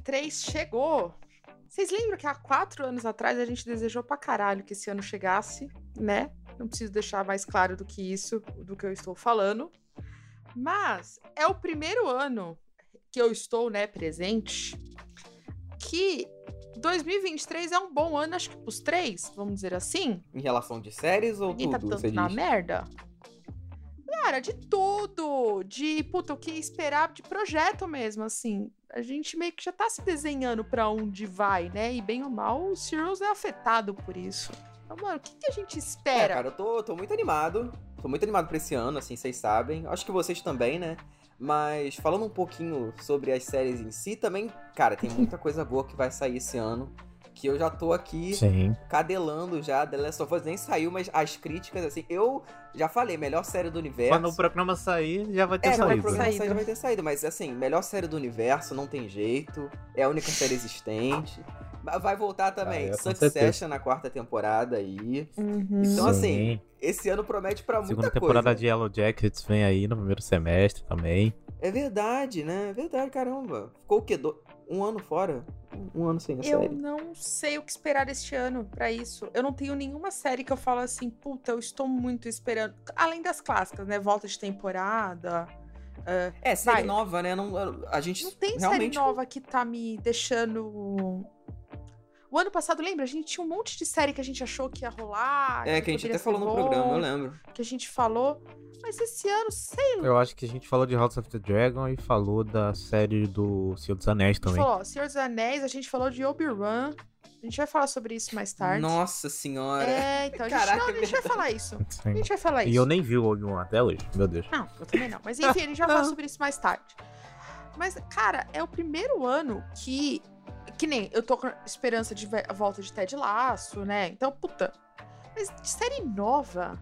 2023 chegou. Vocês lembram que há quatro anos atrás a gente desejou pra caralho que esse ano chegasse, né? Não preciso deixar mais claro do que isso, do que eu estou falando. Mas é o primeiro ano que eu estou, né, presente, que 2023 é um bom ano, acho que pros três, vamos dizer assim. Em relação de séries ou E tudo, tá tanto na diz? merda. Cara, de tudo. De, puta, o que esperar de projeto mesmo, assim. A gente meio que já tá se desenhando pra onde vai, né? E bem ou mal, o Sirius é afetado por isso. Então, mano, o que, que a gente É, espera? cara, eu tô, tô muito animado. Tô muito animado pra esse ano, assim, vocês sabem. Acho que vocês também, né? Mas falando um pouquinho sobre as séries em si, também, cara, tem muita coisa boa que vai sair esse ano. Que eu já tô aqui Sim. cadelando já. The Last of Us nem saiu, mas as críticas, assim, eu já falei, melhor série do universo. Quando o programa sair, já vai ter É, quando o saído. programa Saído. sair já vai ter saído, mas assim, melhor série do universo, não tem jeito. É a única série existente. Mas Vai voltar também Ah, é, Succession na quarta temporada aí. Uhum. Então, assim, Sim. Esse ano promete pra muita Segunda temporada coisa. de Yellow Jackets vem aí no primeiro semestre também. É verdade, né? É verdade, caramba. Ficou o quê? Do- Um ano fora? Um ano sem a Eu série. não sei o que esperar este ano pra isso. Eu não tenho nenhuma série que eu falo assim, puta, eu estou muito esperando. Além das clássicas, né? Volta de temporada. É, série Vai. nova, né? Não, a gente Não tem realmente... série nova que tá me deixando. O ano passado, lembra? A gente tinha um monte de série que a gente achou que ia rolar. É, que a gente até falou ser no bom, programa, eu lembro. Que a gente falou. Mas esse ano, sei lá. Eu acho que a gente falou de House of the Dragon e falou da série do Senhor dos Anéis A gente também. falou, ó, Senhor dos Anéis, a gente falou de Obi-Wan. A gente vai falar sobre isso mais tarde. Nossa senhora. É, então a gente, Caraca, não, a gente vai falar isso. A Sim. gente vai falar isso. E eu nem vi o Obi-Wan até hoje, meu Deus. Não, eu também não. Mas enfim, a gente vai falar sobre isso mais tarde. Mas, cara, é o primeiro ano que. Que nem eu tô com esperança de volta de Ted Laço, né? Então, puta. Mas de série nova.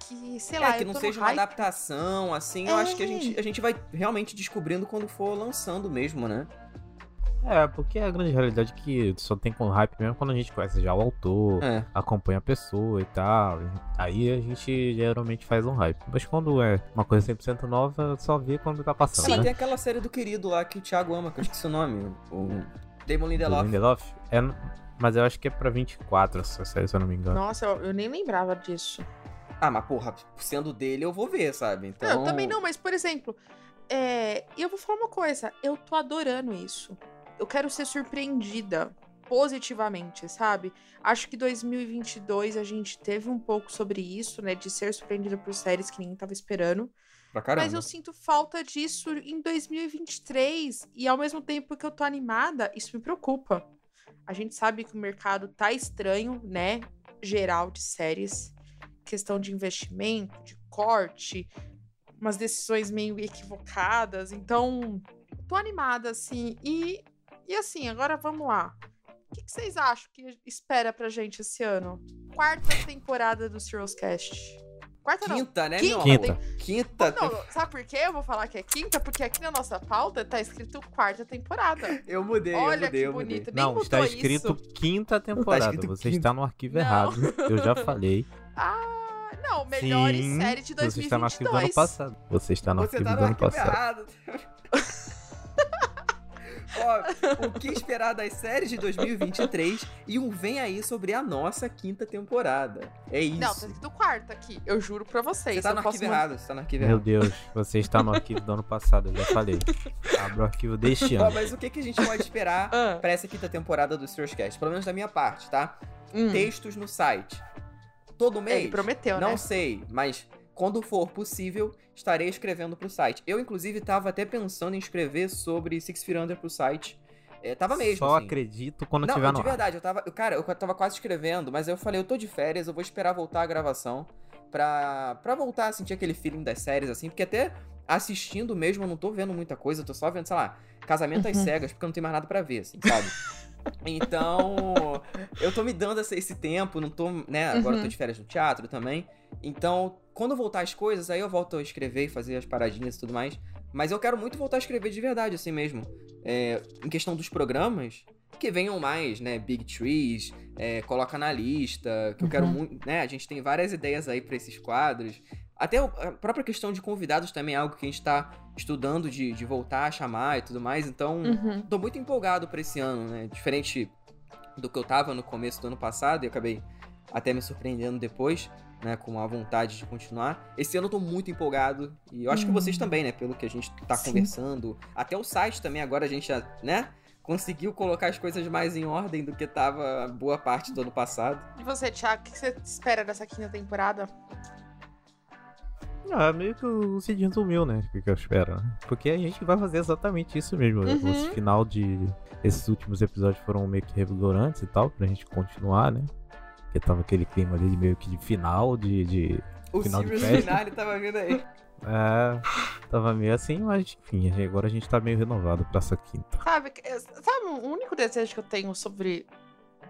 Que, sei lá, é, que eu não seja uma hype. adaptação, assim, eu acho que a É. gente, a gente vai realmente descobrindo quando for lançando mesmo, né? É, porque a grande realidade é que só tem com hype mesmo quando a gente conhece já o autor, É. acompanha a pessoa e tal. Aí a gente geralmente faz um hype. Mas quando é uma coisa 100% nova, só vê quando tá passando, Ela né? tem aquela série do querido lá que o Thiago ama, que eu esqueci o nome. O Damon Lindelof. Lindelof. É, mas eu acho que é pra 24 essa série, se eu não me engano. Nossa, eu, eu nem lembrava disso. Ah, mas porra, sendo dele eu vou ver, sabe? Então... Não, eu também não, mas, por exemplo, é, eu vou falar uma coisa. Eu tô adorando isso. Eu quero ser surpreendida positivamente, sabe? Acho que 2022 a gente teve um pouco sobre isso, né? De ser surpreendida por séries que ninguém tava esperando. Pra caramba. Mas eu sinto falta disso em 2023. E ao mesmo tempo que eu tô animada, isso me preocupa. A gente sabe que o mercado tá estranho, né? Geral de séries. Questão de investimento, de corte, umas decisões meio equivocadas. Então, tô animada, assim. E, e assim, agora vamos lá. O que, que vocês acham que espera pra gente esse ano? Quarta temporada do Serious Cast. Quarta não. Quinta, né, Quinta. meu? Quinta. Quinta. Não, sabe por quê? Eu vou falar que é quinta? Porque aqui na nossa pauta tá escrito quarta temporada. Eu mudei, eu Olha mudei, que eu mudei. bonito. Nem Não, está escrito isso. quinta temporada. escrito Você quinta. está no arquivo Não. errado. Eu já falei. Ah, não. Melhores Sim, série de Você está no arquivo do ano 2022. passado. Você está no Você arquivo tá do no ano arquivo passado. errado. Ó, o que esperar das séries de 2023 e um vem aí sobre a nossa quinta temporada. É isso. Não, tá escrito quarta aqui. Eu juro pra vocês. você tá no posso arquivo mandar- errado, você tá no arquivo Meu errado. Deus, você está no arquivo do ano passado, eu já falei. Abra o arquivo deste Ó, ano. mas o que, que a gente pode esperar Ah, pra essa quinta temporada do Cast? Pelo menos da minha parte, tá? hum. Textos no site. Todo mês? Ele prometeu, Não né? sei, mas quando for possível, estarei escrevendo pro site. Eu, inclusive, tava até pensando em escrever sobre Six Feet Under pro site. É, tava mesmo, Só assim. acredito quando Não, tiver no de ar. verdade, eu tava. eu- Cara, eu tava quase escrevendo, mas eu falei, eu tô de férias, eu vou esperar voltar a gravação pra, pra voltar a sentir aquele feeling das séries, assim, porque até assistindo mesmo eu não tô vendo muita coisa, eu tô só vendo, sei lá, casamento às Uhum. cegas, porque eu não tenho mais nada pra ver, assim, sabe? Então, eu tô me dando esse, esse tempo, não tô, né? Agora eu tô Uhum. de férias no teatro também. Então, quando voltar as coisas, aí eu volto a escrever e fazer as paradinhas e tudo mais. Mas eu quero muito voltar a escrever de verdade, assim mesmo. É, em questão dos programas, que venham mais, né? Big Trees, é, coloca na lista, que eu quero Uhum. muito, né? A gente tem várias ideias aí pra esses quadros. Até a própria questão de convidados também é algo que a gente tá estudando de, de voltar a chamar e tudo mais. Então, Uhum. tô muito empolgado pra esse ano, né? Diferente do que eu tava no começo do ano passado, e acabei até me surpreendendo depois, né? Com a vontade de continuar. Esse ano eu tô muito empolgado. E eu acho que Hum. vocês também, né? Pelo que a gente tá Sim. conversando. Até o site também, agora a gente já, né? Conseguiu colocar as coisas mais em ordem do que tava boa parte do ano passado. E você, Thiago, o que você espera dessa quinta temporada? Ah, meio que o Cid resumiu, né? O que que eu espero, né? Porque a gente vai fazer exatamente isso mesmo. né? Uhum. Esse final de. Esses últimos episódios foram meio que revigorantes e tal, pra gente continuar, né? Porque tava aquele clima ali meio que de final, de. de... O Final de Sirius festa. Finale tava vindo aí. É. Tava meio assim, mas enfim, agora a gente tá meio renovado pra essa quinta. Sabe, que- sabe o único desejo que eu tenho sobre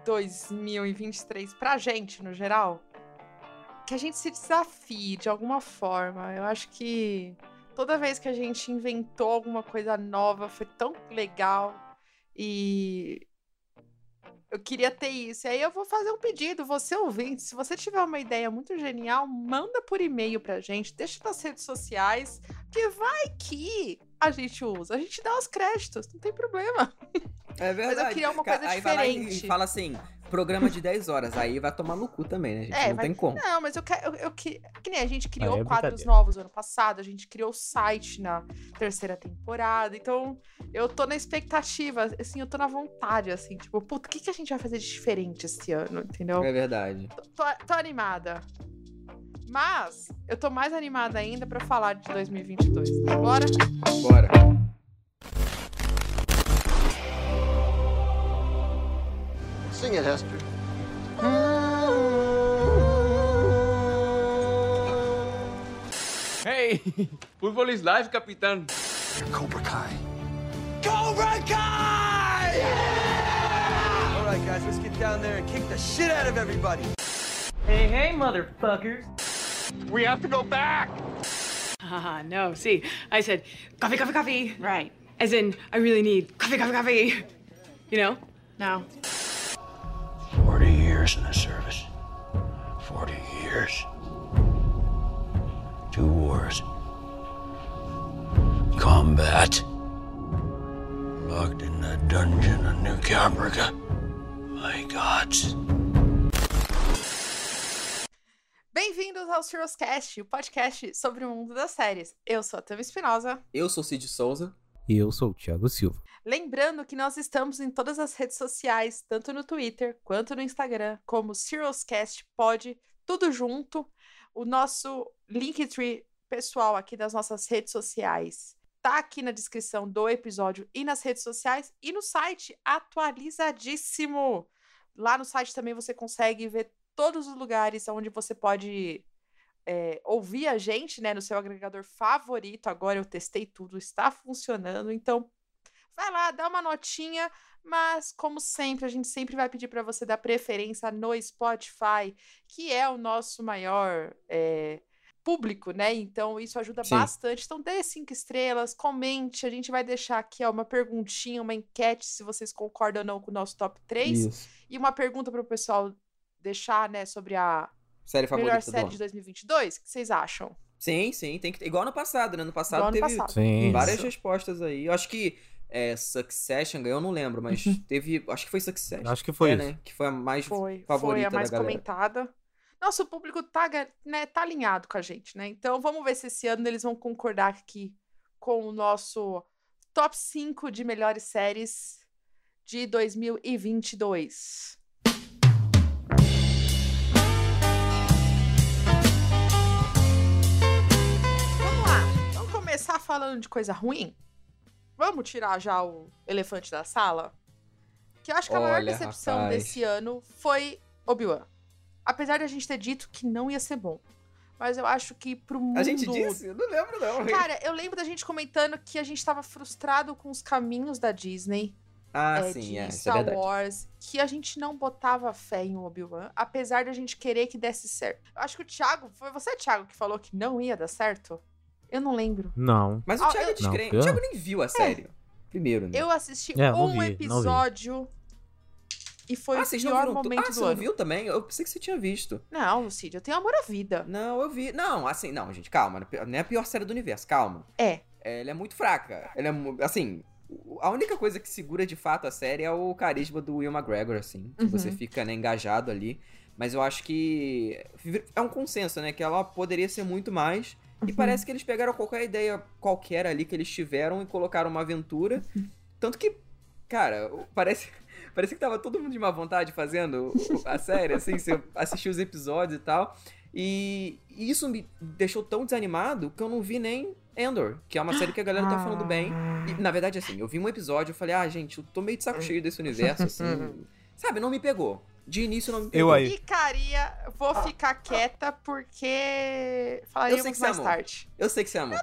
2023 pra gente, no geral? Que a gente se desafie de alguma forma. Eu acho que toda vez que a gente inventou alguma coisa nova foi tão legal. E eu queria ter isso. E aí eu vou fazer um pedido, você ouvinte, se você tiver uma ideia muito genial, manda por e-mail pra gente, deixa nas redes sociais, que vai que a gente usa. A gente dá os créditos, não tem problema. É verdade. queria uma coisa aí vai lá e- diferente. e fala assim, programa de 10 horas. Aí vai tomar no cu também, né, gente? É, não vai- tem como. Não, mas eu quero. Eu, eu que, que nem a gente criou Aí é quadros novos ano passado, a gente criou o site na terceira temporada. Então, eu tô na expectativa, assim, eu tô na vontade, assim, tipo, puta, o que, que a gente vai fazer de diferente esse ano, entendeu? É verdade. Tô, tô animada. Mas, eu tô mais animada ainda pra falar de 2022. Bora? Bora. Sing it, Hester. Hey, fútbol is life, capitán. You're Cobra Kai. Cobra Kai! All right, guys, let's get down there and kick the shit out of everybody. Hey, hey, motherfuckers. We have to go back. Haha, no. See, I said coffee, coffee, coffee. Right. As in, I really need coffee, coffee, coffee. You know? No. 40 years in the service. 40 years. Two wars. Combat. Locked in that dungeon of New Caprica. My gods. Bem-vindos ao Cast, o podcast sobre o mundo das séries. Eu sou a Tami Espinosa. Eu sou Cid Souza. E eu sou o Thiago Silva. Lembrando que nós estamos em todas as redes sociais, tanto no Twitter quanto no Instagram, como Cast Pod, tudo junto. O nosso Linktree pessoal aqui das nossas redes sociais tá aqui na descrição do episódio e nas redes sociais e no site atualizadíssimo. Lá no site também você consegue ver todos os lugares onde você pode é, ouvir a gente, né, no seu agregador favorito. Agora eu testei tudo, está funcionando. Então, vai lá, dá uma notinha. Mas, como sempre, a gente sempre vai pedir para você dar preferência no Spotify, que é o nosso maior é, público, né? Então, isso ajuda Sim. bastante. Então, dê cinco estrelas, comente. A gente vai deixar aqui ó, uma perguntinha, uma enquete, se vocês concordam ou não com o nosso top 3. Isso. E uma pergunta para o pessoal deixar, né, sobre a Série favorita melhor série de 2022. O que vocês acham? Sim, sim. Tem que ter... Igual ano passado, né? No passado Igual teve passado. Sim. várias Isso. respostas aí. Eu acho que é, Succession ganhou, eu não lembro, mas teve... Acho que foi Succession. Acho que foi é, né? Que foi a mais Foi, favorita foi a mais comentada. Nosso público tá, né, tá alinhado com a gente, né? Então vamos ver se esse ano eles vão concordar aqui com o nosso top 5 de melhores séries de 2022. Começar falando de coisa ruim? Vamos tirar já o elefante da sala? Que eu acho que a maior decepção rapaz. desse ano foi Obi-Wan. Apesar de a gente ter dito que não ia ser bom. Mas eu acho que pro mundo. A gente disse? Eu não lembro, não. Cara, eu lembro da gente comentando que a gente tava frustrado com os caminhos da Disney, ah, é, sim, de é. É Star verdade. Wars, que a gente não botava fé em Obi-Wan, apesar de a gente querer que desse certo. Eu acho que o Thiago, foi você, Thiago, que falou que não ia dar certo? Eu não lembro. Não. Mas o Ah, Thiago é eu- descrente. Não, O Thiago nem viu a série. Primeiro, né? Eu assisti É, um vi, episódio E foi ah, o vocês não pior momento Ah, do você não ano. viu também? Eu pensei que você tinha visto. Não, Cid, eu tenho amor à vida. Não, eu vi. Não, assim, não, gente, calma. Não é a pior série do universo, calma. É. Ela é muito fraca. Ela é, assim, a única coisa que segura de fato a série é o carisma do Will McGregor, assim. Que Uhum. você fica, né, engajado ali. Mas eu acho que é um consenso, né? Que ela poderia ser muito mais. E Uhum. parece que eles pegaram qualquer ideia qualquer ali que eles tiveram e colocaram uma aventura. Uhum. Tanto que, cara, parece, parece que tava todo mundo de má vontade fazendo a série, assim, você assistiu os episódios e tal. E e isso me deixou tão desanimado que eu não vi nem Endor, que é uma série que a galera tá falando bem. E, na verdade, assim, eu vi um episódio e falei, ah, gente, eu tô meio de saco cheio desse universo, assim. Sabe, não me pegou. De início não me pegou. Eu aí. Ficaria, vou ficar quieta porque falaremos que você mais amou. tarde. Eu sei que você ama.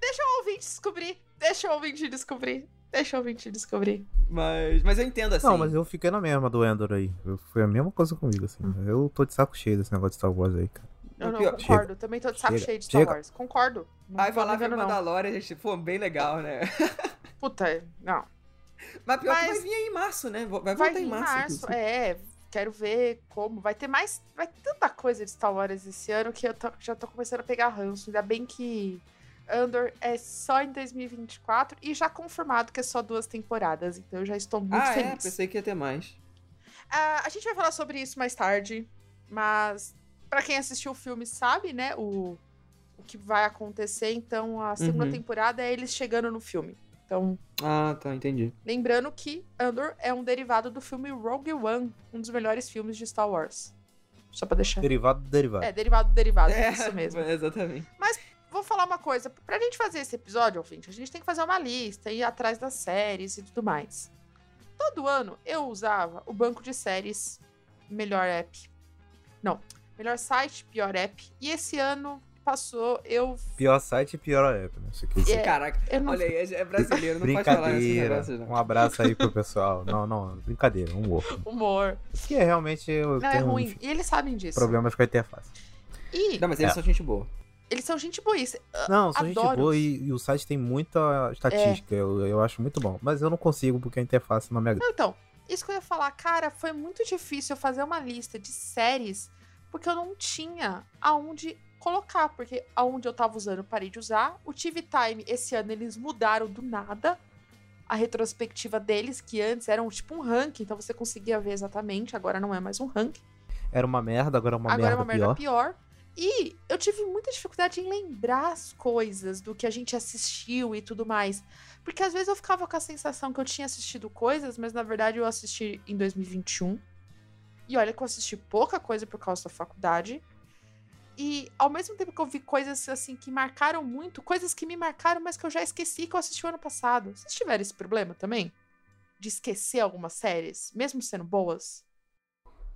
Deixa o ouvinte descobrir. Deixa o ouvinte descobrir. Deixa o ouvinte descobrir. Mas, mas eu entendo, assim. Não, mas eu fiquei na mesma do Endor aí. Eu- Foi a mesma coisa comigo, assim. Eu tô de saco cheio desse negócio de Star Wars aí, cara. Eu não concordo. Também tô de saco Chega. cheio de Star Chega. Wars. Concordo. Não Aí que negando, não. Mandalorian, gente, pô, bem legal, né? Puta, não. Mas pior que Mas- vai vir aí em março, né? Vai Vai voltar vir em em março. março. inclusive. É, quero ver como. Vai ter mais. Vai ter tanta coisa de Star Wars esse ano que eu tô- já tô começando a pegar ranço. Ainda bem que Andor é só em 2024 e já confirmado que é só duas temporadas. Então eu já estou muito ah, é? feliz. Pensei que ia ter mais. Ah, a gente vai falar sobre isso mais tarde, mas pra quem assistiu o filme sabe, né, o, o que vai acontecer. Então a segunda Uhum. temporada é eles chegando no filme. Então, Ah, tá, entendi. lembrando que Andor é um derivado do filme Rogue One, um dos melhores filmes de Star Wars. Só pra deixar. Derivado do derivado. É, derivado do derivado, É, isso mesmo. Exatamente. Vou falar uma coisa. Pra gente fazer esse episódio, ouvinte, a gente tem que fazer uma lista, ir atrás das séries e tudo mais. Todo ano eu usava o banco de séries Melhor App. Não, Melhor Site, Pior App. E esse ano passou, eu. Pior site e pior app, né? Isso aqui, É, Caraca, não- olha aí, é é brasileiro, não pode falar esses Brincadeira. negócios, não. Um abraço aí pro pessoal. Não, não, brincadeira, um humor. Humor. Que é realmente eu Não, é ruim. enfim, E eles sabem disso. problemas com a interface. E Não, mas eles É. são gente boa. eles são gente boa. isso- Não, são gente adoro. boa e, e o site tem muita estatística, eu, eu acho muito bom. Mas eu não consigo porque a interface não me agrada. Então, isso que eu ia falar, cara, foi muito difícil eu fazer uma lista de séries porque eu não tinha aonde colocar, porque aonde eu tava usando eu parei de usar. O TV Time esse ano eles mudaram do nada a retrospectiva deles, que antes eram tipo um ranking, então você conseguia ver exatamente, agora não é mais um ranking. Era uma merda, agora é uma agora merda é uma merda pior. pior. E eu tive muita dificuldade em lembrar as coisas do que a gente assistiu e tudo mais. Porque às vezes eu ficava com a sensação que eu tinha assistido coisas, mas na verdade eu assisti em 2021. E olha que eu assisti pouca coisa por causa da faculdade. E ao mesmo tempo que eu vi coisas assim que marcaram muito, coisas que me marcaram, mas que eu já esqueci que eu assisti o ano passado. Vocês tiveram esse problema também? De esquecer algumas séries, mesmo sendo boas?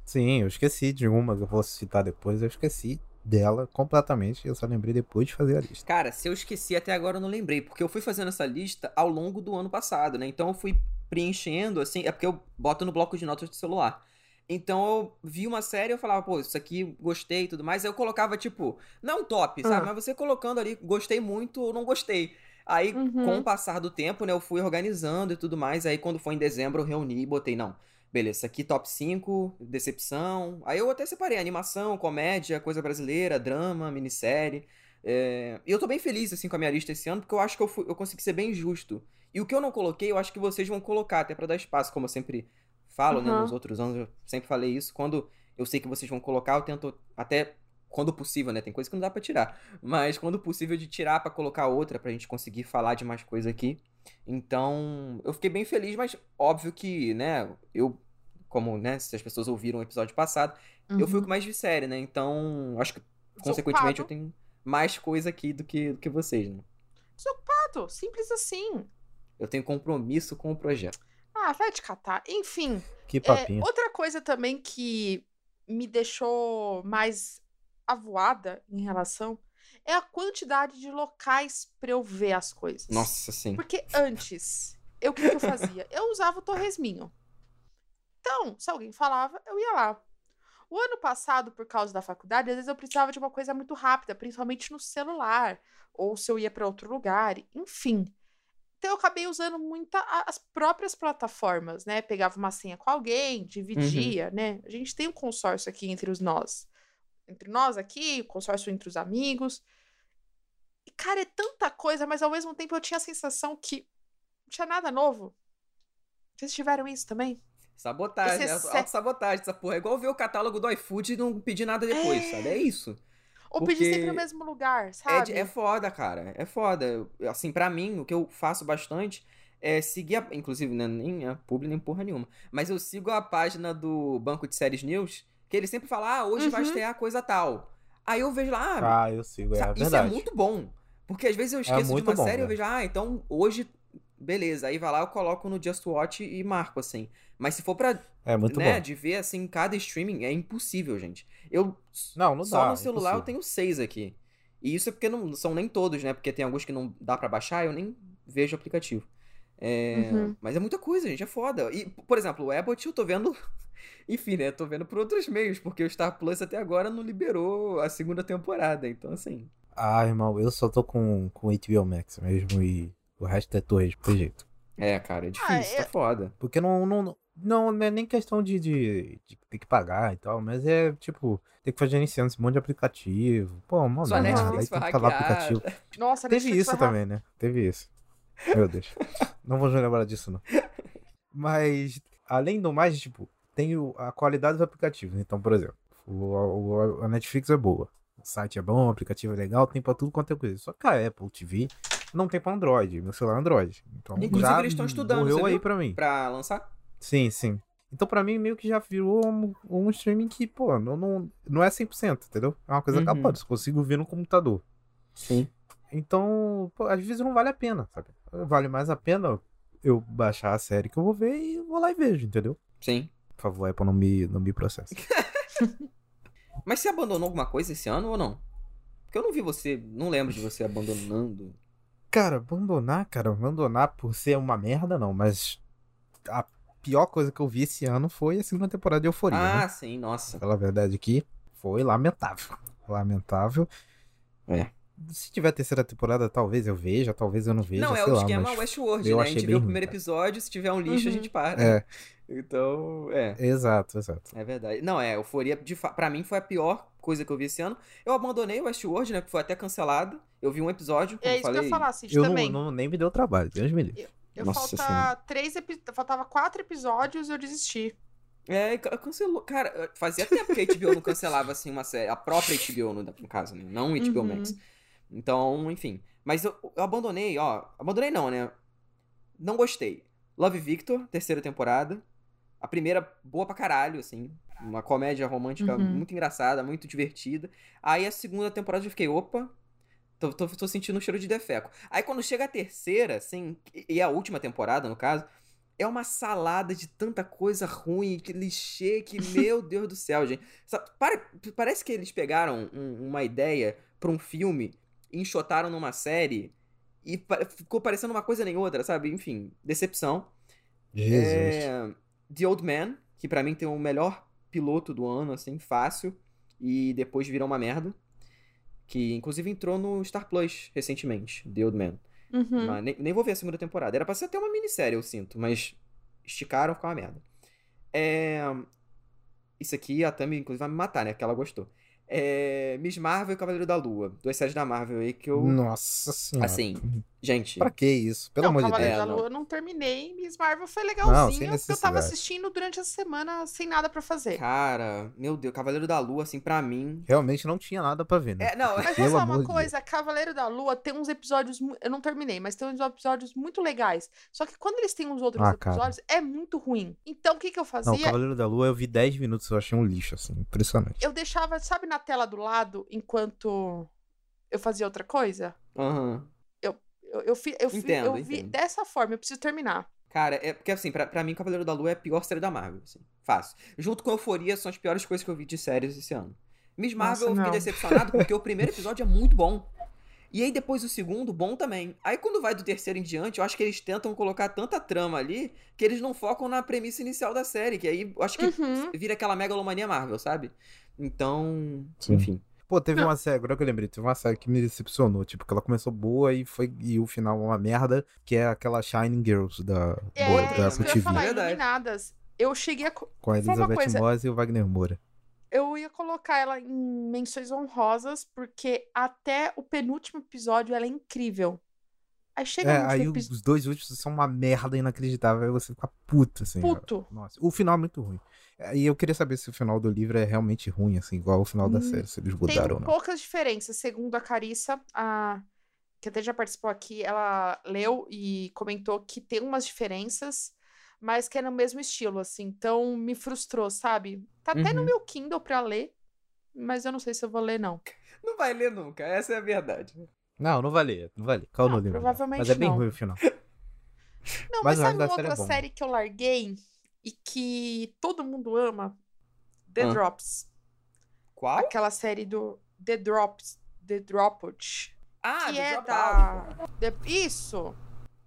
Sim, eu esqueci de uma que eu vou citar depois, eu esqueci dela completamente. Eu só lembrei depois de fazer a lista. Cara, se eu esqueci até agora eu não lembrei, porque eu fui fazendo essa lista ao longo do ano passado, né? Então eu fui preenchendo, assim, é porque eu boto no bloco de notas do celular. Então eu vi uma série e eu falava, pô, isso aqui gostei e tudo mais. Aí eu colocava, tipo, não top, sabe? Ah. Mas você colocando ali, gostei muito ou não gostei. Aí, Uhum. com o passar do tempo, né, eu fui organizando e tudo mais. Aí quando foi em dezembro, eu reuni e botei, não. Beleza, isso aqui top 5, decepção. Aí eu até separei animação, comédia, coisa brasileira, drama, minissérie. É, E eu tô bem feliz, assim, com a minha lista esse ano, porque eu acho que eu, fui- eu consegui ser bem justo. E o que eu não coloquei, eu acho que vocês vão colocar, até pra dar espaço, como eu sempre falo, né? Uhum. Nos outros anos eu sempre falei isso. Quando eu sei que vocês vão colocar, eu tento até, quando possível, né? Tem coisa que não dá pra tirar. Mas quando possível de tirar pra colocar outra, pra gente conseguir falar de mais coisa aqui. Então, eu fiquei bem feliz, mas óbvio que, né, eu, como, né, se as pessoas ouviram o episódio passado, eu fui o Uhum. que mais vi série, né? Então, acho que, consequentemente, eu tenho mais coisa aqui do que, do que vocês, né? Desocupado, simples assim. Eu tenho compromisso com o projeto. Ah, vai te catar. Enfim, Que é, papinho. outra coisa também que me deixou mais avoada em relação é a quantidade de locais pra eu ver as coisas. Nossa, sim. Porque antes, eu o que, que eu fazia? Eu usava o Torresminho. Então, se alguém falava, eu ia lá. O ano passado, por causa da faculdade, às vezes eu precisava de uma coisa muito rápida, principalmente no celular, ou se eu ia pra outro lugar, enfim. Então eu acabei usando muito as próprias plataformas, né? Pegava uma senha com alguém, dividia, né? A gente tem um consórcio aqui entre os nós. Entre nós aqui, o consórcio entre os amigos. E, cara, é tanta coisa, mas ao mesmo tempo eu tinha a sensação que não tinha nada novo. Vocês tiveram isso também? Sabotagem, Esse é é sabotagem essa porra. É igual ver o catálogo do iFood e não pedir nada depois, É. sabe? É isso. Ou pedir sempre Porque no mesmo lugar, É, sabe? de- é foda, cara. É foda. Eu- Assim, pra mim, o que eu faço bastante é seguir, a, inclusive, né, nem a publi nem porra nenhuma, mas eu sigo a página do Banco de Séries News, que ele sempre fala, ah, hoje vai Uhum. estrear coisa tal. Aí eu vejo lá, ah, Ah, eu sigo, é Sa- Isso verdade. é muito bom. Porque às vezes eu esqueço de muito uma bom, série e eu velho. vejo, ah, então hoje, beleza. Aí vai lá, eu coloco no Just Watch e marco, assim. Mas se for pra, É muito né, bom. de ver, assim, cada streaming, é impossível, gente. Eu, Não, não só dá. no celular eu tenho seis aqui. E isso é porque não são nem todos, né? Porque tem alguns que não dá pra baixar, eu nem vejo o aplicativo. É, Uhum. Mas é muita coisa, gente, é foda. E, por exemplo, o Abbott eu tô vendo. Enfim, né? Tô vendo por outros meios, porque o Star Plus até agora não liberou a segunda temporada. Então, assim. Ah, irmão, eu só tô com, com HBO Max mesmo e o resto é torre de jeito. É, cara, é difícil, eu- tá foda. Porque não, não, não, não é nem questão de, de, de ter que pagar e tal, mas é tipo, ter que fazer gerenciando esse monte de aplicativo. Pô, mano, Sua não, Netflix aí tem que calar aplicativo. Nossa, Teve Netflix isso também, né? Teve isso. Meu Deus. não vou lembrar disso, não. Mas, além do mais, tipo, tem a qualidade dos aplicativos. Então, por exemplo, o, o- a Netflix é boa. O site é bom, o aplicativo é legal, tem pra tudo quanto é coisa. Só que a Apple TV não tem pra Android. Meu celular é Android. Então, Inclusive, já eles estão estudando, Morreu você aí pra mim. Pra lançar? Sim, sim. Então, pra mim, meio que já virou um, um streaming que, pô, não, não, não é 100%, entendeu? É uma coisa Uhum. capaz, eu consigo ver no computador. Sim. Então, pô, às vezes não vale a pena, sabe? Vale mais a pena eu baixar a série que eu vou ver e vou lá e vejo, entendeu? Sim. Por favor, Apple, não me, não me processa. Mas você abandonou alguma coisa esse ano ou não? Porque eu não vi você, não lembro de você abandonando. Cara, abandonar, cara, abandonar por ser uma merda, não, mas a pior coisa que eu vi esse ano foi a segunda temporada de Euforia, Ah, né? sim, nossa. Pela verdade aqui, foi lamentável. Lamentável. É. Se tiver terceira temporada, talvez eu veja, talvez eu não veja, não, é o lá, esquema. Westworld, eu né? A gente vê o ruim, primeiro cara. episódio, se tiver um lixo, a Uhum. gente para. É, Então, é. exato, exato. É verdade. Não, é, Euforia, de fa... pra mim, foi a pior coisa que eu vi esse ano. Eu abandonei o Westworld, né? Que foi até cancelado. Eu vi um episódio, como É eu isso que eu falei. ia falar, Cid, Eu não, também. não- nem me deu trabalho, Deus me livre. Eu Nossa falta três epi... faltava quatro episódios eu desisti. É, ca- cancelou. Cara, fazia tempo que a HBO não cancelava, assim, uma série. A própria HBO, no, no caso, né? Não o HBO Uhum. Max. Então, enfim. Mas eu, eu abandonei, ó. Abandonei não, né? Não gostei. Love Victor, terceira temporada. A primeira, boa pra caralho, assim. Uma comédia romântica Uhum. muito engraçada, muito divertida. Aí a segunda temporada eu fiquei, opa. Tô, tô, tô sentindo um cheiro de defeco. Aí quando chega a terceira, assim, e a última temporada, no caso, é uma salada de tanta coisa ruim, que clichê, que, meu Deus do céu, gente. Pare- parece que eles pegaram um- uma ideia pra um filme, enxotaram numa série e pa- ficou parecendo uma coisa nem outra, sabe? Enfim, decepção. Jesus. É, The Old Man, que pra mim tem o melhor piloto do ano, assim, fácil, e depois virou uma merda. Que inclusive entrou no Star Plus recentemente, The Old Man. Uhum. Mas nem, nem vou ver a segunda temporada. Era pra ser até uma minissérie, eu sinto, mas esticaram, ficou uma merda. É... Isso aqui, a Tami, inclusive, vai me matar, né? Porque ela gostou. É... Miss Marvel e Cavaleiro da Lua. Duas séries da Marvel aí que eu. Nossa senhora. Assim, gente. Pra que isso? Pelo não, amor de Cavaleiro Deus. É, da não. Lua eu não terminei. Miss Marvel foi Não, legalzinho, sem porque eu tava assistindo durante a semana sem nada pra fazer. Cara, meu Deus, Cavaleiro da Lua, assim, pra mim. Realmente não tinha nada pra ver, né? É, não, Mas vou falar uma coisa, Cavaleiro da Lua tem uns episódios. Eu não terminei, mas tem uns episódios muito legais. Só que quando eles têm uns outros Ah, cara. episódios, é muito ruim. Então o que, que eu Não, fazia? Cavaleiro da Lua eu vi 10 minutos, eu achei um lixo, assim, impressionante. Eu deixava, sabe, na tela do lado, enquanto eu fazia outra coisa? Aham. Eu, eu, fi- eu, fi- Entendo, eu vi entendo. dessa forma, eu preciso terminar. Cara, é porque assim, pra, pra mim, Cavaleiro da Lua é a pior série da Marvel, assim. Fácil. Junto com Euforia, são as piores coisas que eu vi de séries esse ano. Miss Marvel, Nossa, eu fiquei decepcionado porque o primeiro episódio é muito bom. E aí depois o segundo, bom também. Aí quando vai do terceiro em diante, eu acho que eles tentam colocar tanta trama ali que eles não focam na premissa inicial da série, que aí eu acho que Uhum. vira aquela megalomania Marvel, sabe? Então, Sim. enfim. Pô, teve uma série, agora que eu lembrei, teve uma série que me decepcionou, tipo, que ela começou boa e foi e o final uma merda, que é aquela Shining Girls da, É, boa, isso da eu Apple ia TV, falar, Verdade. Iluminadas. Eu cheguei a. co- com a Elizabeth coisa- Moss e o Wagner Moura. Eu ia colocar ela em menções honrosas, porque até o penúltimo episódio ela é incrível. Aí chega É, no aí episódio. os dois últimos são uma merda inacreditável, aí você fica puto, assim. Puto. Nossa, o final é muito ruim. E eu queria saber se o final do livro é realmente ruim, assim, igual o final da Hum, série, se eles Tem mudaram ou não. poucas diferenças, segundo a Carissa, a... que até já participou aqui, ela leu e comentou que tem umas diferenças, mas que é no mesmo estilo, assim. Então me frustrou, sabe? Tá até no Uhum. meu Kindle pra ler, mas eu não sei se eu vou ler, não. Não vai ler nunca, essa é a verdade. Não, não vai ler, não vai ler. Calma Não, livro. provavelmente Mas é bem não. ruim o final. Não, Mas mas, sabe uma série é outra bom. série que eu larguei e que todo mundo ama? The Ah. Drops. Qual? Aquela série do The Drops. The Dropout. Ah, que do é Dropout. da. The- Isso!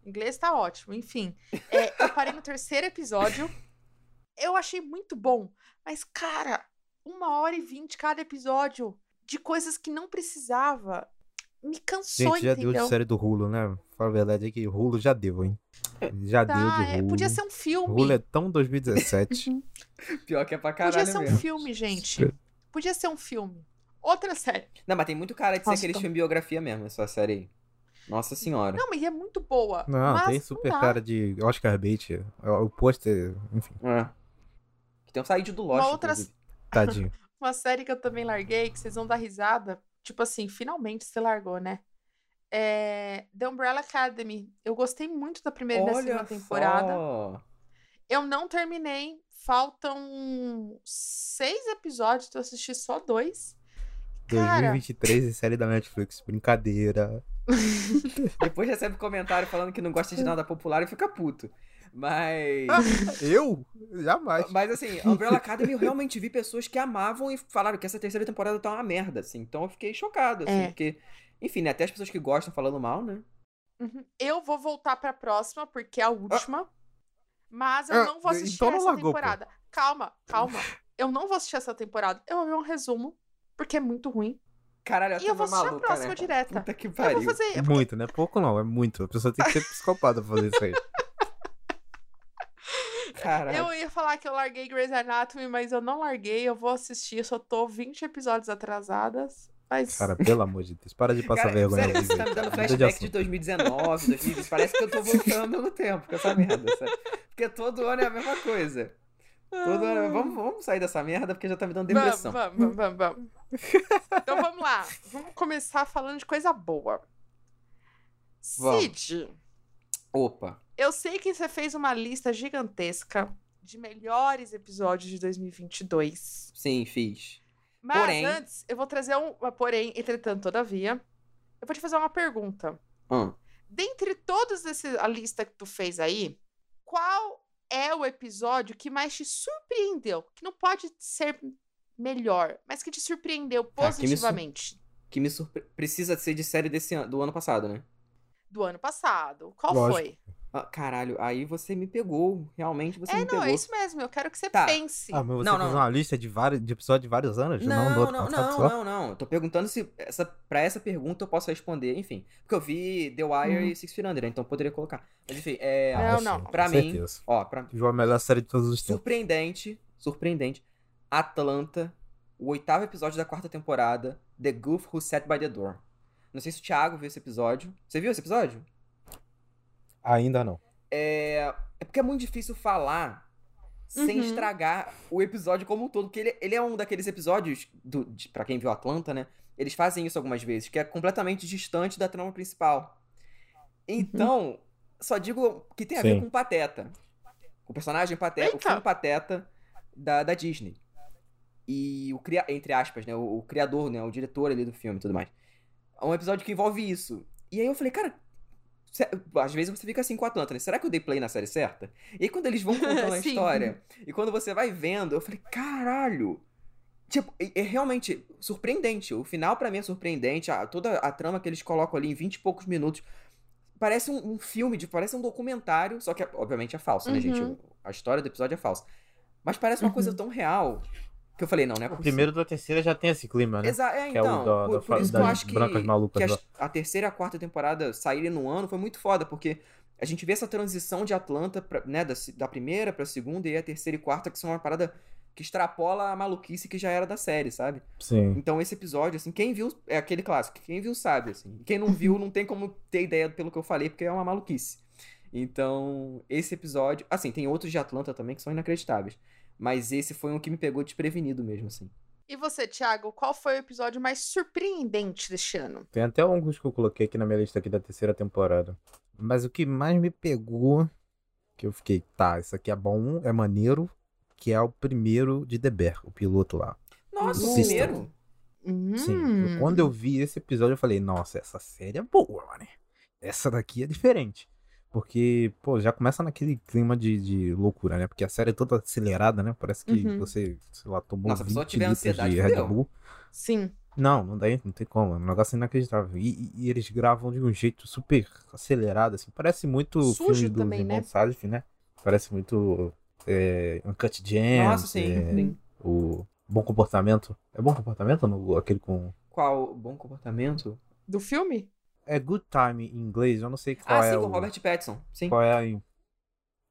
O inglês tá ótimo. Enfim. É, eu parei no terceiro episódio. Eu achei muito bom. Mas, cara, uma hora e vinte cada episódio de coisas que não precisava. Me cansou, Gente, já deu entendeu? de série do Rulo, né? Fala a verdade é que o Rulo já deu, hein? Já deu Tá, de é, Rulo. podia ser um filme. Rulo é tão 2017. Pior que é pra caralho Podia ser um mesmo. filme, gente. Podia ser um filme. Outra série. Não, mas tem muito cara de ser aquele tô- filme biografia mesmo, essa série aí. Nossa senhora. Não, mas é muito boa. Não, mas tem super dá. cara de Oscar Bait. O pôster, enfim, É. Que tem um saído do Lost, Uma outra- tadinho. Uma série que eu também larguei, que vocês vão dar risada. Tipo assim, finalmente você largou, né? É The Umbrella Academy. Eu gostei muito da primeira e da segunda temporada. só. Eu não terminei. Faltam seis episódios, eu assisti só dois. Cara, 2023 e série da Netflix. Brincadeira. Depois recebe comentário falando que não gosta de nada popular e fica puto. Mas. Eu? Jamais. Mas assim, Umbrella Academy eu realmente vi pessoas que amavam e falaram que essa terceira temporada tá uma merda, assim. Então eu fiquei chocado, assim, É. porque. Enfim, né? Até as pessoas que gostam falando mal, né? uhum, eu vou voltar pra próxima, porque é a última. Mas eu Ah, não vou assistir então não essa largou, pô. temporada. Calma, calma. Eu não vou assistir essa temporada. Eu vou ver um resumo, porque é muito ruim. Caralho, E eu vou assistir a maluca, próxima né? direta. Puta que Eu pariu. vou fazer. Muito, né? Pouco não, é muito. A pessoa tem que ser psicopata pra fazer isso aí. Caralho. Eu ia falar que eu larguei Grey's Anatomy, mas eu não larguei. Eu vou assistir. Eu só tô 20 episódios atrasadas. Mas. Cara, pelo amor de Deus, para de passar Cara, vergonha. sério, você tá me dando de flashback de assunto. 2019, 2020. Parece que eu tô voltando mesmo tempo com essa merda, sério. Porque todo ano é a mesma coisa. Todo ano. Vamos, vamos sair dessa merda porque já tá me dando depressão. vamos, vamos, vamos, vamos. então vamos lá. Vamos começar falando de coisa boa. Vamos. Cid, Opa. eu sei que você fez uma lista gigantesca de melhores episódios de 2022. Sim, fiz. Mas Porém- antes, eu vou trazer um. Porém, entretanto, todavia, eu vou te fazer uma pergunta. Hum. Dentre todos esse, a lista que tu fez aí, qual é o episódio que mais te surpreendeu? Que não pode ser melhor, mas que te surpreendeu Tá, que me sur- positivamente Que me surpre... Precisa ser de série desse ano, do ano passado, né? Do ano passado. Qual Lógico. foi? Ah, caralho, aí você me pegou. Realmente você É, me não, pegou. é isso mesmo. Eu quero que você Tá. pense. Ah, mas você Não, fez não. uma lista de, vários, de episódios de vários anos? Não, do Não, outro não, não, só? não, não. Tô perguntando se essa, pra essa pergunta eu posso responder, enfim. Porque eu vi The Wire Uhum. e Six Feet Under, né? então eu poderia colocar. Mas enfim, é. Não, Ah, não. Pra com mim, certeza. ó, pra, João, a melhor série de todos os tempos. surpreendente, surpreendente. Atlanta, o oitavo episódio da quarta temporada, The Goof Who Sat by the Door. Não sei se o Thiago viu esse episódio. Você viu esse episódio? Ainda não. É, é porque é muito difícil falar sem Uhum. estragar o episódio como um todo. Porque ele, ele é um daqueles episódios, do, de, pra quem viu Atlanta, né? Eles fazem isso algumas vezes, que é completamente distante da trama principal. Então, só digo que tem a ver Sim. com Pateta. O personagem Pateta, o Eita! filme Pateta da, da Disney. E o entre aspas, né? O, o criador, né? O diretor ali do filme e tudo mais. É um episódio que envolve isso. E aí eu falei, cara, às vezes você fica assim com Atlanta, né? Será que eu dei play na série certa? E aí quando eles vão contando a história, e quando você vai vendo, eu falei, caralho! Tipo, é, é realmente surpreendente. O final pra mim é surpreendente. A- toda a trama que eles colocam ali em 20 e poucos minutos. Parece um, um filme, de, parece um documentário, só que obviamente é falso, né, gente? Uhum. A história do episódio é falsa. Mas parece uma Uhum. coisa tão real Que eu falei, não, não é O primeiro da terceira já tem esse clima, né? Exa é, Que é o então. da- por, da por isso que eu acho que, que lá. as- a terceira e a quarta temporada saírem no ano foi muito foda, porque a gente vê essa transição de Atlanta, pra, né, da, da primeira pra segunda e a terceira e quarta, que são uma parada que extrapola a maluquice que já era da série, sabe? Sim. Então esse episódio, assim, quem viu, é aquele clássico, quem viu sabe, assim. Quem não viu não tem como ter ideia pelo que eu falei, porque é uma maluquice. Então, esse episódio, assim, tem outros de Atlanta também que são inacreditáveis, mas esse foi um que me pegou desprevenido mesmo, assim. E você, Thiago, qual foi o episódio mais surpreendente deste ano? Tem até alguns que eu coloquei aqui na minha lista aqui da terceira temporada. Mas o que mais me pegou, que eu fiquei, tá, isso aqui é bom, é maneiro, que é o primeiro de The Bear, o piloto lá. Nossa, o primeiro? Hum. Sim, quando eu vi esse episódio, eu falei, nossa, essa série é boa, mano. Essa daqui é diferente. Porque, pô, já começa naquele clima de, de loucura, né? Porque a série é toda acelerada, né? Parece que Uhum. você, sei lá, tomou Nossa, a 20 pessoa tiver ansiedade, de Red. Bull. Sim. Não, não, daí, não tem como. É um negócio inacreditável. E, e- e eles gravam de um jeito super acelerado, assim. Parece muito o Sujo filme do também, irmão né? Salif, né? Parece muito é, Uncut Gems. Nossa, sim, é, sim. O Bom Comportamento. É Bom Comportamento? No, aquele com... Qual bom comportamento? Do filme? É Good Time em inglês, eu não sei qual Ah, é sim, o... com Robert Pattinson. Sim. Qual é a...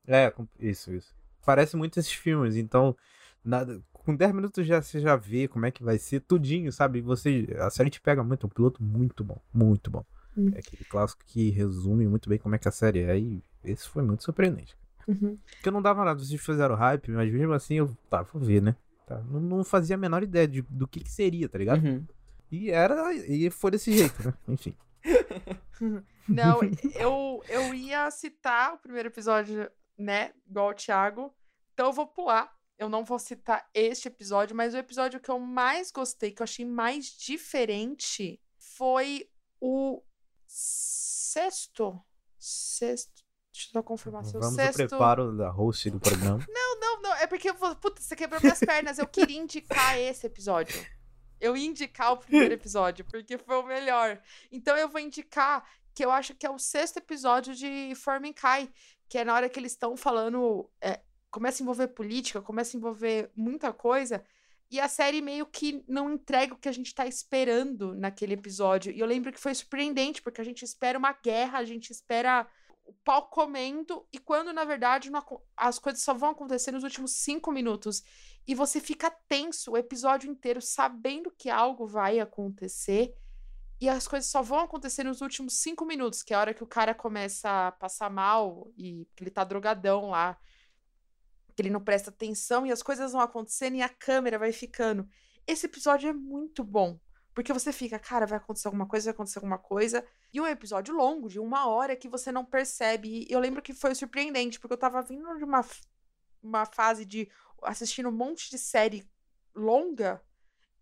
É, com- isso, isso. Parece muito esses filmes, então... Nada... Com 10 minutos já, você já vê como é que vai ser tudinho, sabe? Você, a série te pega muito, é um piloto muito bom, muito bom. Hum. É aquele clássico que resume muito bem como é que a série é e esse foi muito surpreendente. Uhum. Porque eu não dava nada, vocês fizeram hype, mas mesmo assim eu, tá, vou ver, né? Tá, não, não fazia a menor ideia de, do que que seria, tá ligado? Uhum. E era, e foi desse jeito, né? Enfim. Não, eu, eu ia citar o primeiro episódio, né? Igual o Thiago. Então eu vou pular. Eu não vou citar este episódio, mas o episódio que eu mais gostei, que eu achei mais diferente, foi o sexto. Sexto. Deixa eu uma confirmação. Vamos ao sexto. preparo da host do programa. Não, não, não. É porque, eu vou- puta, você quebrou minhas pernas. Eu queria indicar esse episódio. Eu ia indicar o primeiro episódio, porque foi o melhor. Então eu vou indicar que eu acho que é o sexto episódio de Formincai, que é na hora que eles estão falando. é, começa a envolver política, começa a envolver muita coisa. E a série meio que não entrega o que a gente tá esperando naquele episódio. E eu lembro que foi surpreendente, porque a gente espera uma guerra, a gente espera o pau comendo, e quando na verdade não as coisas só vão acontecer nos últimos cinco minutos. E você fica tenso o episódio inteiro, sabendo que algo vai acontecer. E as coisas só vão acontecer nos últimos cinco minutos, que é a hora que o cara começa a passar mal e que ele tá drogadão lá. Que ele não presta atenção e as coisas vão acontecendo e a câmera vai ficando. Esse episódio é muito bom. Porque você fica, cara, vai acontecer alguma coisa, vai acontecer alguma coisa. E um episódio longo, de uma hora, que você não percebe. E eu lembro que foi surpreendente, porque eu tava vindo de uma, uma fase de assistindo um monte de série longa.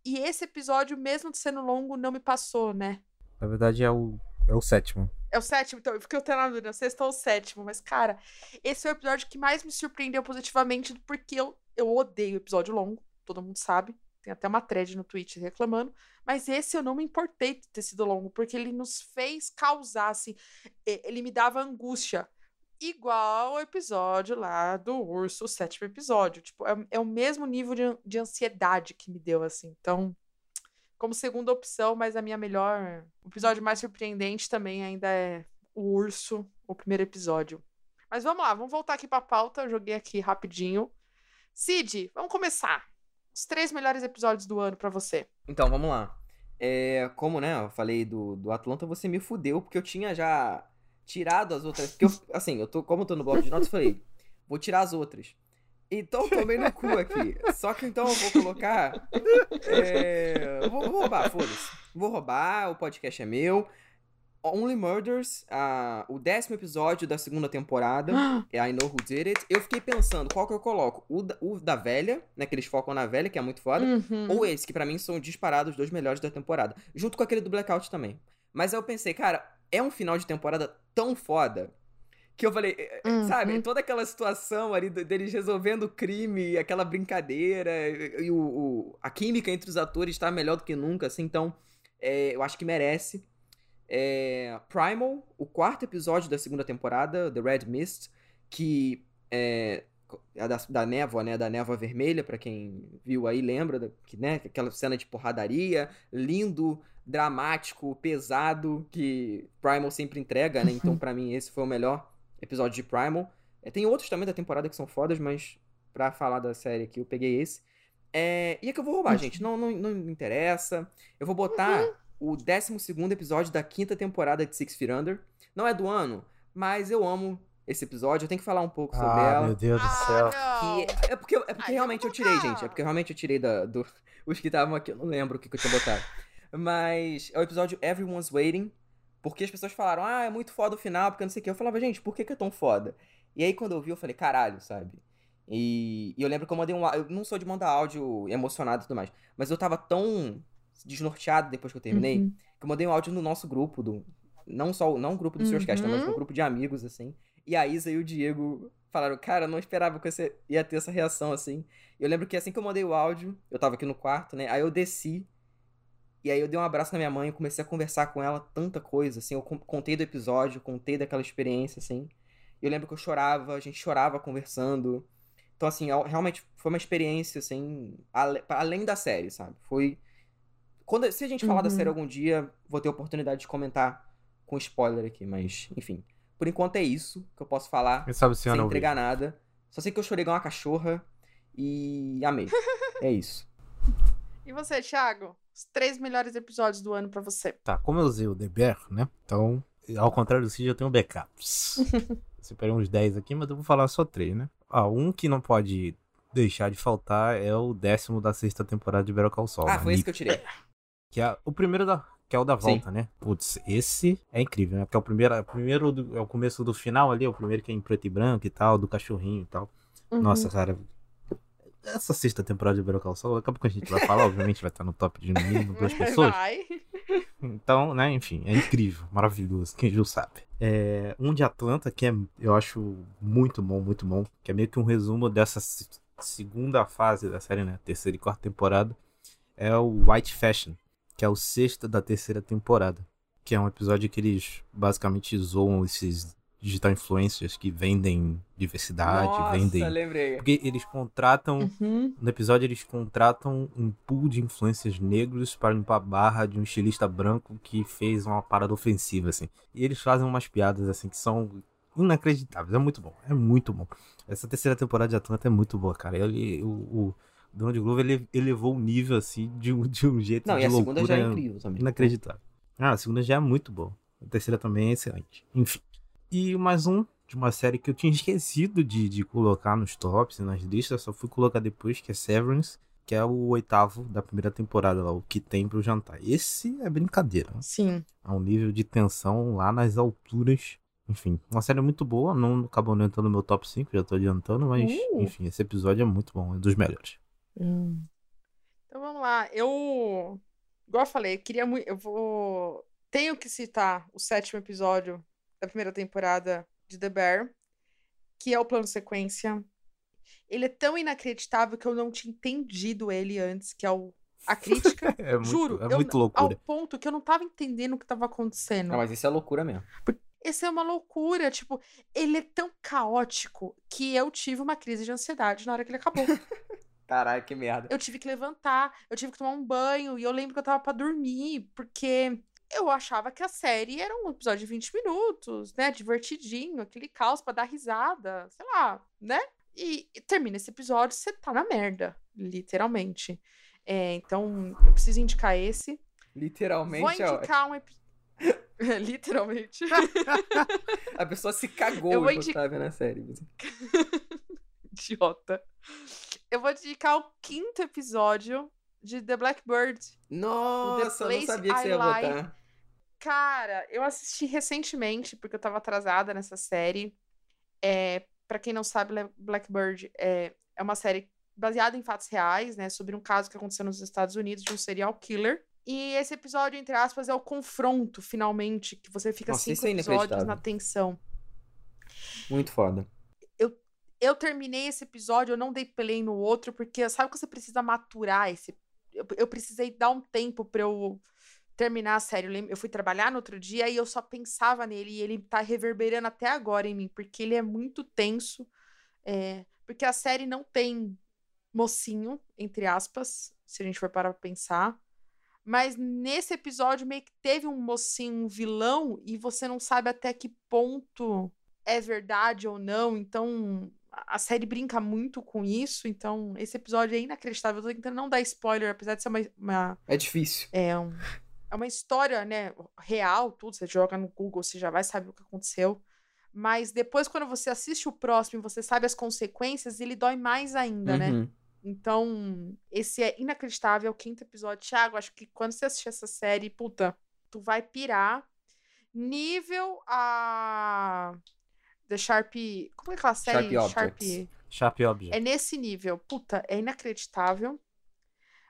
E esse episódio, mesmo sendo longo, não me passou, né? Na verdade é o, é o sétimo. É o sétimo, então, eu tenho na dúvida, sexto ou o sétimo, mas, cara, esse é o episódio que mais me surpreendeu positivamente, porque eu, eu odeio episódio longo, todo mundo sabe. Tem até uma thread no Twitch reclamando. Mas esse eu não me importei de ter sido longo, porque ele nos fez causar, assim. Ele me dava angústia. Igual o episódio lá do urso, o sétimo episódio. Tipo, é, é o mesmo nível de, de ansiedade que me deu, assim. Então, como segunda opção, mas a minha melhor. O episódio mais surpreendente também ainda é o urso, o primeiro episódio. Mas vamos lá, vamos voltar aqui pra pauta. Eu joguei aqui rapidinho. Cid, vamos começar. Os três melhores episódios do ano pra você. Então, vamos lá. É, como, né, eu falei do, do Atlanta, você me fudeu, porque eu tinha já tirado as outras. Porque eu, assim, eu tô, como eu tô no bloco de notas, eu falei, vou tirar as outras. Então tomei no cu aqui. Só que então eu vou colocar. É, vou, vou roubar, foda-se. Vou roubar, o podcast é meu. Only Murders, o décimo episódio da segunda temporada. É I Know Who Did It. Eu fiquei pensando, qual que eu coloco? O da, o da velha, né? Que eles focam na velha, que é muito foda. Uhum. Ou esse, que pra mim são disparados os dois melhores da temporada. Junto com aquele do Blackout também. Mas aí eu pensei, cara, é um final de temporada tão foda que eu falei, eh, eh, Uhum. sabe, toda aquela situação ali deles resolvendo o crime, aquela brincadeira, e, e o, o- a química entre os atores tá melhor do que nunca, assim, então é, eu acho que merece. É, Primal, o quarto episódio da segunda temporada, The Red Mist, que é, a da, da névoa, né? Da névoa vermelha, pra quem viu aí, lembra, que, né? Aquela cena de porradaria, lindo, dramático, pesado, que Primal sempre entrega, né? Então, pra mim, esse foi o melhor episódio de Primal. É, tem outros também da temporada que são fodas, mas pra falar da série aqui, eu peguei esse. É, e é que eu vou roubar, gente. Não, não, não me interessa. Eu vou botar o 12 episódio da quinta temporada de Six Feet Under. Não é do ano, mas eu amo esse episódio. Eu tenho que falar um pouco sobre Ah, ela. meu Deus do céu. Ah. Que é porque, é porque Ai, realmente eu tirei, gente. É porque realmente eu tirei da, do, os que estavam aqui. Eu não lembro o que, que eu tinha botado. Mas é o episódio Everyone's Waiting. Porque as pessoas falaram, ah, é muito foda o final, porque não sei o que. Eu falava, gente, por que, que é tão foda? E aí quando eu vi, eu falei, caralho, sabe? E, e eu lembro que eu mandei um. Eu não sou de mandar áudio emocionado e tudo mais. Mas eu tava tão desnorteado depois que eu terminei Uhum. que eu mandei um áudio no nosso grupo do. Não só não o grupo do Seus Cast, né, mas Uhum. no grupo de amigos, assim. E a Isa e o Diego falaram, cara, eu não esperava que você ia ter essa reação, assim. Eu lembro que assim que eu mandei o áudio, eu tava aqui no quarto, né? Aí eu desci. E aí eu dei um abraço na minha mãe e comecei a conversar com ela tanta coisa, assim. Eu con- contei do episódio, contei daquela experiência, assim. Eu lembro que eu chorava, a gente chorava conversando. Então, assim, realmente foi uma experiência, assim, além da série, sabe? Foi. Quando, se a gente falar da Uhum. série algum dia, vou ter a oportunidade de comentar com spoiler aqui, mas, enfim. Por enquanto é isso que eu posso falar, Quem sabe se sem eu não entregar nada. Só sei que eu chorei igual uma cachorra e amei. é isso. E você, Thiago? Os três melhores episódios do ano pra você. Tá, como eu usei o The Bear, né? Então, ao contrário do Cid, eu tenho backups. Separei uns 10 aqui, mas eu vou falar só três, né? Ah, um que não pode deixar de faltar é o décimo da sexta temporada de Better Call Saul. ah, né? foi esse que eu tirei. Que é o primeiro da. Que é o da Sim. volta, né? Putz, esse é incrível, né? Porque é o primeiro, é o primeiro do- é o começo do final ali, é o primeiro que é em preto e branco e tal, do cachorrinho e tal. Uhum. Nossa, cara. Essa sexta temporada de Better Call Saul, daqui a pouco a gente vai falar, obviamente vai estar no top de no mínimo duas pessoas. Vai. Então, né, enfim, é incrível, maravilhoso, quem viu sabe. É, um de Atlanta, que é, eu acho muito bom, muito bom, que é meio que um resumo dessa se- segunda fase da série, né, terceira e quarta temporada, é o White Fashion, que é o sexto da terceira temporada, que é um episódio que eles basicamente zoam esses digital influencers que vendem diversidade, Nossa, vendem... lembrei. Porque eles contratam Uhum. no episódio, eles contratam um pool de influencers negros para limpar a barra de um estilista branco que fez uma parada ofensiva, assim. E eles fazem umas piadas, assim, que são inacreditáveis. É muito bom, é muito bom. Essa terceira temporada de Atlanta é muito boa, cara. Ele, o, o Donald Glover, ele elevou o nível, assim, de um, de um jeito Não, de e a segunda já é loucura incrível também. Inacreditável. Ah, a segunda já é muito boa. A terceira também é excelente. Enfim. E mais um de uma série que eu tinha esquecido de, de colocar nos tops e nas listas, só fui colocar depois, que é Severance, que é o oitavo da primeira temporada lá, o que tem pro jantar. Esse é brincadeira. né? Sim. É um nível de tensão lá nas alturas. Enfim, uma série muito boa, não acabou não entrando no meu top 5, já tô adiantando, mas Uh. enfim, esse episódio é muito bom, é dos melhores. Então vamos lá. Eu, igual eu falei, eu queria muito. Eu vou. Tenho que citar o sétimo episódio da primeira temporada de The Bear, que é o plano sequência. Ele é tão inacreditável que eu não tinha entendido ele antes, que é o, a crítica. É muito, Juro, é eu- muito ao loucura. ponto que eu não tava entendendo o que tava acontecendo. Não, mas isso é loucura mesmo. Esse é uma loucura, tipo, ele é tão caótico que eu tive uma crise de ansiedade na hora que ele acabou. Caralho, que merda. eu tive que levantar, eu tive que tomar um banho, e eu lembro que eu tava pra dormir, porque eu achava que a série era um episódio de 20 minutos, né? Divertidinho, aquele caos pra dar risada, sei lá, né? E, e termina esse episódio, você tá na merda, literalmente. É, então, eu preciso indicar esse. Literalmente, Vou é indicar um episódio. literalmente. A pessoa se cagou Eu vou enquanto indi- tava vendo a série. Idiota. Eu vou indicar o quinto episódio de The Blackbird. Nossa, eu não sabia que I você ia Lie. botar. Cara, eu assisti recentemente, porque eu tava atrasada nessa série. É, para quem não sabe, Blackbird é, é uma série baseada em fatos reais, né? Sobre um caso que aconteceu nos Estados Unidos de um serial killer. E esse episódio, entre aspas, é o confronto, finalmente, que você fica Nossa, cinco é episódios na tensão. Muito foda. Eu terminei esse episódio, eu não dei play no outro, porque sabe que você precisa maturar esse. Eu, eu precisei dar um tempo pra eu terminar a série. Eu, fui trabalhar no outro dia e eu só pensava nele, e ele tá reverberando até agora em mim, porque ele é muito tenso. É, Porque a série não tem mocinho, entre aspas, se a gente for parar pra pensar. Mas nesse episódio meio que teve um mocinho, um vilão, e você não sabe até que ponto é verdade ou não. Então, a série brinca muito com isso. Então, esse episódio é inacreditável. Eu tô tentando não dar spoiler, apesar de ser uma. uma É difícil. é, um, é uma história, né, real, tudo. Você joga no Google, você já vai saber o que aconteceu. Mas depois, quando você assiste o próximo e você sabe as consequências, ele dói mais ainda, né? Uhum. Então, esse é inacreditável, é o quinto episódio. Thiago, acho que quando você assistir essa série, puta, tu vai pirar. Nível a. The Sharp. Como é aquela série? Sharp Objects. Sharp Object. É nesse nível. Puta, é inacreditável.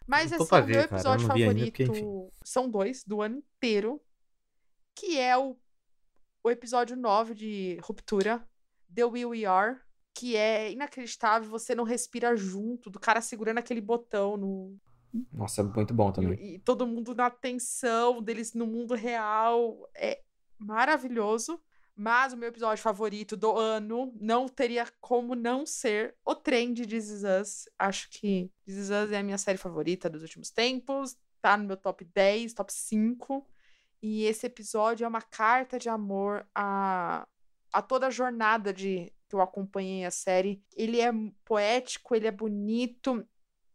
Mas assim, pra o meu episódio vi ainda, porque, favorito são dois do ano inteiro. Que é o, o episódio 9 de Ruptura, The Will We Are. Que é inacreditável, você não respira junto, do cara segurando aquele botão no. Nossa, é muito bom também. E, e todo mundo na tensão deles no mundo real. É maravilhoso. Mas o meu episódio favorito do ano não teria como não ser o trem de This Is Us. Acho que This Is Us é a minha série favorita dos últimos tempos. Tá no meu top 10, top 5. E esse episódio é uma carta de amor a, a toda a jornada de que eu acompanhei a série. Ele é poético, ele é bonito,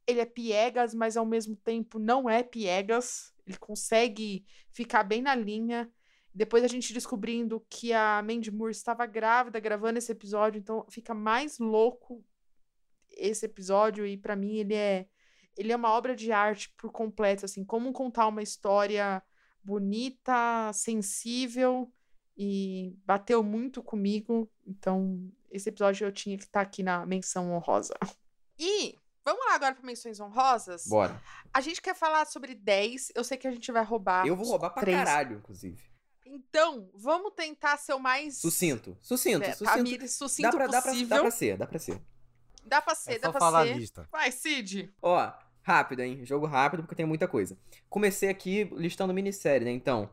ele é piegas, mas ao mesmo tempo não é piegas. Ele consegue ficar bem na linha. Depois a gente descobrindo que a Mandy Moore estava grávida gravando esse episódio, então fica mais louco esse episódio e pra mim ele é ele é uma obra de arte por completo, assim, como contar uma história bonita, sensível e bateu muito comigo. Então, esse episódio eu tinha que estar aqui na menção honrosa. E vamos lá agora para menções honrosas? Bora. A gente quer falar sobre 10. Eu sei que a gente vai roubar. Eu vou roubar pra três. caralho, inclusive. Então, vamos tentar ser o mais. Sucinto. Sucinto, É, sucinto. Tamires, sucinto dá, pra, dá, pra, possível. dá pra ser, dá pra ser. Dá pra ser, É dá só pra falar a ser. lista. Vai, Cid. Ó, rápido, hein? Jogo rápido porque tem muita coisa. Comecei aqui listando minissérie, né? Então,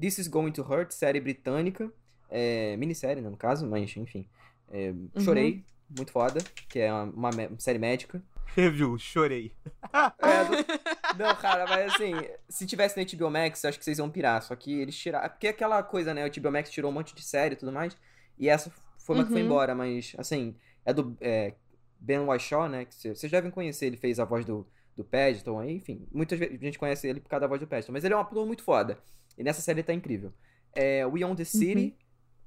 This is Going to Hurt, série britânica. É, minissérie, né, no caso, mas enfim. É, Uhum. Chorei, muito foda, que é uma, uma série médica. Review, chorei. É, não, não, cara, mas assim, se tivesse no HBO Max, acho que vocês iam pirar. Só que eles tiraram. Porque aquela coisa, né? O HBO Max tirou um monte de série e tudo mais. E essa foi uma que foi Uhum. embora, mas assim, é do é, Ben Whishaw, né? Que cê- vocês devem conhecer, ele fez a voz do, do Paddington aí, enfim. Muita gente conhece ele por causa da voz do Paddington. Mas ele é um ator muito foda. E nessa série ele tá incrível. É, We Own the City,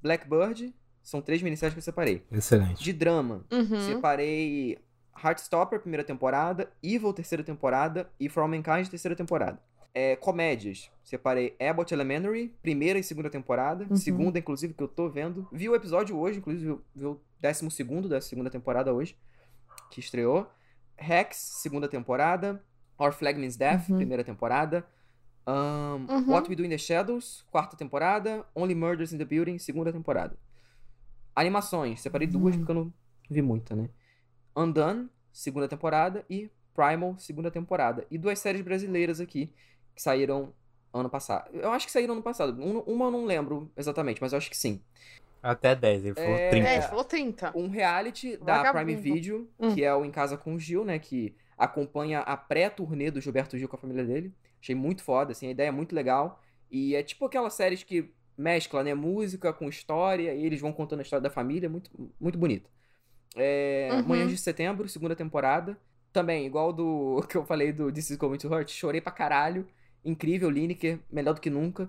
Blackbird. São três minisséries que eu separei. Excelente. De drama, Uhum. Separei Heartstopper, primeira temporada, Evil, terceira temporada e All Mankind, terceira temporada. É, comédias, separei Abbott Elementary, primeira e segunda temporada, Uhum. segunda, inclusive, que eu tô vendo. Vi o episódio hoje, inclusive, vi- o décimo segundo da segunda temporada hoje, que estreou. Rex, segunda temporada. Our Flag Means Death, Uhum. primeira temporada. Ahn, Uhum. What We Do in the Shadows, quarta temporada. Only Murders in the Building, segunda temporada. Animações, separei duas Hum. porque eu não vi muita, né? Undone, segunda temporada, e Primal, segunda temporada. E duas séries brasileiras aqui, que saíram ano passado. Eu acho que saíram ano passado. Um- Uma eu não lembro exatamente, mas eu acho que sim. Até 10, ele falou É, 30. É, falou 30. Um reality da Vagabundo. Prime Video, Hum. que é o Em Casa com o Gil, né? Que acompanha a pré-turnê do Gilberto Gil com a família dele. Achei muito foda, assim, a ideia é muito legal. E é tipo aquelas séries que mescla, né? Música com história, e eles vão contando a história da família, muito, muito bonito. É, Uhum. Manhãs de Setembro, segunda temporada. Também, igual do que eu falei do This Is Going to Hurt, chorei pra caralho. Incrível, Lineker, melhor do que nunca.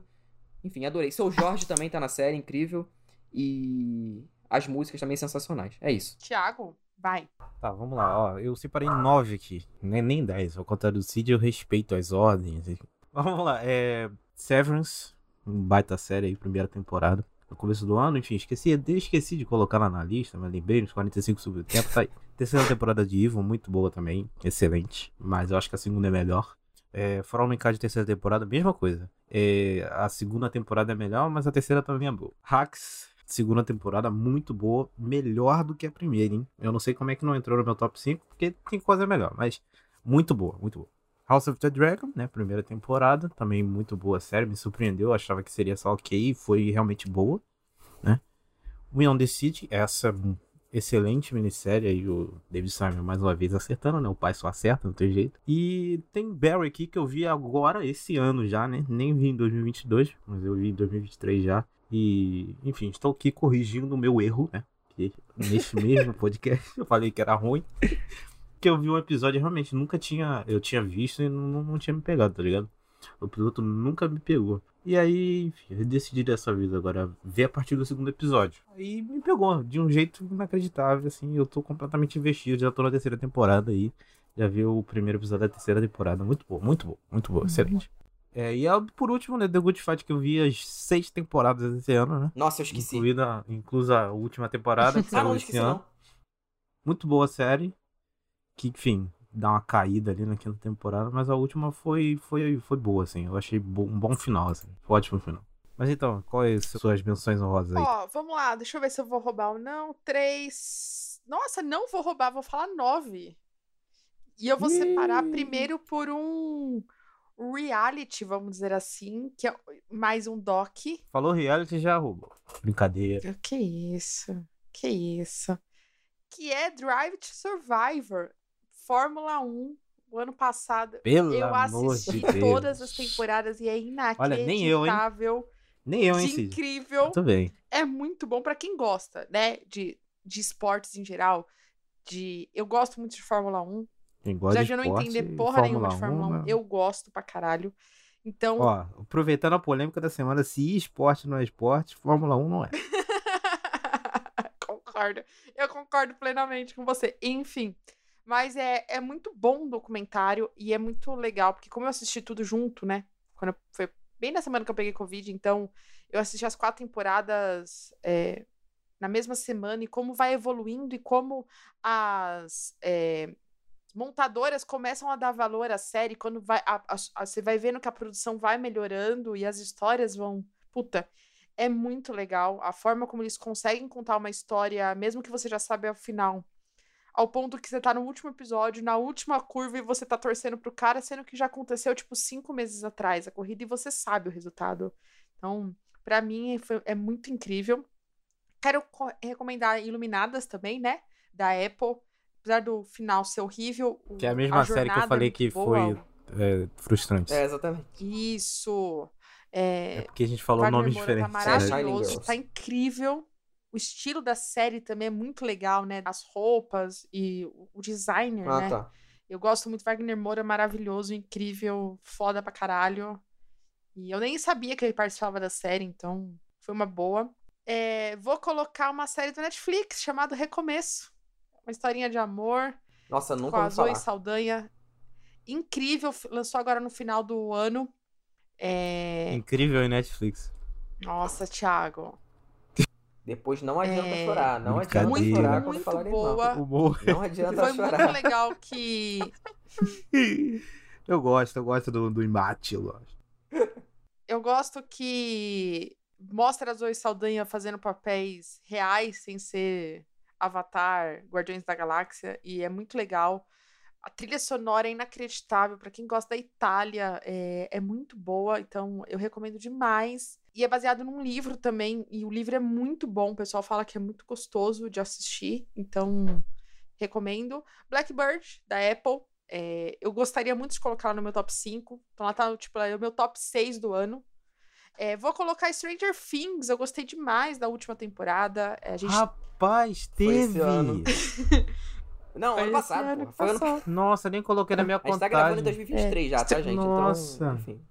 Enfim, adorei. Seu Jorge também tá na série, incrível. E as músicas também sensacionais. É isso. Tiago, vai. Tá, vamos lá. Ó, eu separei 9 aqui, nem, nem 10. Ao contrário do Cid, eu respeito as ordens. Vamos lá. É, Severance, um baita série aí, primeira temporada. No começo do ano, enfim, esqueci, esqueci de colocar lá na lista, mas lembrei, nos 45 sobre o tempo, tá aí. Terceira temporada de Evil, muito boa também, excelente. Mas eu acho que a segunda é melhor. É, For All Mankind, terceira temporada, mesma coisa. É, a segunda temporada é melhor, mas a terceira também é boa. Hacks, segunda temporada muito boa, melhor do que a primeira, hein? Eu não sei como é que não entrou no meu top 5, porque tem coisa melhor, mas muito boa, muito boa. House of the Dragon, né? Primeira temporada, também muito boa série, me surpreendeu, eu achava que seria só ok, foi realmente boa, né? We on the City, essa excelente minissérie aí, o David Simon mais uma vez acertando, né? O pai só acerta, não tem jeito. E tem Barry aqui que eu vi agora, esse ano já, né? Nem vi em 2022, mas eu vi em 2023 já. E, enfim, estou aqui corrigindo o meu erro, né? Neste mesmo podcast eu falei que era ruim. Que eu vi um episódio e realmente nunca tinha. Eu tinha visto e não, não tinha me pegado, tá ligado? O piloto nunca me pegou. E aí, enfim, eu decidi dessa vez agora ver a partir do segundo episódio. Aí me pegou de um jeito inacreditável, assim. Eu tô completamente investido, já tô na terceira temporada aí. Já vi o primeiro episódio da terceira temporada. Muito bom, muito bom, muito bom, excelente. É, e a- por último, né, The Good Fight, que eu vi as seis temporadas esse ano, né? Nossa, eu esqueci. Incluída, inclusa a última temporada que Ah, não, saiu não esse esqueci ano. não. Muito boa a série. Que, enfim, dá uma caída ali na quinta temporada, mas a última foi, foi, foi boa, assim. Eu achei bo- um bom final, assim. Foi um ótimo final. Mas então, quais são suas menções honrosas aí? Ó, vamos lá, deixa eu ver se eu vou roubar ou não. Três. Nossa, não vou roubar, vou falar nove. E eu vou separar primeiro por um reality, vamos dizer assim, que é mais um doc. Falou reality já roubou. Brincadeira. Que isso? Que isso? Que é Drive to Survivor, Fórmula 1, o ano passado. Pelo eu assisti de todas as temporadas e é Olha, nem eu, hein? inacreditável, Nem eu, hein, Cid? incrível. Muito bem. É muito bom pra quem gosta, né, de, de esportes em geral. De, eu gosto muito de Fórmula 1. Quem gosta de eu não entender porra nenhuma de Fórmula Fórmula 1, né? eu gosto pra caralho. Então, Ó, aproveitando a polêmica da semana, se esporte não é esporte, Fórmula 1 não é. concordo. Eu concordo plenamente com você. Enfim. Mas é, é muito bom o documentário e é muito legal, porque como eu assisti tudo junto, né? Quando eu- foi bem na semana que eu peguei Covid, então eu assisti as quatro temporadas é, na mesma semana e como vai evoluindo e como as é, montadoras começam a dar valor à série, quando vai, a- a- a- você vai vendo que a produção vai melhorando e as histórias vão. Puta, é muito legal a forma como eles conseguem contar uma história, mesmo que você já saiba o final. Ao ponto que você tá no último episódio, na última curva, e você tá torcendo pro cara, sendo que já aconteceu, tipo, cinco meses atrás a corrida, e você sabe o resultado. Então, pra mim, foi- é muito incrível. Quero co- recomendar Iluminadas também, né? Da Apple. Apesar do final ser horrível. Que é a mesma série que eu é falei que boa. foi é, frustrante. É, exatamente. Isso. É É, porque a gente falou Wagner nomes Moura diferentes. Tá né? Shining maravilhoso, tá incrível. O estilo da série também é muito legal, né? As roupas e o- designer, Ah, né? tá. Eu gosto muito. Wagner Moura, maravilhoso, incrível, foda pra caralho. E eu nem sabia que ele participava da série, então foi uma boa. É, vou colocar uma série do Netflix chamada Recomeço. Uma historinha de amor Nossa, nunca com a Zoe falar. Saldanha. Incrível, lançou agora no final do ano. É... Incrível em Netflix. Nossa, Thiago. Depois não adianta É, chorar. Não adianta Brincadeira. chorar quando Muito falarem boa. mal. Não adianta Foi chorar. muito legal que Eu gosto, eu gosto do, do embate, eu gosto. eu gosto que mostra a Zoe Saldanha fazendo papéis reais sem ser Avatar, Guardiões da Galáxia e é muito legal. A trilha sonora é inacreditável para quem gosta da Itália, é, é muito boa, então eu recomendo demais. E é baseado num livro também, e o livro é muito bom. O pessoal fala que é muito gostoso de assistir, então recomendo. Blackbird, da Apple. é, eu gostaria muito de colocar ela no meu top 5. Então ela tá, tipo, é o meu top 6 do ano. É, vou colocar Stranger Things, eu gostei demais da última temporada. É, a gente Rapaz, Foi esse teve! ano. Não, Foi ano esse passado, ano pô. que Foi ano... Nossa, nem coloquei na minha A gente tá contagem. gravando em 2023 já, tá, gente? Nossa. Então, enfim.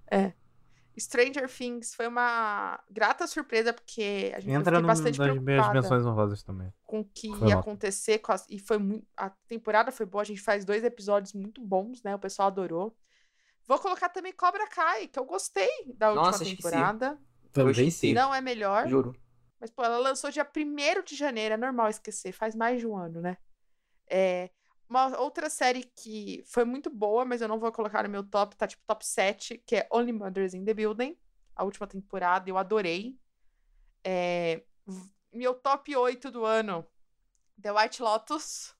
Stranger Things foi uma grata surpresa, porque a gente Entra no, bastante nas minhas menções honrosas também. com o que Foi ia mal. acontecer. Com as- e foi muito. A temporada foi boa, a gente faz dois episódios muito bons, né? O pessoal adorou. Vou colocar também Cobra Kai, que eu gostei da última Nossa, temporada. Também sim. Não é melhor. Juro. Mas, pô, ela lançou dia 1 de janeiro, é normal esquecer, faz mais de um ano, né? É, uma outra série que foi muito boa, mas eu não vou colocar no meu top, tá tipo top 7, que é Only Mothers in the Building, a última temporada, eu adorei. É, meu top 8 do ano, The White Lotus.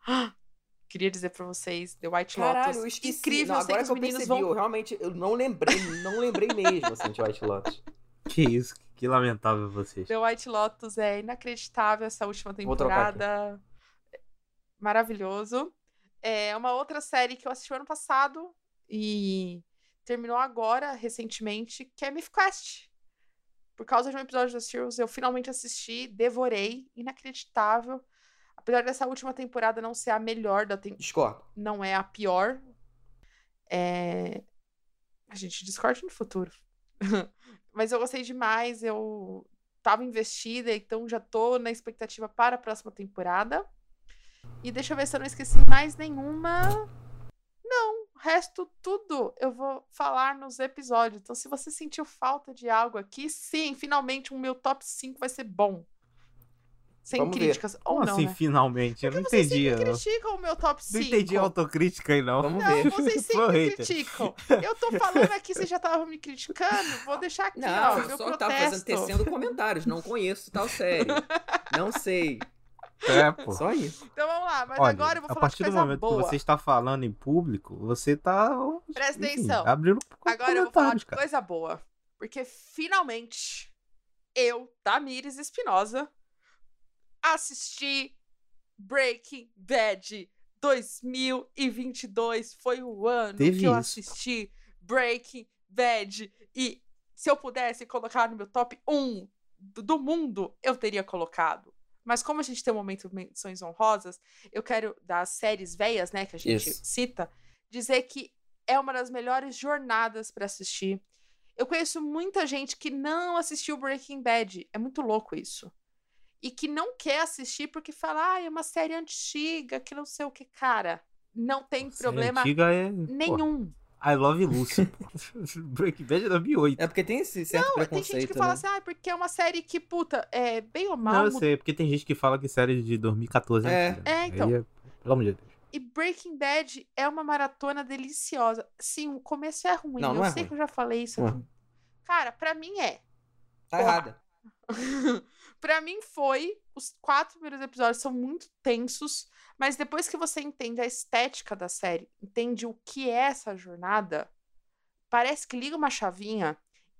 Queria dizer pra vocês, The White Caralho, Lotus. eu esqueci. Incrível, não, eu sei agora que que os meninos percebi, vão eu realmente eu não lembrei, não lembrei mesmo, assim, de White Lotus. Que isso? Que lamentável vocês. The White Lotus é inacreditável essa última Vou trocar aqui. temporada. Maravilhoso. É uma outra série que eu assisti ano passado e terminou agora, recentemente, que é Myth Quest. Por causa de um episódio da Sirius, eu finalmente assisti, devorei, inacreditável. Apesar dessa última temporada não ser a melhor da temporada, não é a pior. É... A gente discorda no futuro. Mas eu gostei demais, eu tava investida, então já tô na expectativa para a próxima temporada. E deixa eu ver se eu não esqueci mais nenhuma. Não, o resto tudo eu vou falar nos episódios. Então, se você sentiu falta de algo aqui, sim, finalmente o meu top 5 vai ser bom. Sem Vamos ver. críticas. Ou Como não, assim, né? finalmente? Eu Porque não vocês entendi. sempre eu- criticam o meu top Não 5. entendi a autocrítica aí, não. Vamos Não, ver. vocês sempre criticam. Eu tô falando aqui, vocês já estavam me criticando. Vou deixar aqui, Não, ó, eu meu só tava protesto. fazendo, tecendo comentários. Não conheço tal série. Não sei. É, pô. Só isso. Então vamos lá, mas Olha, agora eu vou a falar partir de do momento boa. que você está falando em público, você tá. Presta enfim, atenção. Abrindo Agora eu vou falar de cara. coisa boa. Porque finalmente eu, Tamires Espinosa, assisti Breaking Bad 2022. Foi o ano Teve que eu isso. assisti Breaking Bad. E se eu pudesse colocar no meu top 1 do, do mundo, eu teria colocado. Mas como a gente tem um momento de menções honrosas, eu quero, das séries velhas, né, que a gente Isso. cita, dizer que é uma das melhores jornadas pra assistir. Eu conheço muita gente que não assistiu Breaking Bad. É muito louco isso. E que não quer assistir porque fala, ah, é uma série antiga, que não sei o que. Cara, não tem problema é. pô, nenhum. I Love Lucy. Breaking Bad é 2008. É porque tem esse certo Não, tem preconceito, gente que fala né? assim, ah, porque é uma série que, puta, é bem ou mal. Não, eu sei, porque tem gente que fala que série de 2014 é É. antiga. É, Aí então. pelo amor de Deus. E Breaking Bad é uma maratona deliciosa. Sim, o começo é ruim. Não, eu não é sei ruim. que eu já falei isso Não é aqui. Cara, pra mim é. Tá Porra. errada. pra mim foi. Os quatro primeiros episódios são muito tensos, mas depois que você entende a estética da série, entende o que é essa jornada, parece que liga uma chavinha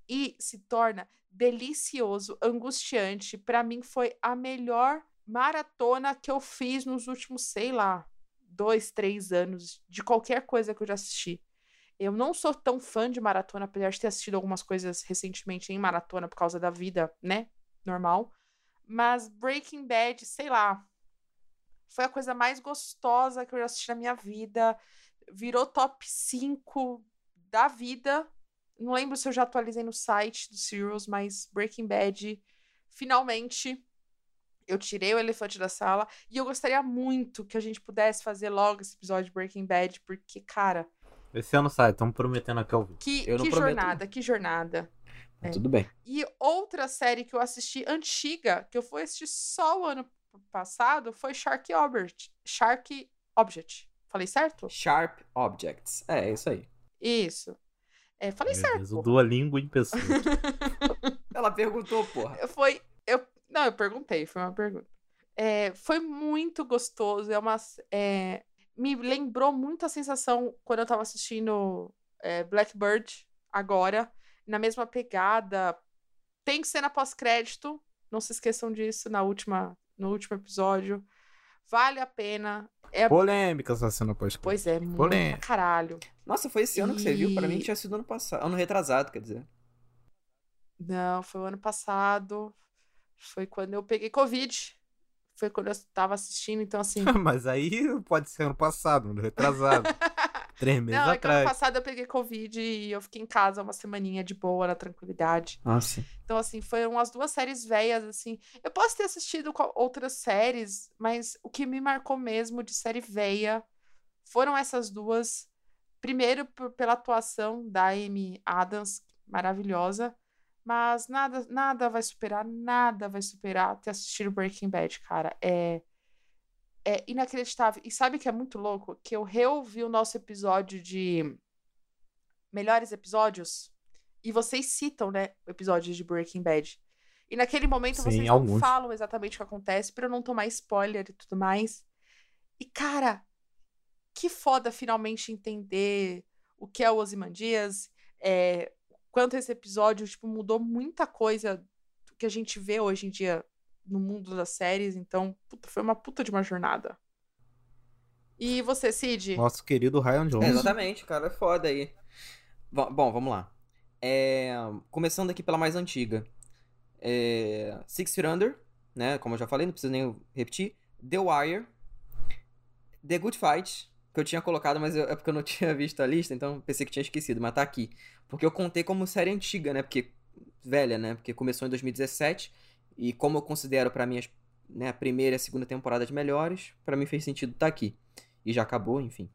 e se torna delicioso, angustiante. Pra mim foi a melhor maratona que eu fiz nos últimos, sei lá, dois, três anos de qualquer coisa que eu já assisti. Eu não sou tão fã de maratona, apesar de ter assistido algumas coisas recentemente em maratona por causa da vida, né? Normal. Mas Breaking Bad, sei lá. Foi a coisa mais gostosa que eu já assisti na minha vida. Virou top 5 da vida. Não lembro se eu já atualizei no site do Serials, mas Breaking Bad, finalmente, eu tirei o elefante da sala. E eu gostaria muito que a gente pudesse fazer logo esse episódio de Breaking Bad, porque, cara, Esse ano sai, estamos prometendo aqui ao vivo. que, que jornada, que jornada. É. Tudo bem. E outra série que eu assisti antiga, que eu fui assistir só o ano passado, foi Shark Object. Shark Object. Falei certo? Sharp Objects. É, é isso aí. Isso. É, falei Meu certo. Deus, o. Duolingo em pessoa. Ela perguntou, porra. Foi. Eu, não, eu perguntei, foi uma pergunta. É, foi muito gostoso. É uma. é, me lembrou muito a sensação quando eu tava assistindo é, Blackbird agora. Na mesma pegada. Tem cena pós-crédito. Não se esqueçam disso na última, no último episódio. Vale a pena. É, Polêmica essa cena pós pois é, muito Polêmica. pra caralho. Nossa, foi esse ano que você viu? Pra mim E- tinha sido ano passado. Ano retrasado, quer dizer. Não, foi o ano passado. Foi quando eu peguei Covid. Foi quando eu tava assistindo, então assim. Mas aí pode ser ano passado, ano retrasado. Três meses Não, é que ano atrás. passado eu peguei Covid e eu fiquei em casa uma semaninha de boa, na tranquilidade. Nossa. Então, assim, foram as duas séries velhas, assim. Eu posso ter assistido outras séries, mas o que me marcou mesmo de série velha foram essas duas. Primeiro, por- pela atuação da Amy Adams, maravilhosa. Mas nada, nada vai superar, nada vai superar ter assistido Breaking Bad, cara. É, é inacreditável. E sabe o que é muito louco? Que eu reouvi o nosso episódio de melhores episódios e vocês citam, né, o episódio de Breaking Bad. E naquele momento Sim, vocês não alguns. falam exatamente o que acontece pra eu não tomar spoiler e tudo mais. E cara, que foda finalmente entender o que é o Ozymandias, é, quanto esse episódio tipo mudou muita coisa que a gente vê hoje em dia no mundo das séries. Então, puta, foi uma puta de uma jornada. E você, Cid? Nosso querido Ryan Jones. É, exatamente, cara, é foda aí. Bom, bom, vamos lá. É, começando aqui pela mais antiga. É, Six Feet Under, né? Como eu já falei, não preciso nem repetir. The Wire. The Good Fight, que eu tinha colocado, mas eu- é porque eu não tinha visto a lista, então pensei que tinha esquecido, mas tá aqui. Porque eu contei como série antiga, né? Porque. Velha, né? Porque começou em 2017. E como eu considero pra mim né, a primeira e a segunda temporada melhores, pra mim fez sentido tá aqui. E já acabou, enfim.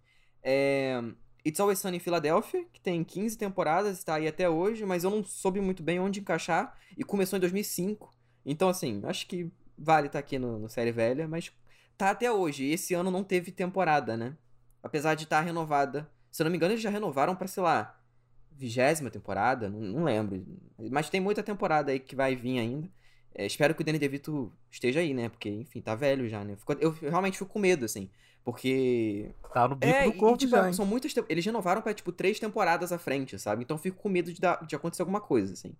É, It's Always Sunny em Philadelphia, que tem 15 temporadas, está aí até hoje, mas eu não soube muito bem onde encaixar, e começou em 2005. Então, assim, acho que vale estar aqui no, no Série Velha, mas tá até hoje. E esse ano não teve temporada, né? Apesar de estar renovada. Se eu não me engano, eles já renovaram pra, sei lá, vigésima temporada, não, não lembro. Mas tem muita temporada aí que vai vir ainda. É, espero que o Danny DeVito esteja aí, né? Porque, enfim, tá velho já, né? Fico- eu realmente fico com medo, assim. Porque Tá no bico é, do e, corpo tipo, já, hein? são muitas. te- Eles renovaram pra, tipo, três temporadas à frente, sabe? Então eu fico com medo de, dar, de acontecer alguma coisa, assim.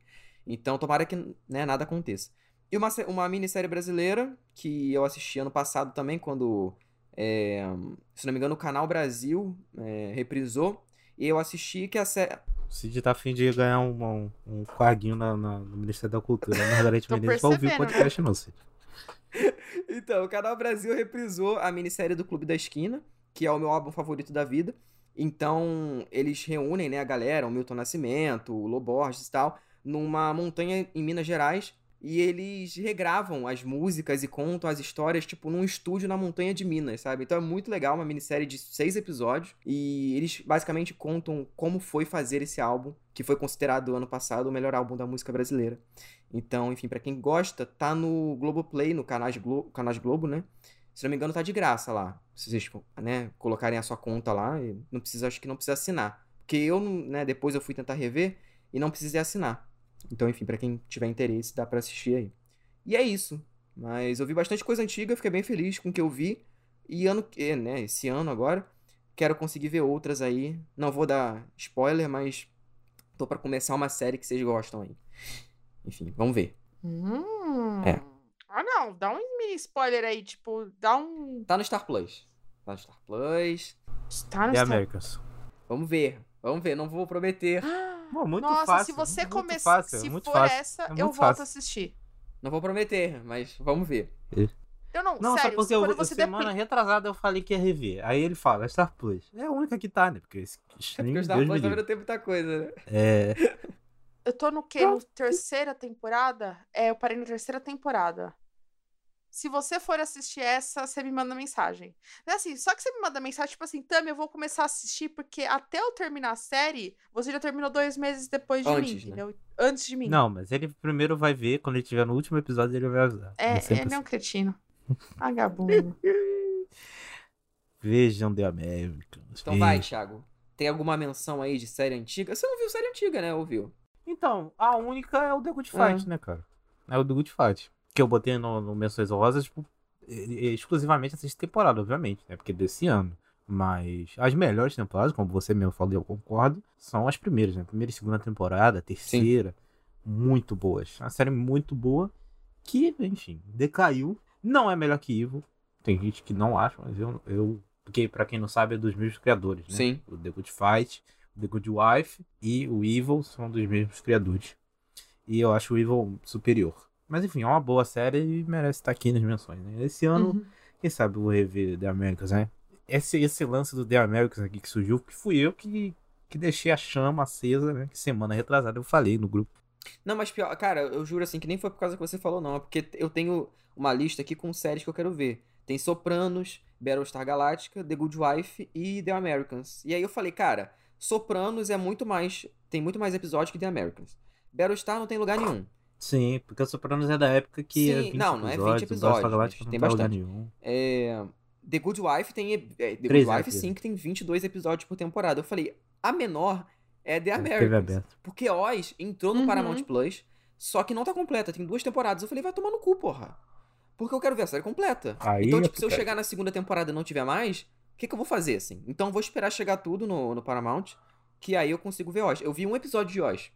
Então tomara que né, nada aconteça. E uma, uma minissérie brasileira que eu assisti ano passado também, quando. é, se não me engano, o Canal Brasil é, reprisou. E eu assisti que a série. O Cid tá afim de ganhar um, um, um na, na- no Ministério da Cultura. A Margarete Tô Menezes vai ouvir o podcast, não, Cid. Então, o Canal Brasil reprisou a minissérie do Clube da Esquina, que é o meu álbum favorito da vida. Então, eles reúnem, né, a galera, o Milton Nascimento, o Loborges e tal, numa montanha em Minas Gerais. E eles regravam as músicas e contam as histórias, tipo, num estúdio na montanha de Minas, sabe? Então é muito legal, uma minissérie de seis episódios. E eles basicamente contam como foi fazer esse álbum, que foi considerado ano passado o melhor álbum da música brasileira. Então, enfim, pra quem gosta, tá no Globoplay, no canal de Globo, de Globo, né? Se não me engano, tá de graça lá. Se vocês, né, colocarem a sua conta lá, não precisa, acho que não precisa assinar. Porque eu, né, depois eu fui tentar rever e não precisei assinar. Então, enfim, pra quem tiver interesse, dá pra assistir aí. E é isso. Mas eu vi bastante coisa antiga, fiquei bem feliz com o que eu vi. E ano, que- né, esse ano agora, quero conseguir ver outras aí. Não vou dar spoiler, mas tô pra começar uma série que vocês gostam aí. Enfim, vamos ver. Hum. É. Ah, não. Dá um mini spoiler aí, tipo, dá um. Tá no Star Plus. Tá no Star Plus. Tá no The Star- Americans. Vamos ver. Vamos ver, não vou prometer. Pô, muito Nossa, fácil. se você começar. Se muito for fácil. essa, É eu volto fácil. a assistir. Não vou prometer, mas vamos ver. Eu não, Não, só sério, porque eu, você semana retrasada eu falei que ia rever. Aí ele fala, é Star Plus. É a única que tá, né? Porque esse É porque o Star Deus me Plus também não tem muita coisa, né? É, Eu tô no quê? No terceira temporada? É, eu parei na terceira temporada. Se você for assistir essa, você me manda mensagem. Não é assim, só que você me manda mensagem, tipo assim, Tami, eu vou começar a assistir, porque até eu terminar a série, você já terminou dois meses depois de mim, Antes, né? entendeu? Antes de mim. Não, mas ele primeiro vai ver, quando ele estiver no último episódio, ele vai avisar. É, ele é um assim. cretino. Vagabundo. Vejam The Americans. Então vai, vejam. Thiago. Tem alguma menção aí de série antiga? Você não viu série antiga, né? Ouviu? Então, a única é o The Good Ah. Fight, né, cara? É o The Good Fight. Que eu botei no, no Menções Rosas, tipo, exclusivamente essa temporada, obviamente, né? Porque é desse ano. Mas as melhores temporadas, como você mesmo falou, eu concordo, são as primeiras, né? Primeira e segunda temporada, terceira. Muito boas. Uma série muito boa que, enfim, decaiu. Não é melhor que Evil. Tem gente que não acha, mas eu. eu porque, pra quem não sabe, é dos mesmos criadores, né? Sim. O The Good Fight, o The Good Wife e o Evil são dos mesmos criadores. E eu acho o Evil superior. Mas enfim, é uma boa série e merece estar aqui nas menções. Né? Esse ano, Uhum. quem sabe eu vou rever The Americans, né? Esse, esse lance do The Americans aqui que surgiu, que fui eu que, que deixei a chama acesa, né? Que semana retrasada eu falei no grupo. Não, mas pior, cara, eu juro assim que nem foi por causa que você falou, não. É porque eu tenho uma lista aqui com séries que eu quero ver. Tem Sopranos, Battlestar Galactica, The Good Wife e The Americans. E aí eu falei, cara, Sopranos é muito mais. Tem muito mais episódios que The Americans. Battlestar não tem lugar nenhum. Sim, porque o Sopranos é da época que é Sim, 20 não, não é 20 episódios, o Battlestar episódios, Galactica mas não tem tá bastante. nenhum. É, The Good Wife tem. é, The Good Wife, sim, que tem 22 episódios por temporada. Eu falei, a menor é The É, Americans. Porque Oz entrou no Uhum. Paramount Plus, só que não tá completa, tem duas temporadas. Eu falei, vai tomar no cu, porra. Porque eu quero ver a série completa. Aí então, é tipo, se eu chegar na segunda temporada e não tiver mais, o que, que eu vou fazer, assim? Então eu vou esperar chegar tudo no, no Paramount, que aí eu consigo ver Oz. Eu vi um episódio de Oz.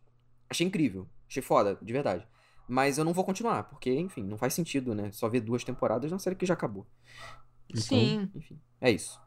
Achei incrível. Achei foda, de verdade. Mas eu não vou continuar, porque, enfim, não faz sentido, né? Só ver duas temporadas na série que já acabou. Então, Sim. Enfim, é isso.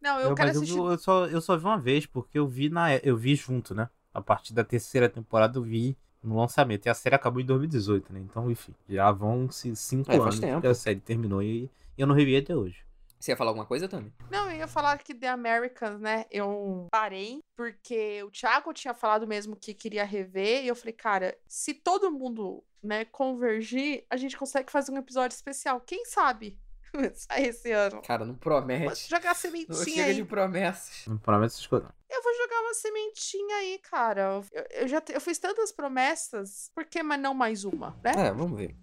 Não, eu, Eu, quero eu, assistir. vi- eu só, eu só vi uma vez, porque eu vi na eu vi junto, né? A partir da terceira temporada eu vi no lançamento. E a série acabou em 2018, né? Então, enfim, já vão se cinco É, anos tempo. que a série terminou e eu não revi até hoje. Você ia falar alguma coisa, Tami? Não, eu ia falar que The Americans, né? Eu parei porque o Thiago tinha falado mesmo que queria rever. E eu falei, cara, se todo mundo, né, convergir, a gente consegue fazer um episódio especial. Quem sabe? Sai esse ano. Cara, não Vou promete. jogar Não sementinha chega aí. de promessas. Não prometo essas coisas. não. Eu vou jogar uma sementinha aí, cara. Eu, eu já te- eu fiz tantas promessas, por que mas não mais uma, né? É, vamos ver.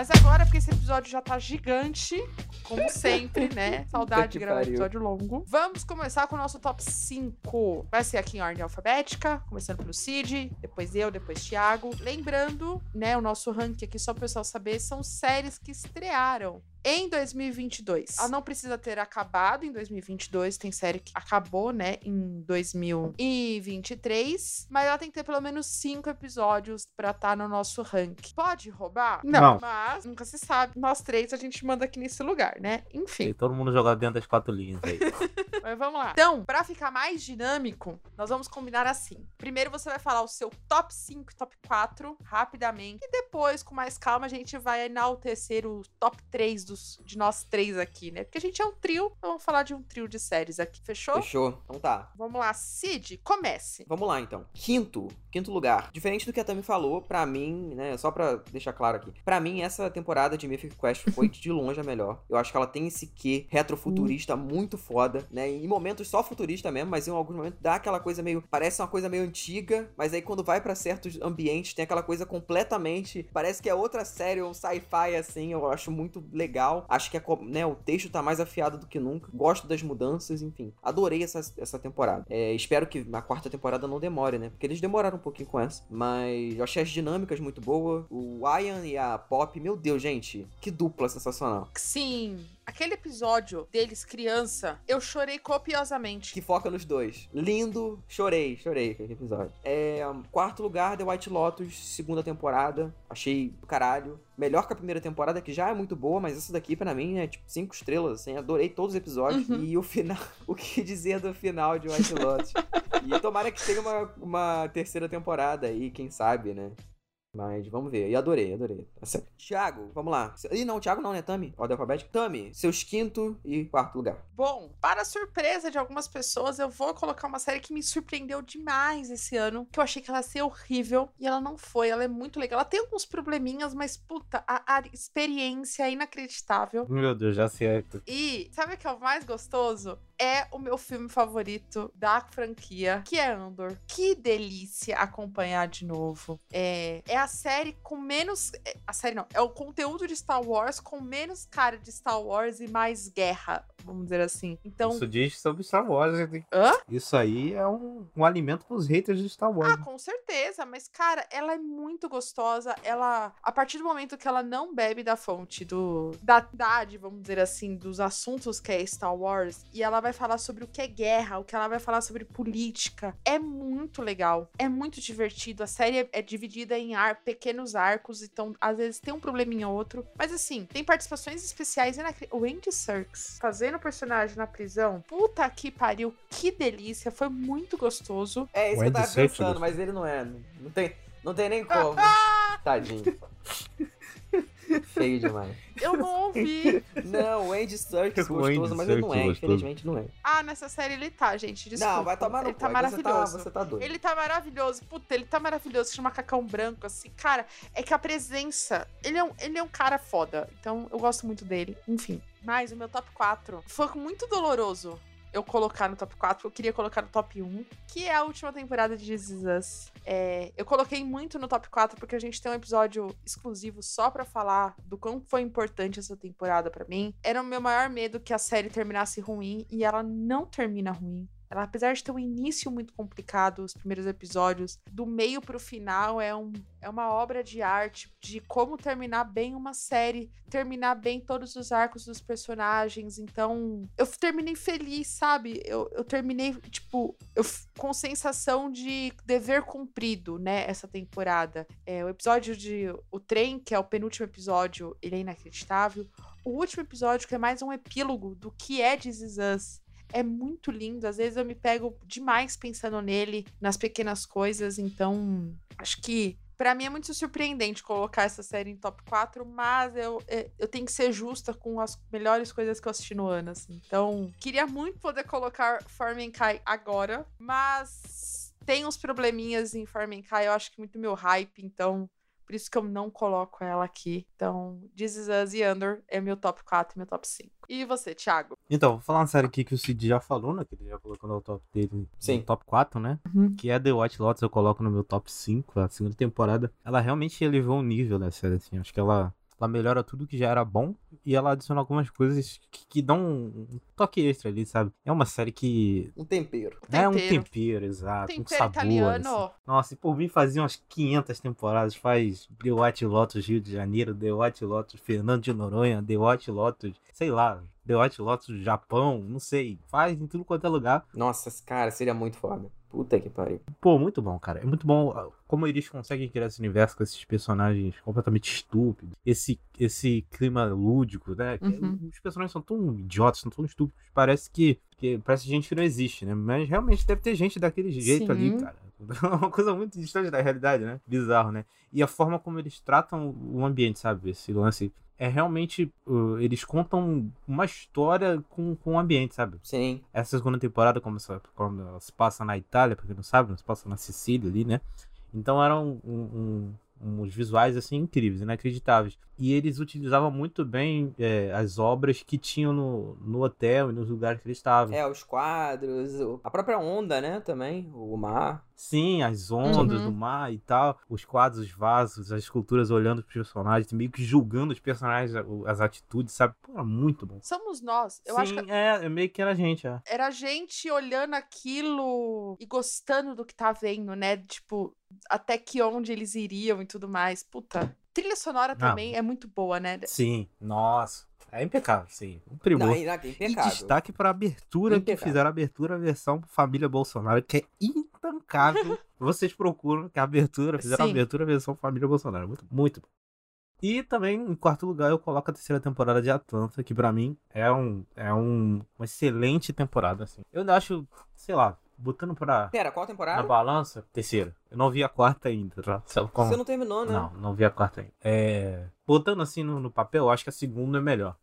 Mas agora, porque esse episódio já tá gigante, como sempre, né? Saudade de gravar pariu. episódio longo. Vamos começar com o nosso top 5. Vai ser aqui em ordem alfabética, começando pelo Cid, depois eu, depois Thiago. Lembrando, né, o nosso ranking aqui, só pro pessoal saber, são séries que estrearam em 2022. Ela não precisa ter acabado em 2022, tem série que acabou, né, em 2023, mas ela tem que ter pelo menos cinco episódios pra estar no nosso ranking. Pode roubar? Não. Mas nunca se sabe. Nós três a gente manda aqui nesse lugar, né? Enfim. Tem todo mundo jogado dentro das quatro linhas aí. Mas vamos lá. Então, pra ficar mais dinâmico, nós vamos combinar assim. Primeiro você vai falar o seu top 5 e top 4 rapidamente. E depois, com mais calma, a gente vai enaltecer o top 3 dos, de nós três aqui, né? Porque a gente é um trio, então vamos falar de um trio de séries aqui. Fechou? Fechou? Então tá. Vamos lá, Cid, comece. Vamos lá, então. Quinto, quinto lugar. Diferente do que a Tami falou, pra mim, né, só pra deixar claro aqui. Pra mim, essa temporada de Mythic Quest foi de longe a melhor. Eu acho que ela tem esse quê retrofuturista muito foda, né? Em momentos só futurista mesmo, mas em alguns momentos dá aquela coisa meio... Parece uma coisa meio antiga, mas aí quando vai pra certos ambientes tem aquela coisa completamente... Parece que é outra série, um sci-fi, assim, eu acho muito legal. Acho que é, co- né, o texto tá mais afiado do que nunca. Gosto das mudanças, enfim. Adorei essa, essa temporada. É, espero que a quarta temporada não demore, né? Porque eles demoraram um pouquinho com essa. Mas eu achei as dinâmicas muito boas. O Ian e a Pop, meu Deus, gente. Que dupla sensacional. Sim, aquele episódio deles criança, eu chorei copiosamente. Que foca nos dois. Lindo. Chorei, chorei aquele episódio. É, quarto lugar, The White Lotus, segunda temporada. Achei do caralho. Melhor que a primeira temporada, que já é muito boa, mas essa daqui, pra mim, é tipo cinco estrelas, assim. Adorei todos os episódios. Uhum. E o final. O que dizer do final de White Lotus? e tomara que tenha uma, uma terceira temporada aí, quem sabe, né? Mas vamos ver. E adorei, adorei. Tá certo. Thiago, vamos lá. Ih, não, Thiago não, né? Tami? Ordem alfabética. Tami, seus quinto e quarto lugar. Bom, para surpresa de algumas pessoas, eu vou colocar uma série que me surpreendeu demais esse ano, que eu achei que ela ia ser horrível, e ela não foi, ela é muito legal. Ela tem alguns probleminhas, mas puta, a, a experiência é inacreditável. Meu Deus, já sei. E sabe o que é o mais gostoso? É o meu filme favorito da franquia, que é Andor. Que delícia acompanhar de novo. É, é a série com menos. é, A série não, é o conteúdo de Star Wars com menos cara de Star Wars e mais guerra, vamos dizer assim. Então. Isso diz sobre Star Wars. hein? Hã? Isso aí é um, um alimento pros haters de Star Wars. Ah, com certeza, mas cara, ela é muito gostosa. Ela, a partir do momento que ela não bebe da fonte do da idade, vamos dizer assim, dos assuntos que é Star Wars, e ela vai falar sobre o que é guerra, o que ela vai falar sobre política, é muito legal, é muito divertido. A série é, é dividida em ar, pequenos arcos, então às vezes tem um probleminha ou outro, mas assim, tem participações especiais inacre- o Andy Serkis fazendo o personagem na prisão. Puta que pariu, que delícia, foi muito gostoso. É isso O que eu tava Serkis pensando, gostou. mas ele não é. Não, não tem, não tem nem como. Tadinho. Feio demais. Eu não ouvi. Não, o Andy Serkis Andy gostoso, mas ele não é. gostoso. Infelizmente não é. Ah, nessa série ele tá, gente. Desculpa. Não, vai tomar no Ele tá cu, aí você maravilhoso. Você tá doido. Ele tá maravilhoso. Puta, ele tá maravilhoso. Chama macacão branco, assim. Cara, é que a presença. Ele é, um, ele é um cara foda. Então eu gosto muito dele. Enfim. Mas o meu top 4 foi muito doloroso eu colocar no top 4. Eu queria colocar no top 1, que é a última temporada de Is Us. É, eu coloquei muito no top 4 porque a gente tem um episódio exclusivo só pra falar do quão foi importante essa temporada pra mim. Era o meu maior medo que a série terminasse ruim e ela não termina ruim. Ela, apesar de ter um início muito complicado, os primeiros episódios, do meio pro final é, um, é uma obra de arte de como terminar bem uma série, terminar bem todos os arcos dos personagens. Então, eu terminei feliz, sabe? Eu, eu terminei, tipo, eu, com sensação de dever cumprido, né? Essa temporada. É, o episódio de O Trem, que é o penúltimo episódio, ele é inacreditável. O último episódio, que é mais um epílogo do que é This Is Us, é muito lindo. Às vezes eu me pego demais pensando nele, nas pequenas coisas. Então, acho que para mim é muito surpreendente colocar essa série em top 4, mas eu, é, eu tenho que ser justa com as melhores coisas que eu assisti no ano, assim. Então, queria muito poder colocar Kai agora, mas tem uns probleminhas em Kai, eu acho que muito meu hype, então por isso que eu não coloco ela aqui. Então, This Is Us e Under é meu top 4 e meu top 5. E você, Thiago? Então, vou falar uma série aqui que o Cid já falou, né? Que ele já colocou no top dele. Sim. No top 4, né? Uhum. Que é The White Lotus, eu coloco no meu top 5, a segunda temporada. Ela realmente elevou o nível da série, assim. Acho que ela ela melhora tudo que já era bom e ela adiciona algumas coisas que, que dão um toque extra ali, sabe? É uma série que. Um tempero. É um tempero, exato. Um, um sabor. Italiano. Assim. Nossa, e por mim fazia umas 500 temporadas. Faz The White Lotus Rio de Janeiro, The White Lotus Fernando de Noronha, The White Lotus, sei lá, The White Lotus Japão, não sei. Faz em tudo quanto é lugar. Nossa, cara, seria muito foda. Puta que pariu. Pô, muito bom, cara. É muito bom ah, como eles conseguem criar esse universo com esses personagens completamente estúpidos. Esse, esse clima lúdico, né? Uhum. Os personagens são tão idiotas, são tão estúpidos. Parece que, que parece gente que não existe, né? Mas realmente deve ter gente daquele jeito Sim. ali, cara. É uma coisa muito distante da realidade, né? Bizarro, né? E a forma como eles tratam o ambiente, sabe? Esse lance é realmente. Uh, eles contam uma história com, com o ambiente, sabe? Sim. Essa segunda temporada, como, essa, como ela se passa na Itália, pra quem não sabe, se passa na Sicília ali, né? Então era um, um, um, uns visuais assim incríveis, inacreditáveis. E eles utilizavam muito bem é, as obras que tinham no, no hotel e nos lugares que eles estavam. É, os quadros, a própria onda, né, também, o mar. Sim, as ondas uhum. do mar e tal, os quadros, os vasos, as esculturas olhando os personagens, meio que julgando os personagens, as atitudes, sabe? Pô, é muito bom. Somos nós. Eu Sim, acho que... é, meio que era a gente, é. Era a gente olhando aquilo e gostando do que tá vendo, né? Tipo, até que onde eles iriam e tudo mais. Puta, trilha sonora também é muito boa, né? Sim, nossa. É impecável, sim. Um primor. Não, é e destaque para a abertura impecável. que fizeram a abertura a versão Família Bolsonaro, que é intancável. Vocês procuram que a abertura, fizeram sim. a abertura a versão Família Bolsonaro. Muito, muito bom. E também, em quarto lugar, eu coloco a terceira temporada de Atlanta, que para mim é, um, é um, uma excelente temporada, assim. Eu acho, sei lá, botando pra. Pera, qual temporada? Na balança, terceira. Eu não vi a quarta ainda, tá? Você não terminou, né? Não, não vi a quarta ainda. É... Botando assim no, no papel, eu acho que a segunda é melhor.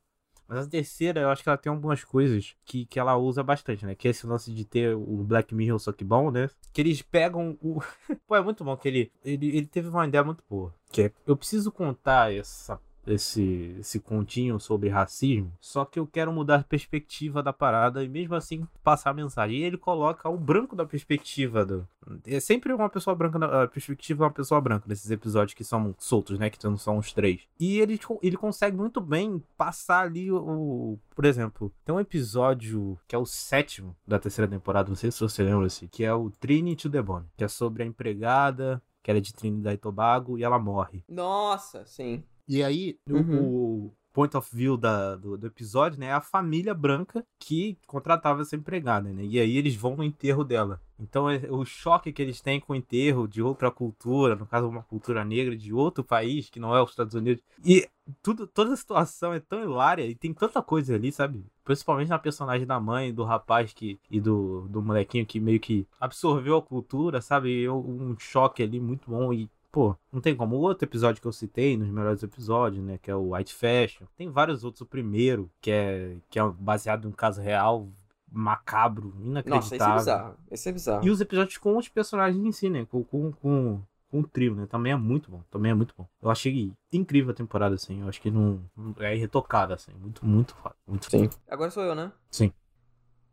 Mas a terceira, eu acho que ela tem algumas coisas que, que ela usa bastante, né? Que é esse lance de ter o Black Mirror só que bom, né? Que eles pegam o. Pô, é muito bom que ele, ele, ele teve uma ideia muito boa. Que é, eu preciso contar essa esse, esse continho sobre racismo, só que eu quero mudar a perspectiva da parada e mesmo assim passar a mensagem. E ele coloca o branco da perspectiva do. É sempre uma pessoa branca, a perspectiva de uma pessoa branca nesses episódios que são soltos, né? Que não são os três. E ele, ele consegue muito bem passar ali o. Por exemplo, tem um episódio que é o sétimo da terceira temporada, não sei se você lembra assim, que é o Trinity the Bone, que é sobre a empregada que era é de Trinidad e Tobago, e ela morre. Nossa, sim. E aí, uhum. o, point of view da, do, do, episódio, né, é a família branca que contratava essa empregada, né? E aí eles vão no enterro dela. Então é, o choque que eles têm com o enterro de outra cultura, no caso uma cultura negra de outro país que não é os Estados Unidos. E tudo, toda a situação é tão hilária e tem tanta coisa ali, sabe? Principalmente na personagem da mãe, do rapaz que, e do, do molequinho que meio que absorveu a cultura, sabe? E um choque ali muito bom e pô, não tem como. O outro episódio que eu citei, nos melhores episódios, né? Que é o White Fashion. Tem vários outros. O primeiro, que é, que é baseado em um caso real, macabro, inacreditável. Nossa, esse é bizarro. Esse é bizarro. E os episódios com os personagens em si, né? Com, com, com, com o trio, né? Também é muito bom. Também é muito bom. Eu achei incrível a temporada, assim. Eu acho que não. É irretocada, assim. Muito, muito foda. Muito Sim. Foda. Agora sou eu, né? Sim.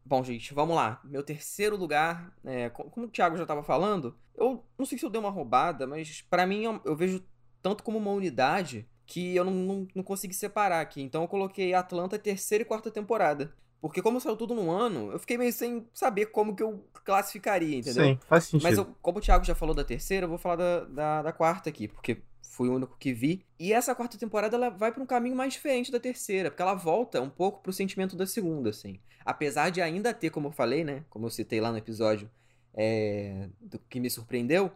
Bom, gente, vamos lá. Meu terceiro lugar, é, como o Thiago já estava falando, eu não sei se eu dei uma roubada, mas para mim eu, eu, vejo tanto como uma unidade que eu não, não, não consegui separar aqui. Então eu coloquei Atlanta terceira e quarta temporada. Porque como saiu tudo num ano, eu fiquei meio sem saber como que eu classificaria, entendeu? Sim, faz sentido. Mas eu- como o Thiago já falou da terceira, eu vou falar da, da, da quarta aqui, porque fui o único que vi. E essa quarta temporada, ela vai pra um caminho mais diferente da terceira, porque ela volta um pouco pro sentimento da segunda, assim. Apesar de ainda ter, como eu falei, né? Como eu citei lá no episódio é, do que me surpreendeu,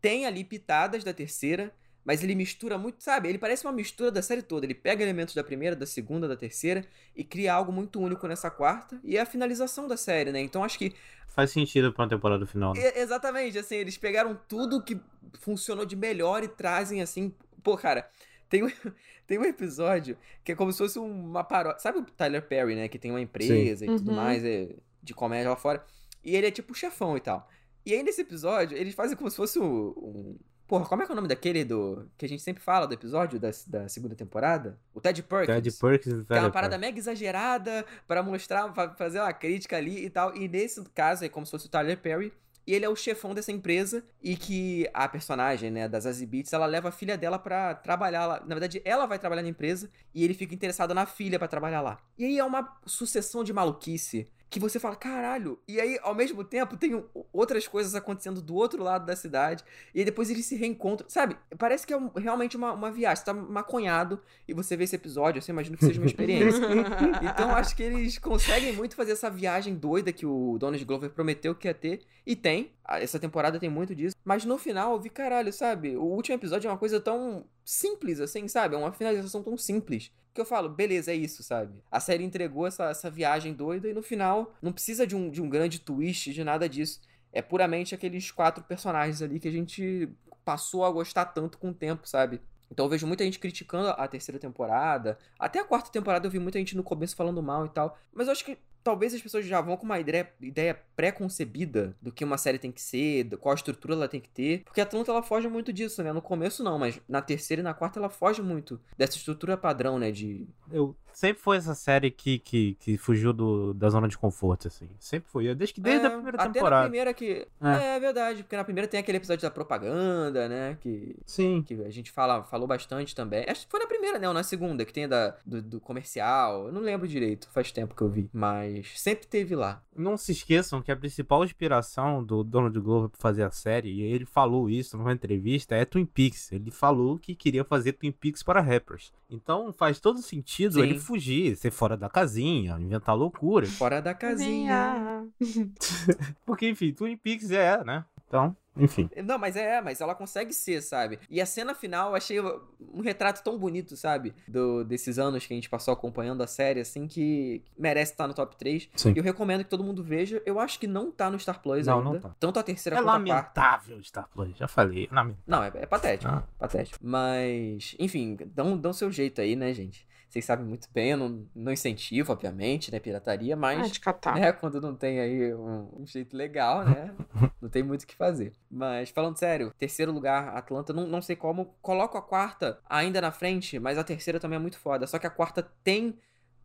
tem ali pitadas da terceira, mas ele mistura muito, sabe? Ele parece uma mistura da série toda. Ele pega elementos da primeira, da segunda, da terceira e cria algo muito único nessa quarta. E é a finalização da série, né? Então acho que Faz sentido pra uma temporada final. Né? e- Exatamente, assim, eles pegaram tudo que funcionou de melhor e trazem assim. Pô, cara, tem um, tem um episódio que é como se fosse uma paródia. Sabe o Tyler Perry, né? Que tem uma empresa e tudo Uhum. mais, é, de comédia lá fora. E ele é tipo chefão e tal. E aí nesse episódio, eles fazem como se fosse um. um- Porra, como é que é o nome daquele do. Que a gente sempre fala do episódio da, da segunda temporada? O Ted Perkins. Ted Perkins e Que é uma parada mega exagerada pra mostrar, pra fazer uma crítica ali e tal. E nesse caso é como se fosse o Tyler Perry. E ele é o chefão dessa empresa e que a personagem, né, das Zazie Beetz, ela leva a filha dela pra trabalhar lá. Na verdade, ela vai trabalhar na empresa e ele fica interessado na filha pra trabalhar lá. E aí é uma sucessão de maluquice que você fala, caralho. E aí, ao mesmo tempo, tem outras coisas acontecendo do outro lado da cidade. E aí depois eles se reencontram. Sabe? Parece que é um- realmente uma, uma viagem. Você tá maconhado e você vê esse episódio, assim, eu imagino que seja uma experiência. Então acho que eles conseguem muito fazer essa viagem doida que o Donald Glover prometeu que ia ter. E tem. Essa temporada tem muito disso. Mas no final eu vi, caralho, sabe? O último episódio é uma coisa tão simples, assim, sabe? É uma finalização tão simples. Que eu falo, beleza, é isso, sabe? A série entregou essa, essa viagem doida e no final não precisa de um, de um grande twist, de nada disso. É puramente aqueles quatro personagens ali que a gente passou a gostar tanto com o tempo, sabe? Então eu vejo muita gente criticando a terceira temporada. Até a quarta temporada eu vi muita gente no começo falando mal e tal. Mas eu acho que talvez as pessoas já vão com uma ideia, ideia pré-concebida do que uma série tem que ser, qual estrutura ela tem que ter. Porque a Atlanta ela foge muito disso, né? No começo não, mas na terceira e na quarta ela foge muito dessa estrutura padrão, né? De. Eu sempre foi essa série que, que, que fugiu do, da zona de conforto, assim. Sempre foi. Desde, que- desde É, a primeira até temporada. na primeira que. É. É. verdade, porque na primeira tem aquele episódio da propaganda, né? Que. Sim. Que a gente fala, falou bastante também. Acho que foi na primeira, né? Ou na segunda, que tem a da, do, do comercial. Eu não lembro direito, faz tempo que eu vi. Mas sempre teve lá. Não se esqueçam que a principal inspiração do Donald Glover pra fazer a série, e ele falou isso numa entrevista, é Twin Peaks. Ele falou que queria fazer Twin Peaks para rappers. Então faz todo sentido Sim. ele fugir, ser fora da casinha, inventar loucura. Fora da casinha. Porque, enfim, Twin Peaks é, né? Então, enfim. Não, mas é, mas ela consegue ser, sabe? E a cena final eu achei um retrato tão bonito, sabe? Do, desses anos que a gente passou acompanhando a série, assim, que merece estar no top 3. Sim. E eu recomendo que todo mundo veja. Eu acho que não tá no Star Plus Não, ainda. não tá. Tanto a terceira É quanto a quarta. lamentável Star Plus, já falei. Lamentável. Não, é, é patético. Ah. Patético. Mas, enfim, dão, dão seu jeito aí, né, gente? Vocês sabem muito bem, eu não, não incentivo, obviamente, né, pirataria, Ah, mas, de catar. né, quando não tem aí um, um jeito legal, né, não tem muito o que fazer. Mas, falando sério, terceiro lugar, Atlanta, não, não sei como, coloco a quarta ainda na frente, mas a terceira também é muito foda. Só que a quarta tem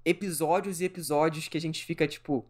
episódios e episódios que a gente fica tipo,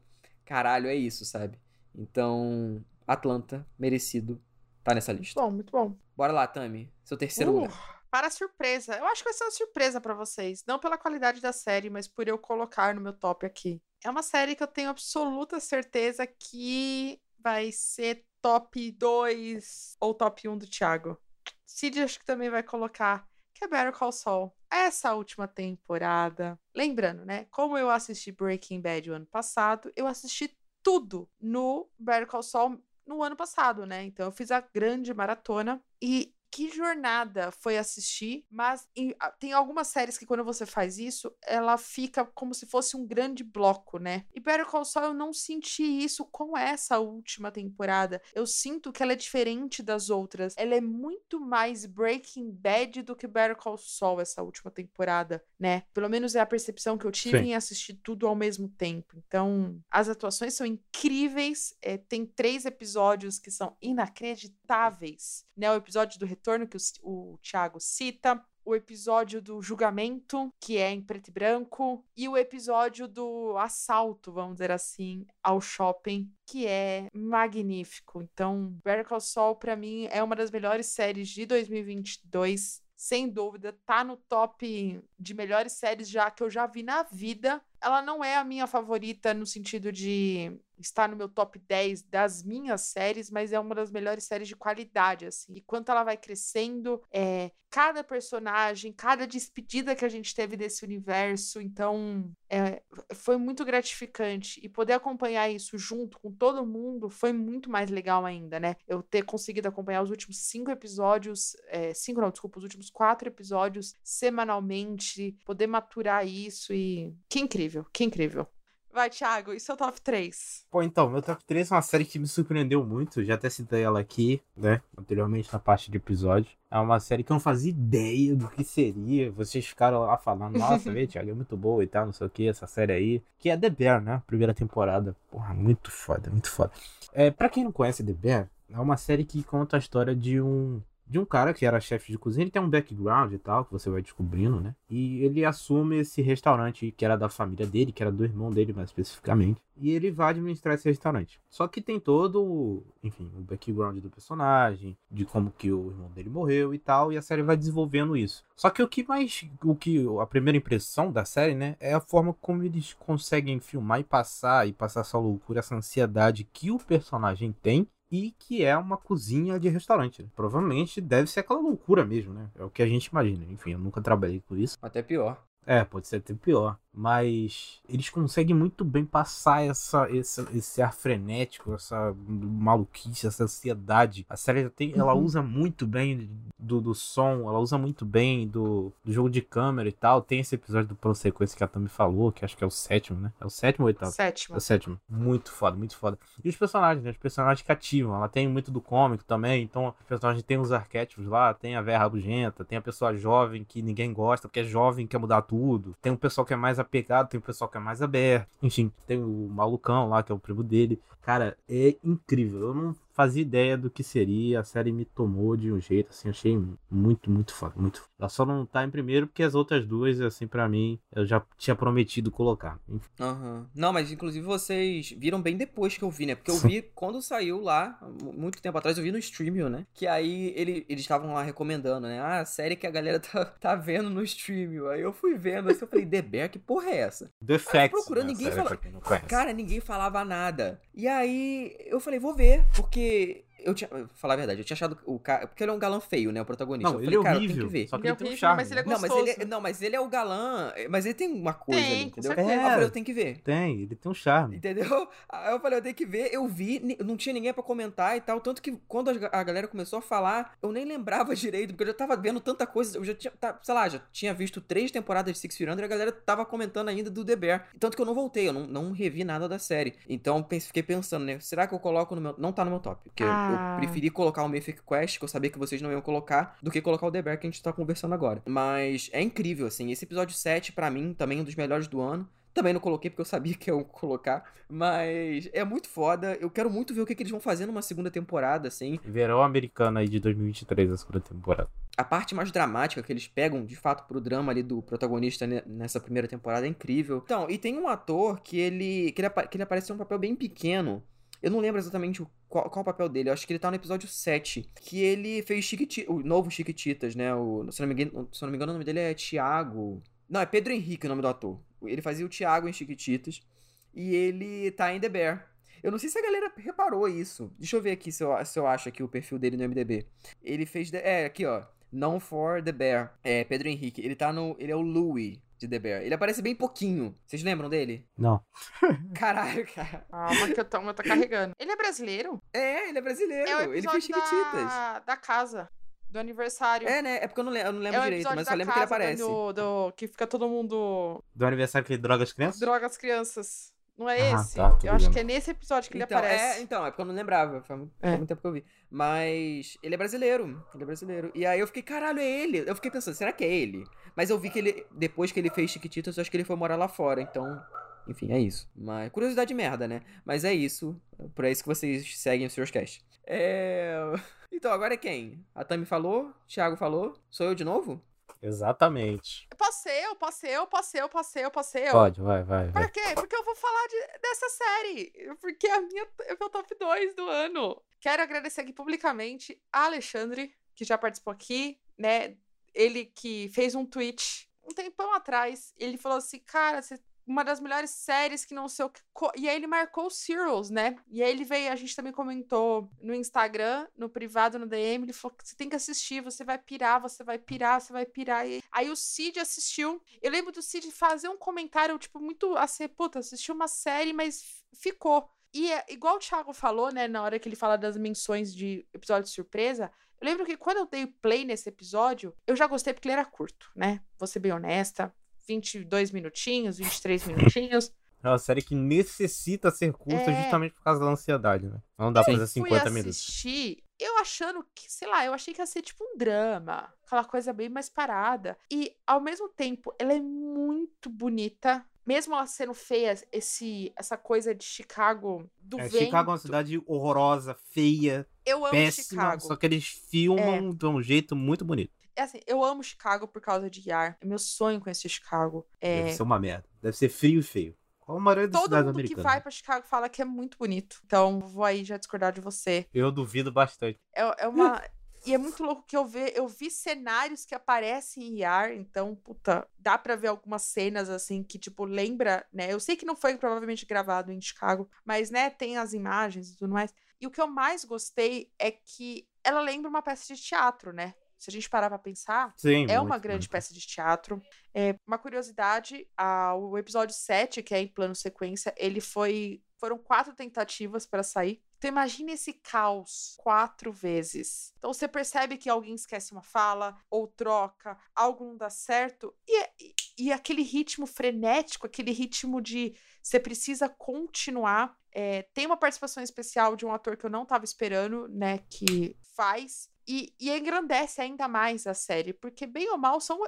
caralho, é isso, sabe? Então, Atlanta, merecido, tá nessa lista. Bom, muito bom. Bora lá, Tami. Seu terceiro Uh, lugar. Para surpresa. Eu acho que vai ser uma surpresa pra vocês. Não pela qualidade da série, mas por eu colocar no meu top aqui. É uma série que eu tenho absoluta certeza que vai ser top 2 ou top 1 do Thiago. Cid acho que também vai colocar, que é Better Call Saul. Essa última temporada. Lembrando, né? Como eu assisti Breaking Bad o ano passado, eu assisti tudo no Better Call Saul no ano passado, né? Então eu fiz a grande maratona e que jornada foi assistir, mas em- tem algumas séries que quando você faz isso, ela fica como se fosse um grande bloco, né? E Better Call Saul eu não senti isso com essa última temporada. Eu sinto que ela é diferente das outras. Ela é muito mais Breaking Bad do que Better Call Saul essa última temporada, né? Pelo menos é a percepção que eu tive Sim. em assistir tudo ao mesmo tempo. Então, as atuações são incríveis. É, tem três episódios que são inacreditáveis, né? O episódio do retorno que o, o Thiago cita. O episódio do julgamento, que é em preto e branco, e o episódio do assalto, vamos dizer assim, ao shopping, que é magnífico. Então, Better Call Saul, pra mim, é uma das melhores séries de 2022 sem dúvida, tá no top de melhores séries já que eu já vi na vida. Ela não é a minha favorita no sentido de estar no meu top 10 das minhas séries, mas é uma das melhores séries de qualidade, assim. E quanto ela vai crescendo, é, cada personagem, cada despedida que a gente teve desse universo, então é, foi muito gratificante. E poder acompanhar isso junto com todo mundo foi muito mais legal ainda, né? Eu ter conseguido acompanhar os últimos cinco episódios, é, cinco não, desculpa, os últimos quatro episódios semanalmente, poder maturar isso e que incrível, que incrível. Vai, Thiago, e seu top 3? Pô, então, meu top 3 é uma série que me surpreendeu muito. Já até citei ela aqui, né? Anteriormente na parte de episódio. É uma série que eu não fazia ideia do que seria. Vocês ficaram lá falando, nossa, vê, Thiago, é muito boa e tal, não sei o que, essa série aí. Que é The Bear, né? Primeira temporada. Porra, muito foda, muito foda. É, pra quem não conhece The Bear, é uma série que conta a história de um de um cara que era chefe de cozinha, ele tem um background e tal, que você vai descobrindo, né? E ele assume esse restaurante que era da família dele, que era do irmão dele mais especificamente, e ele vai administrar esse restaurante. Só que tem todo, enfim, o background do personagem, de como que o irmão dele morreu e tal, e a série vai desenvolvendo isso. Só que o que mais, o que a primeira impressão da série, né, é a forma como eles conseguem filmar e passar e passar essa loucura, essa ansiedade que o personagem tem e que é uma cozinha de restaurante. Provavelmente deve ser aquela loucura mesmo, né? É o que a gente imagina. Enfim, eu nunca trabalhei com isso. Até pior. É, pode ser até pior. Mas eles conseguem muito bem passar essa, esse, esse ar frenético, essa maluquice, essa ansiedade. A série tem, ela Uhum. usa muito bem do, do som, ela usa muito bem do, do jogo de câmera e tal. Tem esse episódio do plano sequência que a Tami falou, que acho que é o sétimo, né? É o sétimo ou oitavo? Sétimo. É o sétimo. Muito foda, muito foda. E os personagens, né? Os personagens cativam. Ela tem muito do cômico também. Então, os personagens tem os arquétipos lá. Tem a Vera Rabugenta, tem a pessoa jovem que ninguém gosta, porque é jovem e quer mudar tudo. Tem um pessoal que é mais apegado, tem um pessoal que é mais aberto. Enfim, tem o malucão lá, que é o primo dele. Cara, é incrível. Eu não fazia ideia do que seria. A série me tomou de um jeito, assim, achei muito, muito foda. Muito foda. Ela só não tá em primeiro porque as outras duas, assim, pra mim, eu já tinha prometido colocar. Aham. Não, mas inclusive vocês viram bem depois que eu vi, né? Porque eu vi quando saiu lá, mu- muito tempo atrás, eu vi no Streamio, né? Que aí ele, eles estavam lá recomendando, né? Ah, a série que a galera tá, tá vendo no Streamio. Aí eu fui vendo, assim, eu falei, The Bear, que porra é essa? The Facts. procurando, né, ninguém série, fala- pra quem não conhece. Cara, ninguém falava nada. E aí eu falei, vou ver, porque que eu tinha. eu vou Falar a verdade, eu tinha achado o cara. Porque ele é um galã feio, né? O protagonista. Não, eu ele é falei, cara, horrível. que ver. Só que Ele é ele tem um charme. mas ele é né? Não mas, ele, é- gostoso. não, mas ele é o galã. Mas ele tem uma coisa Tem, ali, entendeu? Aí eu É. falei, eu tenho que ver. Tem, ele tem um charme. Entendeu? Aí eu falei, eu tenho que ver. Eu vi, não tinha ninguém pra comentar e tal. Tanto que quando a ga- a galera começou a falar, eu nem lembrava direito, porque eu já tava vendo tanta coisa. Eu já tinha, tá, sei lá, já tinha visto três temporadas de Six Feet Under e a galera tava comentando ainda do The Bear. Tanto que eu não voltei, eu não, não revi nada da série. Então pense- fiquei pensando, né? Será que eu coloco no meu. Não tá no meu top. Porque Ah. eu preferi colocar o Mythic Quest, que eu sabia que vocês não iam colocar, do que colocar o The Bear que a gente tá conversando agora. Mas é incrível, assim. Esse episódio 7, pra mim, também é um dos melhores do ano. Também não coloquei porque eu sabia que eu ia colocar. Mas é muito foda. Eu quero muito ver o que, que eles vão fazer numa segunda temporada, assim. Verão americano aí de 2023, a segunda temporada. A parte mais dramática que eles pegam, de fato, pro drama ali do protagonista ne- nessa primeira temporada é incrível. Então, e tem um ator que ele. que ele, que ele aparece em um papel bem pequeno. Eu não lembro exatamente o- qual, qual o papel dele. Eu acho que ele tá no episódio 7. Que ele fez Chiquiti o novo Chiquititas, né? O, se, não me engano, se não me engano, o nome dele é Thiago. Não, é Pedro Henrique o nome do ator. Ele fazia o Thiago em Chiquititas. E ele tá em The Bear. Eu não sei se a galera reparou isso. Deixa eu ver aqui se eu, se eu acho aqui o perfil dele no MDB. Ele fez. É, aqui, ó. Known for The Bear. É, Pedro Henrique. Ele tá no. Ele é o Louis de The Bear. Ele aparece bem pouquinho. Vocês lembram dele? Não. Caralho, cara. Calma que eu tô, eu tô carregando. Ele é brasileiro? É, ele é brasileiro. É o ele fez Chiquititas. da, da casa. Do aniversário. É, né? É porque eu não lembro, eu não lembro É direito, mas eu lembro que ele aparece. Do, do- que fica todo mundo. Do aniversário que droga as crianças? Droga as crianças. Não é Ah, esse? tá, eu acho que é nesse episódio que ele então, aparece. É, então, é porque eu não lembrava. Faz muito, É. muito tempo que eu vi. Mas ele é brasileiro. Ele é brasileiro. E aí eu fiquei, caralho, é ele. Eu fiquei pensando, será que é ele? Mas eu vi que ele, depois que ele fez Chiquititas, eu acho que ele foi morar lá fora. Então, enfim, é isso. Mas, curiosidade merda, né? Mas é isso. Por isso que vocês seguem o Seus Cast. É. Então, agora é quem? A Tami falou, Thiago falou. Sou eu de novo? Exatamente. Posso ser eu, posso ser eu, posso ser eu, posso ser eu, posso ser eu. Pode, vai, vai, vai. Por quê? Porque eu vou falar de- dessa série. Porque a minha é meu top 2 do ano. Quero agradecer aqui publicamente a Alexandre, que já participou aqui, né? Ele que fez um tweet um tempão atrás. Ele falou assim: Cara, você uma das melhores séries que não sei o que. E aí ele marcou o Serials, né? E aí ele veio, a gente também comentou no Instagram, no privado, no DM, ele falou que você tem que assistir, você vai pirar, você vai pirar, você vai pirar. E aí o Cid assistiu. Eu lembro do Cid fazer um comentário, tipo, muito assim, puta, assistiu uma série, mas ficou. E é, igual o Thiago falou, né, na hora que ele fala das menções de episódio de surpresa, eu lembro que quando eu dei play nesse episódio, eu já gostei porque ele era curto, né? Vou ser bem honesta. 22 minutinhos, 23 minutinhos. É uma série que necessita ser curta É. justamente por causa da ansiedade, né? Não dá pra fazer Fui 50 minutos. assistir, eu achando que, sei lá, eu achei que ia ser tipo um drama, aquela coisa bem mais parada. E, ao mesmo tempo, ela é muito bonita. Mesmo ela sendo feia, esse, essa coisa de Chicago do É, vento. Chicago é uma cidade horrorosa, feia, Eu amo péssima, Chicago. só que eles filmam de um jeito muito bonito. É assim, eu amo Chicago por causa de Yar. É meu sonho conhecer Chicago. É, Deve ser uma merda. Deve ser frio e feio. Qual a maioria das todo cidades mundo que americanas. vai pra Chicago fala que é muito bonito. Então, vou aí já discordar de você. Eu duvido bastante. É, é uma. E é muito louco que eu ver, eu vi cenários que aparecem em IAR, então, puta, dá pra ver algumas cenas assim que tipo lembra, né? Eu sei que não foi provavelmente gravado em Chicago, mas né, tem as imagens e tudo mais. E o que eu mais gostei é que ela lembra uma peça de teatro, né? Se a gente parar pra pensar, Sim, é muito, uma grande muito. peça de teatro. É, uma curiosidade, a- o episódio 7, que é em plano sequência, ele foi. Foram quatro tentativas para sair. Então imagine esse caos quatro vezes. Então você percebe que alguém esquece uma fala, ou troca, algo não dá certo. E, e, e aquele ritmo frenético, aquele ritmo de você precisa continuar. É, tem uma participação especial de um ator que eu não tava esperando, né? Que faz. E, e engrandece ainda mais a série, porque bem ou mal são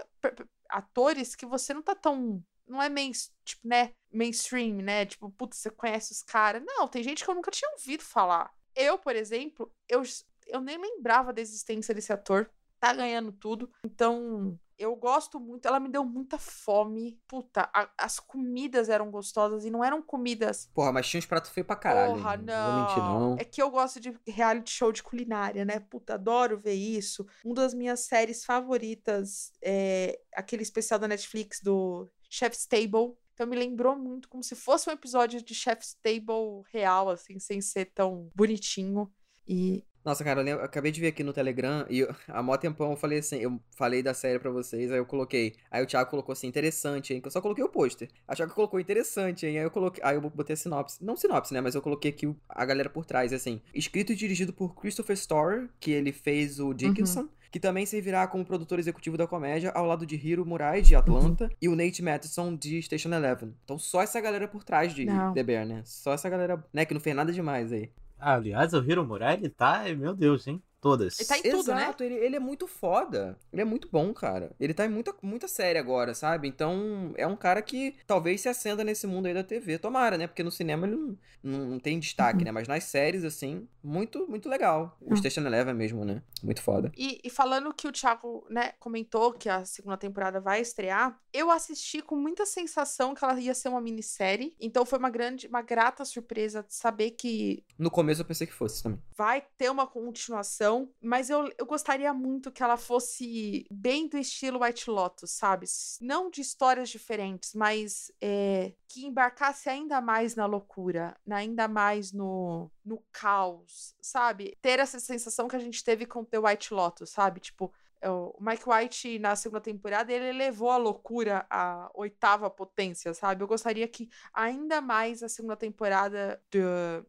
atores que você não tá tão. Não é main, tipo, né, mainstream, né? Tipo, putz, você conhece os caras. Não, tem gente que eu nunca tinha ouvido falar. Eu, por exemplo, eu, eu nem lembrava da existência desse ator. Tá ganhando tudo. Então, eu gosto muito. Ela me deu muita fome. Puta, a- as comidas eram gostosas e não eram comidas Porra, mas tinha uns pratos feios pra caralho. Porra, hein? não. Vou mentir, não. É que eu gosto de reality show de culinária, né? Puta, adoro ver isso. Uma das minhas séries favoritas é aquele especial da Netflix do Chef's Table. Então me lembrou muito como se fosse um episódio de Chef's Table real, assim, sem ser tão bonitinho. E Nossa, cara, eu, lembro- eu acabei de ver aqui no Telegram e eu- há mó tempão eu falei assim, eu falei da série pra vocês, aí eu coloquei. Aí o Thiago colocou assim, interessante, hein? Que eu só coloquei o pôster. A Thiago colocou interessante, hein? Aí eu coloquei. Aí eu botei a sinopse. Não sinopse, né? Mas eu coloquei aqui a galera por trás, assim. Escrito e dirigido por Christopher Storer, que ele fez o Dickinson. Que também servirá como produtor executivo da comédia, ao lado de Hiro Murai, de Atlanta, e o Nate Matheson, de Station Eleven. Então só essa galera por trás de Não. The Bear, né? Só essa galera, né? Que não fez nada demais aí. Aliás, o Hiro Murai, ele tá, meu Deus, hein? Todas. Ele tá em tudo, né? Exato, ele, ele é muito foda. Ele é muito bom, cara. Ele tá em muita, muita série agora, sabe? Então, é um cara que talvez se acenda nesse mundo aí da TV. Tomara, né? Porque no cinema ele não, não, não tem destaque, né? Mas nas séries, assim, muito, muito legal. O Uhum. Station Eleven mesmo, né? Muito foda. E, e falando que o Thiago, né, comentou que a segunda temporada vai estrear, eu assisti com muita sensação que ela ia ser uma minissérie. Então foi uma grande, uma grata surpresa saber que No começo eu pensei que fosse também. vai ter uma continuação, mas eu, eu gostaria muito que ela fosse bem do estilo White Lotus, sabe? Não de histórias diferentes, mas é, que embarcasse ainda mais na loucura, né? ainda mais no, no caos, sabe? Ter essa sensação que a gente teve com The White Lotus, sabe? Tipo, o Mike White, na segunda temporada, ele levou a loucura à oitava potência, sabe? Eu gostaria que ainda mais a segunda temporada de-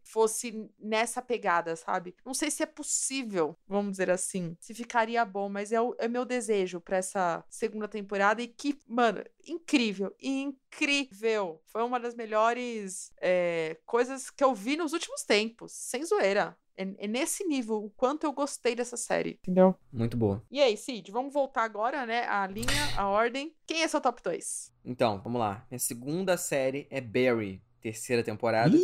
fosse nessa pegada, sabe? Não sei se é possível, vamos dizer assim, se ficaria bom, mas é, o- é meu desejo pra essa segunda temporada e que, mano, incrível, incrível. Foi uma das melhores é, coisas que eu vi nos últimos tempos, sem zoeira. É, é nesse nível, o quanto eu gostei dessa série, entendeu? Muito boa. E aí, Cid, vamos voltar agora, né? A linha, a ordem. Quem é seu top 2? Então, vamos lá. Minha segunda série é Barry, terceira temporada.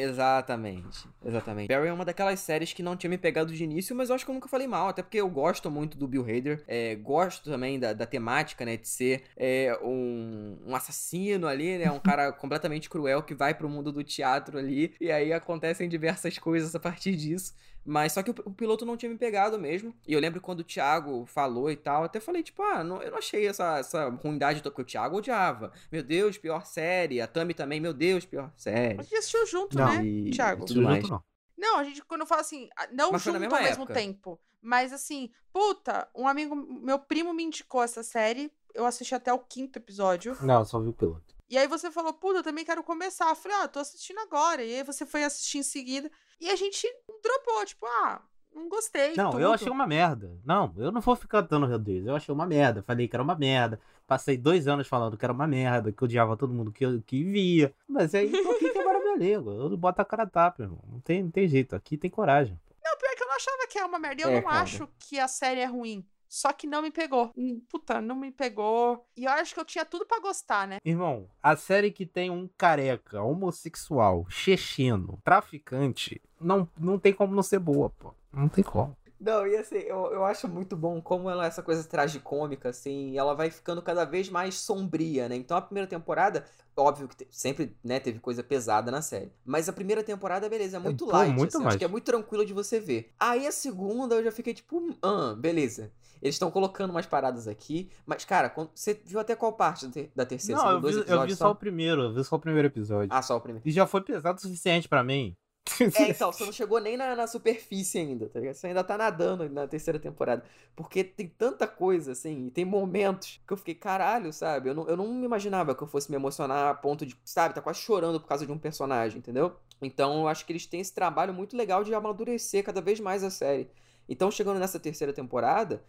Exatamente. Exatamente. Barry é uma daquelas séries que não tinha me pegado de início, mas eu acho que eu nunca falei mal, até porque eu gosto muito do Bill Hader, é, gosto também da, da temática, né, de ser é, um, um assassino ali, né, um cara completamente cruel que vai pro mundo do teatro ali, e aí acontecem diversas coisas a partir disso. Mas só que o, o, piloto não tinha me pegado mesmo. E eu lembro quando o Thiago falou e tal, até falei, tipo, ah, não, eu não achei essa, essa ruindade, porque o Thiago odiava. Meu Deus, pior série. A Tami também, meu Deus, pior série. A gente assistiu junto, Não. né, E Thiago? tudo mais. Junto, não. Não, a gente, quando eu falo assim, não Mas junto ao mesmo época. tempo. Mas assim, puta, um amigo, meu primo me indicou essa série. Eu assisti até o quinto episódio. Não, só vi o piloto. E aí você falou, puta, eu também quero começar. Eu falei, ah, tô assistindo agora. E aí você foi assistir em seguida. E a gente dropou, tipo, ah, não gostei. Não, tudo. eu achei uma merda. Não, eu não vou ficar dando reduz. Eu achei uma merda. Falei que era uma merda. Passei dois anos falando que era uma merda, que odiava todo mundo que, eu- que via. Mas aí tô aqui quebrar minha língua. Eu boto a cara a tapa, irmão. Não tem, não tem jeito. Aqui tem coragem. Não, pior que eu não achava que é uma merda. Eu É, não cara. acho que a série é ruim. Só que não me pegou. Hum, Puta, não me pegou. E eu acho que eu tinha tudo pra gostar, né? Irmão, a série que tem um careca, homossexual, checheno, traficante, não, não tem como não ser boa, pô. Não tem como. Não, e assim, eu, eu acho muito bom como ela é essa coisa tragicômica, assim, e ela vai ficando cada vez mais sombria, né? Então a primeira temporada, óbvio que te- sempre, né, teve coisa pesada na série. Mas a primeira temporada, beleza, é muito pô, light, muito assim, acho que é muito tranquilo de você ver. Aí a segunda eu já fiquei tipo, ah, beleza. Eles estão colocando umas paradas aqui, mas, cara, quando- você viu até qual parte da ter- da terceira? Não, eu dois vi, eu vi só o primeiro, eu vi só o primeiro episódio. Ah, só o primeiro. E já foi pesado o suficiente pra mim. É, então, você não chegou nem na, na superfície ainda, tá ligado? Você ainda tá nadando na terceira temporada. Porque tem tanta coisa, assim, e tem momentos que eu fiquei, caralho, sabe? Eu não, eu não me imaginava que eu fosse me emocionar a ponto de, sabe, tá quase chorando por causa de um personagem, entendeu? Então eu acho que eles têm esse trabalho muito legal de amadurecer cada vez mais a série. Então, chegando nessa terceira temporada,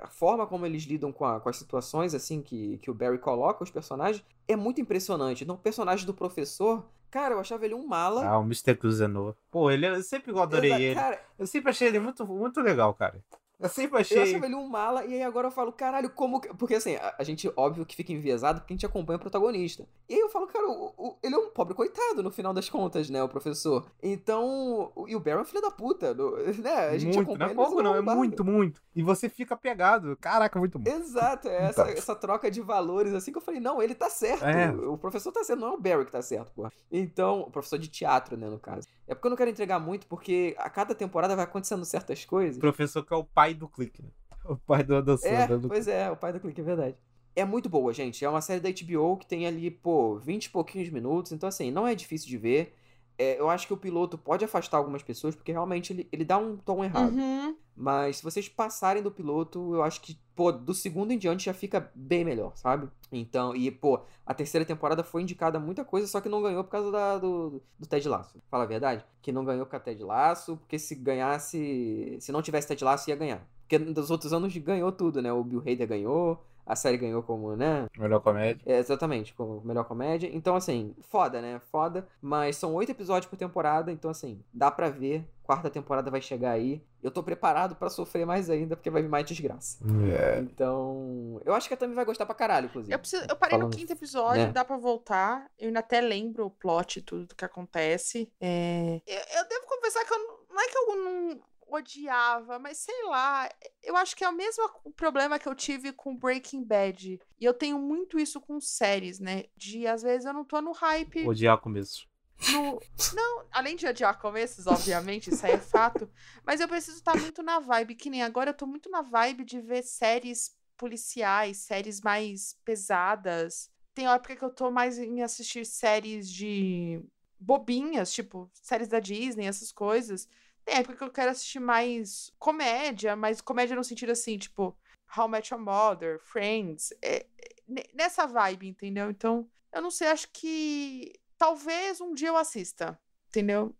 a forma como eles lidam com, a- com as situações, assim, que, que o Barry coloca os personagens, é muito impressionante. Então, o personagem do professor, cara, eu achava ele um mala. Ah, o Mr. Kuzenor. Pô, ele, eu sempre adorei ele. Cara, Eu sempre achei ele muito, muito legal, cara. Eu sempre achei. Eu achava ele um mala, e aí agora eu falo, caralho, como. que- Porque assim, a, a gente, óbvio que fica enviesado porque a gente acompanha o protagonista. E aí eu falo, cara, o- o- ele é um pobre coitado no final das contas, né, o professor. Então. o- E o Barry é um filho da puta, no- né? A gente muito, não acompanha é ele, mas pouco, não, é muito, muito. E você fica pegado. Caraca, muito bom. Exato, é essa, essa troca de valores, assim, que eu falei, não, ele tá certo. É. O professor tá certo, não é o Barry que tá certo, pô. Então, o professor de teatro, né, no caso. É porque eu não quero entregar muito, porque a cada temporada vai acontecendo certas coisas. O professor que é o pai do clique, né? O pai do Adam É, Sandler. do- pois é, o pai do clique, é verdade. É muito boa, gente. É uma série da HBO que tem ali, pô, 20 e pouquinhos minutos. Então, assim, não é difícil de ver. É, eu acho que o piloto pode afastar algumas pessoas, porque realmente ele, ele dá um tom errado. Uhum. Mas se vocês passarem do piloto, eu acho que, pô, do segundo em diante já fica bem melhor, sabe? Então, e, pô, a terceira temporada foi indicada a muita coisa, só que não ganhou por causa da- do, do Ted Lasso. Fala a verdade? Que não ganhou causa do Ted Lasso, porque se ganhasse. Se não tivesse Ted Lasso, ia ganhar. Porque nos outros anos ganhou tudo, né? O Bill Hader ganhou, a série ganhou como, né? Melhor comédia. É, exatamente, como melhor comédia. Então, assim, foda, né? Foda. Mas são oito episódios por temporada, então, assim, dá pra ver. Quarta temporada vai chegar aí. Eu tô preparado pra sofrer mais ainda, porque vai vir mais desgraça. É. Então, eu acho que a Tami vai gostar pra caralho, inclusive. Eu, preciso, eu parei Falando- no quinto episódio, né? dá pra voltar. Eu ainda até lembro o plot e tudo que acontece. É, Eu, eu devo confessar que eu não, não é que eu não odiava, mas sei lá. Eu acho que é o mesmo problema que eu tive com Breaking Bad. E eu tenho muito isso com séries, né? De às vezes eu não tô no hype. Odiar começo. no- Não, além de odiar começos, obviamente, isso aí é fato. Mas eu preciso estar muito na vibe, que nem agora eu tô muito na vibe de ver séries policiais, séries mais pesadas. Tem época que eu tô mais em assistir séries de bobinhas, tipo séries da Disney, essas coisas. Tem época que eu quero assistir mais comédia, mas comédia no sentido assim, tipo How I Met Your Mother, Friends, é- é ne- nessa vibe, entendeu? Então, eu não sei, acho que talvez um dia eu assista, entendeu?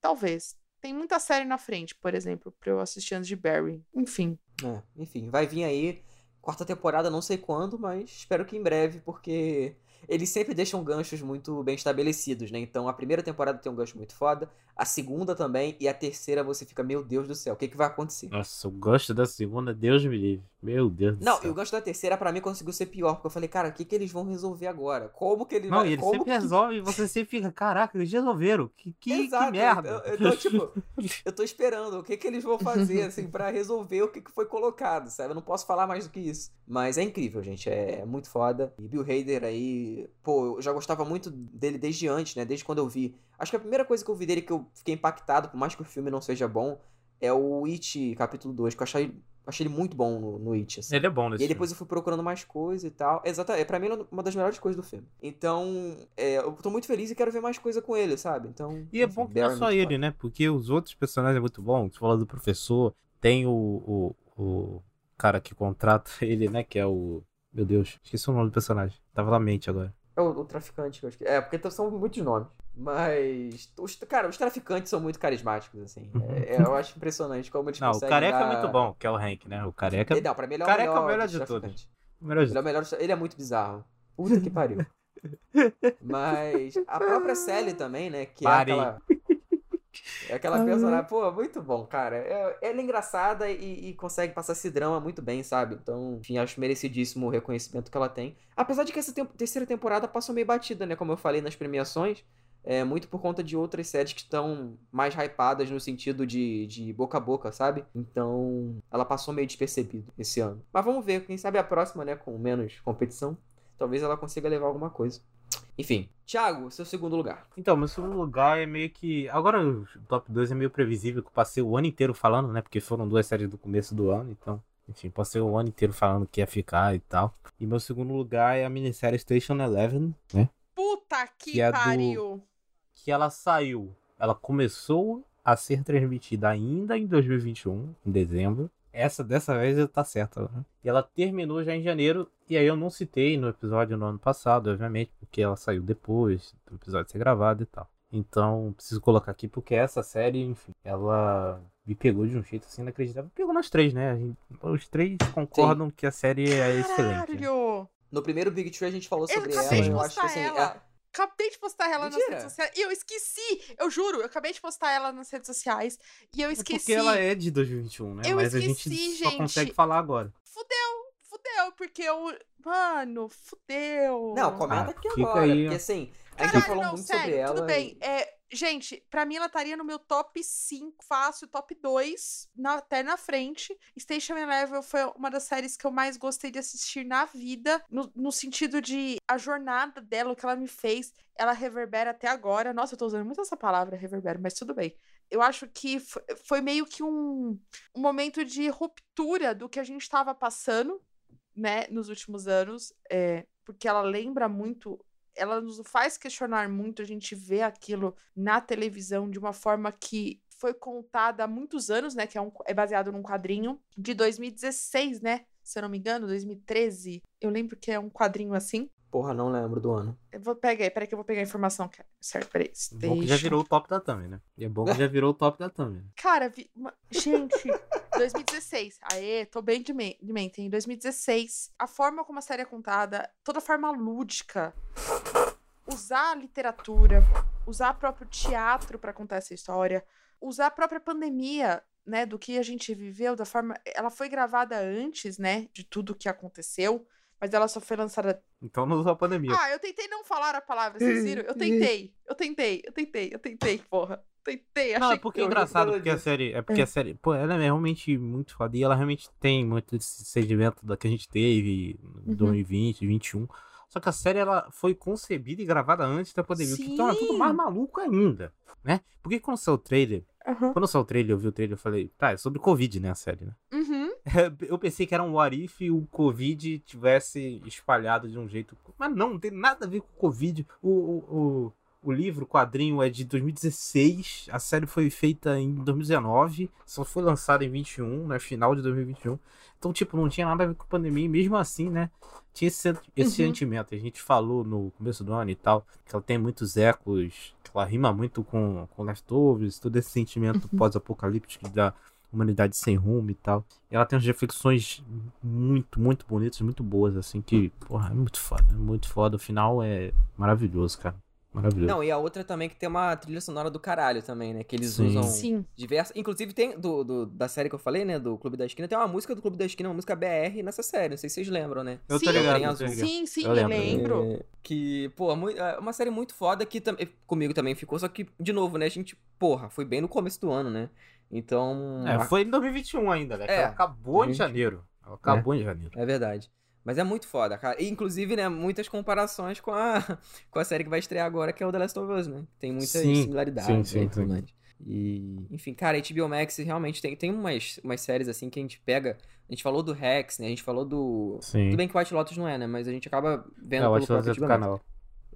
Talvez. Tem muita série na frente, por exemplo, pra eu assistir antes de Barry. Enfim. É, enfim, vai vir aí. Quarta temporada, não sei quando, mas espero que em breve, porque eles sempre deixam ganchos muito bem estabelecidos, né? Então a primeira temporada tem um gancho muito foda, a segunda também, e a terceira você fica, meu Deus do céu, o que, que vai acontecer? Nossa, eu gosto da segunda, Deus me livre. Meu Deus do Não, e céu. o gancho da terceira pra mim conseguiu ser pior, porque eu falei, cara, o que, que eles vão resolver agora? Como que eles Não, vai- e ele como sempre que... resolve e você sempre fica, caraca, eles resolveram. Que, que, que Exato, merda. Eu, eu, então, tipo, eu tô esperando o que, que eles vão fazer, assim, pra resolver o que, que foi colocado, sabe? Eu não posso falar mais do que isso. Mas é incrível, gente. É muito foda. E Bill Hader aí, pô, eu já gostava muito dele desde antes, né? Desde quando eu vi. Acho que a primeira coisa que eu vi dele que eu fiquei impactado, por mais que o filme não seja bom, é o It, capítulo 2, que eu achei, achei ele muito bom no, no It, assim. Ele é bom E nesse aí depois eu fui procurando mais coisas e tal. Exato, é pra mim uma das melhores coisas do filme. Então, é, eu tô muito feliz e quero ver mais coisa com ele, sabe? Então. E é enfim, bom que não é é só ele, foda. né? Porque os outros personagens é muito bom. Você falou do professor, tem o, o, o cara que contrata ele, né? Que é o. Meu Deus, esqueci o nome do personagem. Tava na mente agora. É o, o traficante, eu acho que. É, porque são muitos nomes. Mas. Os, cara, os traficantes são muito carismáticos, assim. É, é, eu acho impressionante como eles Não, o careca dar... é muito bom, que é o Hank, né? O careca é Não, pra mim ele é o Careca é o melhor, melhor de todos. melhor de Ele é o melhor. Ele é muito bizarro. Puta que pariu. Mas a própria Sally também, né? Que Pare. é aquela. É aquela personagem, pô, muito bom, cara. É- ela é engraçada e, e consegue passar esse drama muito bem, sabe? Então, enfim, acho merecidíssimo o reconhecimento que ela tem. Apesar de que essa tem- terceira temporada passou meio batida, né? Como eu falei nas premiações. É muito por conta de outras séries que estão mais hypadas no sentido de, de boca a boca, sabe? Então, ela passou meio despercebido esse ano. Mas vamos ver, quem sabe a próxima, né? Com menos competição. Talvez ela consiga levar alguma coisa. Enfim, Thiago, seu segundo lugar. Então, meu segundo lugar é meio que. Agora o top 2 é meio previsível, que eu passei o ano inteiro falando, né? Porque foram duas séries do começo do ano, então. Enfim, passei o ano inteiro falando que ia ficar e tal. E meu segundo lugar é a minissérie Station Eleven, né? Puta que, Que é do- pariu. Que ela saiu. Ela começou a ser transmitida ainda em 2021, em dezembro. Essa dessa vez tá certa, né? E ela terminou já em janeiro. E aí eu não citei no episódio no ano passado, obviamente, porque ela saiu depois do episódio ser gravado e tal. Então, preciso colocar aqui porque essa série, enfim, ela me pegou de um jeito assim inacreditável. Pegou nós três, né? A gente- os três concordam que a série é excelente. né? Caralho. No primeiro Big Tree a gente falou Eu sobre acabei ela. de Eu acho que assim. ela. É- Acabei de postar ela nas Mentira. redes sociais. E eu esqueci. Eu juro, eu acabei de postar ela nas redes sociais. E eu É esqueci. porque ela é de 2021, né? Eu Mas a esqueci, gente só gente. consegue falar agora. Fudeu, fudeu, porque eu. Mano, fudeu. Não, comenta Ah, aqui agora. aí, porque assim, a gente já Caralho, falou não, muito sério, sobre ela. tudo bem. e- É, gente, pra mim ela estaria no meu top 5, fácil, top 2, na- até na frente. Station Eleven foi uma das séries que eu mais gostei de assistir na vida, no, no sentido de a jornada dela, o que ela me fez, ela reverbera até agora. Nossa, eu tô usando muito essa palavra, reverbera, mas tudo bem. Eu acho que fo- foi meio que um, um momento de ruptura do que a gente tava passando, né, nos últimos anos, é, porque ela lembra muito ela nos faz questionar muito, a gente vê aquilo na televisão de uma forma que foi contada há muitos anos, né? Que é, um, é baseado num quadrinho de 2016, né? Se eu não me engano, 2013. Eu lembro que é um quadrinho assim. Porra, não lembro do ano. Eu vou pegar aí, peraí que eu vou pegar a informação. que- Certo, peraí. Bom que já virou o top da Thumb, né? E é bom que já virou o top da Thumb. né? Cara, vi- gente, 2016. Aê, tô bem de, me de mente. Em 2016, a forma como a série é contada, toda a forma lúdica, usar a literatura, usar o próprio teatro pra contar essa história, usar a própria pandemia, né, do que a gente viveu, da forma. Ela foi gravada antes, né, de tudo que aconteceu, mas ela só foi lançada Então não usou a pandemia. ah, eu tentei não falar a palavra, vocês viram? Eu tentei, eu tentei, eu tentei, eu tentei, porra. Tentei, achei Não, é porque é engraçado, por porque a série. É porque a série. Pô, ela é realmente muito foda. E ela realmente tem muito desse sedimento da que a gente teve em Uhum. 2020, 2021. Só que a série ela foi concebida e gravada antes da pandemia, o que torna tudo mais Sim. maluco ainda, né? Porque quando saiu o trailer, Aham. quando saiu o trailer, eu vi o trailer, eu falei, tá, é sobre Covid, né, a série, né? Uhum. Eu pensei que era um what if o Covid tivesse espalhado de um jeito. Mas não, não tem nada a ver com o Covid. O, o, o, o livro, o quadrinho é de 2016. A série foi feita em 2019. Só foi lançada em 21, né? Final de 2021. Então, tipo, não tinha nada a ver com a pandemia. E mesmo assim, né? Tinha esse, esse Uhum. sentimento. A gente falou no começo do ano e tal. Que ela tem muitos ecos. Que ela rima muito com, com Leftovers. Todo esse sentimento Uhum. pós-apocalíptico da humanidade sem rumo e tal. E ela tem umas reflexões muito, muito bonitas, muito boas, assim, que, porra, é muito foda, é muito foda. O final é maravilhoso, cara. Maravilhoso. Não, e a outra também que tem uma trilha sonora do caralho também, né? Que eles Sim. usam Sim. diversas. Inclusive, tem do, do- da série que eu falei, né? Do Clube da Esquina, tem uma música do Clube da Esquina, uma música BR nessa série. Não sei se vocês lembram, né? eu Sim, tô ligado, eu Azul. ligado. Sim, sim, Eu lembro. lembro. É, que, pô, mui- é uma série muito foda que também. Comigo também ficou, só que, de novo, né? A gente, porra, foi bem no começo do ano, né? Então. É, foi em 2021 ainda, né? É. Ela acabou em 2020. janeiro. Ela acabou em janeiro. É verdade. Mas é muito foda, cara. E, inclusive, né, muitas comparações com a, com a série que vai estrear agora, que é o The Last of Us, né? Tem muitas Sim, similaridades sim, sim, sim. E, enfim, cara, a HBO Max realmente tem, tem umas, umas séries assim que a gente pega. A gente falou do Rex, né? A gente falou do. Sim. Tudo bem que o White Lotus não é, né? Mas a gente acaba vendo É, pelo acho que próprio é do canal.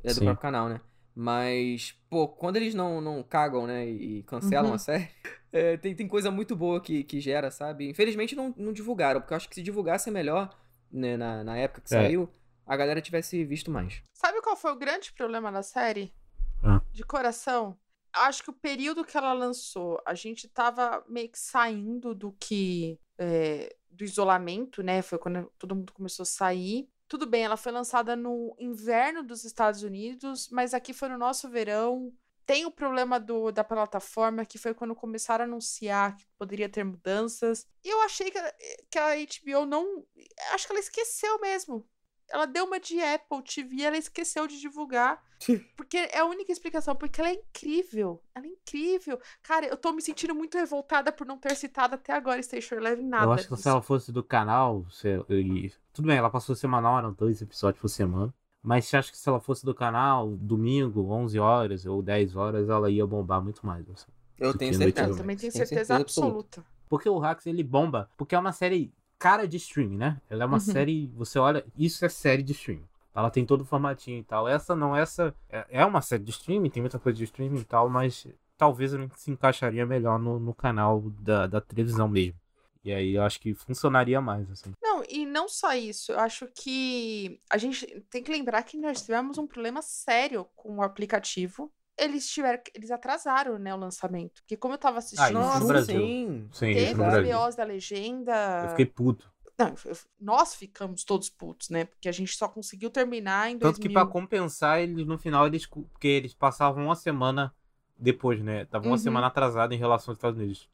É do Sim. próprio canal, né? Mas, pô, quando eles não, não cagam, né, e cancelam Uhum. a série, é, tem, tem coisa muito boa que, que gera, sabe? Infelizmente não, não divulgaram, porque eu acho que se divulgasse melhor, né, na, na época que É. saiu, a galera tivesse visto mais. Sabe qual foi o grande problema da série? Ah. De coração. Acho que o período que ela lançou, a gente tava meio que saindo do que. é, do isolamento, né? Foi quando todo mundo começou a sair. Tudo bem, ela foi lançada no inverno dos Estados Unidos, mas aqui foi no nosso verão. Tem o problema do, da plataforma, que foi quando começaram a anunciar que poderia ter mudanças. E eu achei que, a- que a HBO não. Acho que ela esqueceu mesmo. Ela deu uma de Apple TV e ela esqueceu de divulgar. Porque é a única explicação, porque ela é incrível. Ela é incrível. Cara, eu tô me sentindo muito revoltada por não ter citado até agora Station Eleven nada. Eu acho que se disso. ela fosse do canal, se- e- tudo bem, ela passou semanal, eram dois episódios por semana. Mas você acha que se ela fosse do canal, domingo, 11 horas ou 10 horas, ela ia bombar muito mais. assim. Eu tenho certeza. Eu também tenho Tenho certeza, certeza absoluta. Porque o Hacks, ele bomba, porque é uma série cara de streaming, né? Ela é uma Uhum. série, você olha, isso é série de streaming. Ela tem todo o formatinho e tal. Essa não, essa é, é uma série de streaming, tem muita coisa de streaming e tal, mas talvez ela se encaixaria melhor no, no canal da, da televisão mesmo. E aí eu acho que funcionaria mais, assim. Não, e não só isso. Eu acho que a gente tem que lembrar que nós tivemos um problema sério com o aplicativo. Eles tiveram, eles atrasaram, né, o lançamento. Porque como eu tava assistindo Ah, isso no Nossa, Brasil. sim. Sim, isso teve no. BOs da legenda. Eu fiquei puto. Não, eu- nós ficamos todos putos, né? Porque a gente só conseguiu terminar em Tanto 2000. que pra compensar, eles no final, eles. Porque eles passavam uma semana depois, né? Tava uma Uhum. semana atrasada em relação aos Estados Unidos.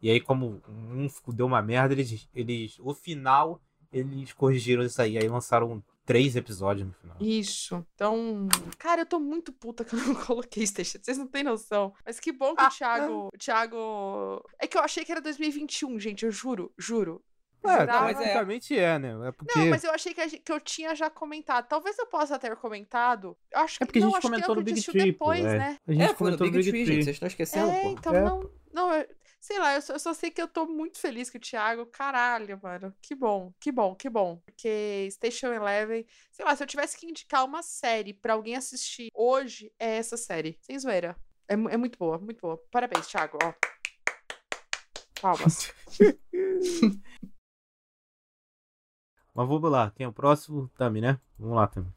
E aí, como um ficou- deu uma merda, eles. eles o final, eles corrigiram isso aí. Aí lançaram três episódios no final. Isso. Então, cara, eu tô muito puta que eu não coloquei Station. Vocês não têm noção. Mas que bom que o Thiago. O Thiago. É que eu achei que era 2021, gente. Eu juro, juro. É, mas é. é, né? É porque. Não, mas eu achei que, a gente- que eu tinha já comentado. Talvez eu possa ter comentado. Eu acho que É porque a não, gente acho que comentou eu no Big Tree, depois, é. né? A gente É, foi no comentou Big Tree, gente. Vocês estão esquecendo, É, pô. então É. não. Não, eu, sei lá, eu só, eu só sei que eu tô muito feliz que o Thiago. Caralho, mano. Que bom, que bom, que bom. Porque Station Eleven. Sei lá, se eu tivesse que indicar uma série pra alguém assistir hoje, é essa série. Sem zoeira. É, é muito boa, muito boa. Parabéns, Thiago. Ó. Palmas. Mas vamos lá, quem é o próximo? Tami, né? Vamos lá, Tami.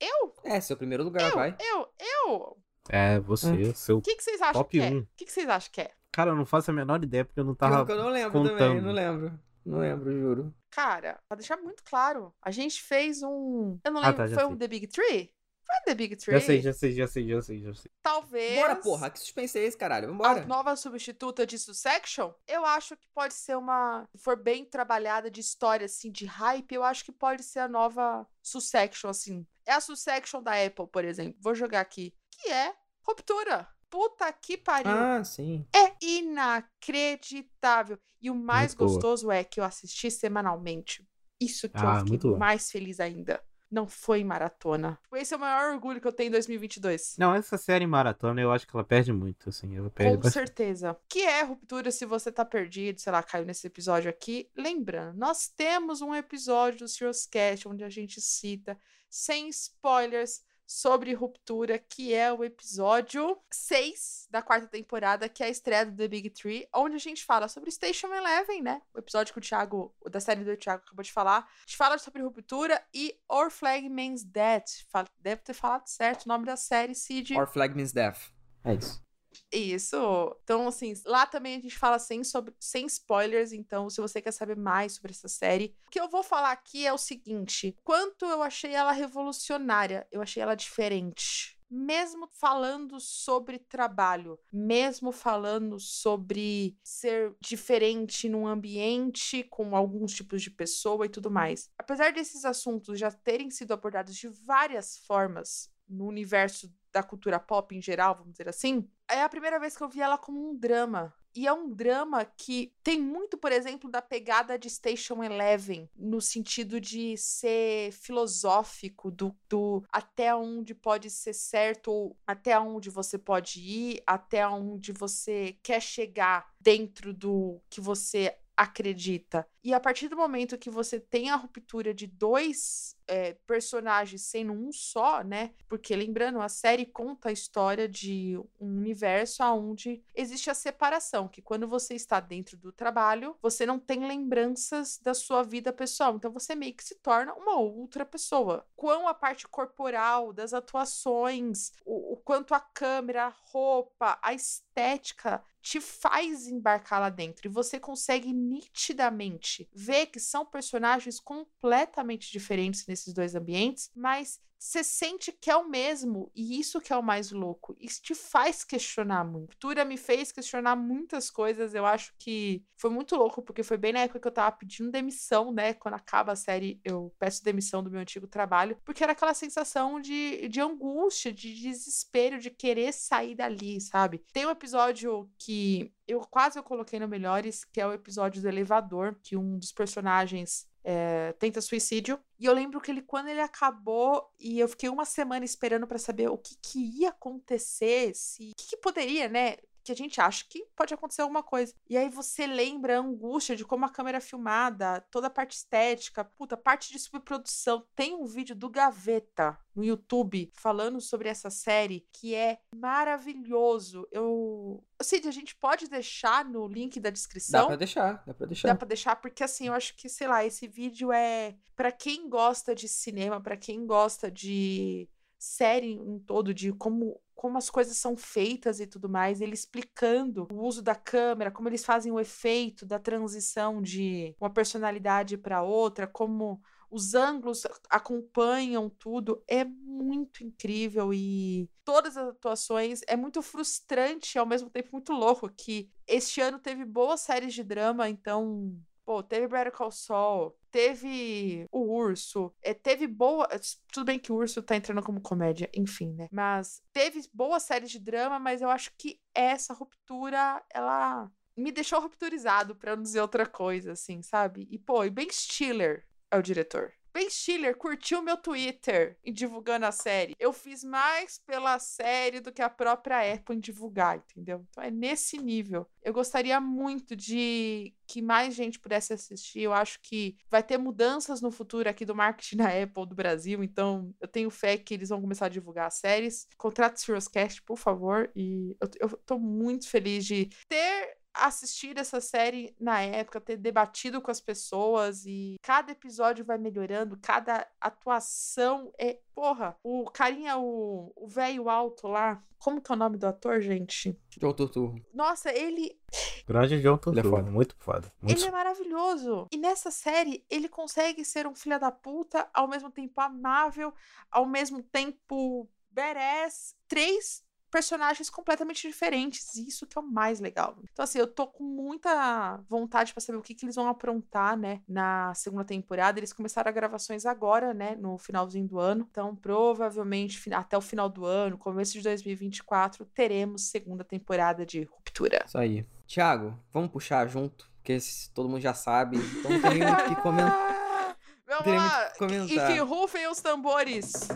eu? É, seu primeiro lugar, Eu? vai. Eu? Eu? É, você, seu. O que, que vocês acham Top que é? um. O que, que vocês acham que é? Cara, eu não faço a menor ideia porque eu não tava. que eu não lembro também, contando. não lembro. Não lembro, juro. Cara, pra deixar muito claro, a gente fez um. Eu não Ah, lembro, tá, já foi sei. um The Big Tree? Foi um The Big Tree? Já sei, já sei, já sei, já sei, já sei. Talvez. Bora, porra. Que suspense é esse, caralho? A Vambora. nova substituta de Succession, eu acho que pode ser uma. Se for bem trabalhada de história, assim, de hype, eu acho que pode ser a nova Succession, assim. É a Succession da Apple, por exemplo. Vou jogar aqui. Que é Ruptura. Puta que pariu. Ah, sim. É inacreditável. E o mais Muito boa. gostoso é que eu assisti semanalmente. Isso que Ah, eu fiquei mais feliz ainda. Não foi maratona. Esse é o maior orgulho que eu tenho em 2022. Não, essa série maratona eu acho que ela perde muito, assim. Ela perde Com bastante. certeza. Que é ruptura se você tá perdido, sei lá, caiu nesse episódio aqui. Lembrando, nós temos um episódio do Serious Cast onde a gente cita, sem spoilers, sobre ruptura, que é o episódio 6 da quarta temporada, que é a estreia do The Big Tree, onde a gente fala sobre Station Eleven, né? O episódio que o Thiago, da série do Thiago acabou de falar. A gente fala sobre ruptura e Our Flag Means Death. Deve ter falado certo o nome da série, Cid. Our Flag Means Death. É isso. Isso. Então, assim, lá também a gente fala sem, sobre, sem spoilers. Então, se você quer saber mais sobre essa série, o que eu vou falar aqui é o seguinte: quanto eu achei ela revolucionária, eu achei ela diferente. Mesmo falando sobre trabalho, mesmo falando sobre ser diferente num ambiente com alguns tipos de pessoa e tudo mais. Apesar desses assuntos já terem sido abordados de várias formas no universo da cultura pop em geral, vamos dizer assim, é a primeira vez que eu vi ela como um drama. E é um drama que tem muito, por exemplo, da pegada de Station Eleven, no sentido de ser filosófico, do, do até onde pode ser certo, até onde você pode ir, até onde você quer chegar dentro do que você acredita. E a partir do momento que você tem a ruptura de dois é, personagens sendo um só, né? Porque lembrando, a série conta a história de um universo onde existe a separação, que quando você está dentro do trabalho, você não tem lembranças da sua vida pessoal. Então você meio que se torna uma outra pessoa. Quão a parte corporal, das atuações, o, o quanto a câmera, a roupa, a estética te faz embarcar lá dentro e você consegue nitidamente ver que são personagens completamente diferentes nesses dois ambientes, mas você sente que é o mesmo, e isso que é o mais louco. Isso te faz questionar muito. Tura me fez questionar muitas coisas. Eu acho que foi muito louco, porque foi bem na época que eu tava pedindo demissão, né? Quando acaba a série, eu peço demissão do meu antigo trabalho, porque era aquela sensação de, de angústia, de desespero, de querer sair dali, sabe? Tem um episódio que eu quase eu coloquei no Melhores, que é o episódio do elevador, que um dos personagens é, tenta suicídio. E eu lembro que ele, quando ele acabou, e eu fiquei uma semana esperando para saber o que, que ia acontecer, se. O que, que poderia, né? Que a gente acha que pode acontecer alguma coisa. E aí você lembra a angústia de como a câmera é filmada, toda a parte estética, puta, parte de subprodução. Tem um vídeo do Gaveta no YouTube falando sobre essa série que é maravilhoso. Eu. Cid, a gente pode deixar no link da descrição? Dá pra deixar, dá pra deixar. Dá pra deixar, porque assim, eu acho que, sei lá, esse vídeo é para quem gosta de cinema, para quem gosta de série em todo, de como como as coisas são feitas e tudo mais, ele explicando o uso da câmera, como eles fazem o efeito da transição de uma personalidade para outra, como os ângulos acompanham tudo, é muito incrível e todas as atuações é muito frustrante e ao mesmo tempo muito louco que este ano teve boas séries de drama, então Pô, teve Better Call Saul, teve o Urso, é, teve boa. Tudo bem que o Urso tá entrando como comédia, enfim, né? Mas teve boas séries de drama, mas eu acho que essa ruptura, ela me deixou rupturizado, pra não dizer outra coisa, assim, sabe? E, pô, e Ben Stiller é o diretor. Ben Stiller curtiu meu Twitter em divulgando a série. Eu fiz mais pela série do que a própria Apple em divulgar, entendeu? Então é nesse nível. Eu gostaria muito de que mais gente pudesse assistir. Eu acho que vai ter mudanças no futuro aqui do marketing da Apple do Brasil, então eu tenho fé que eles vão começar a divulgar as séries. Contrate Cast, por favor. E eu, eu tô muito feliz de ter assistir essa série na época, ter debatido com as pessoas e cada episódio vai melhorando, cada atuação é. Porra, o carinha, o velho alto lá. Como que é o nome do ator, gente? John Turturro. Nossa, ele. Grande John Ele é Turturro, foda. muito foda. Muito Ele é maravilhoso. E nessa série, ele consegue ser um filho da puta, ao mesmo tempo amável, ao mesmo tempo badass. Três personagens completamente diferentes. e Isso que é o mais legal. Então, assim, eu tô com muita vontade pra saber o que, que eles vão aprontar, né, na segunda temporada. Eles começaram as gravações agora, né, no finalzinho do ano. Então, provavelmente, até o final do ano, começo de 2024, teremos segunda temporada de Ruptura. Isso aí. Tiago, vamos puxar junto, porque todo mundo já sabe. Então não tem muito o que comentar. Vamos lá! E que rufem os tambores!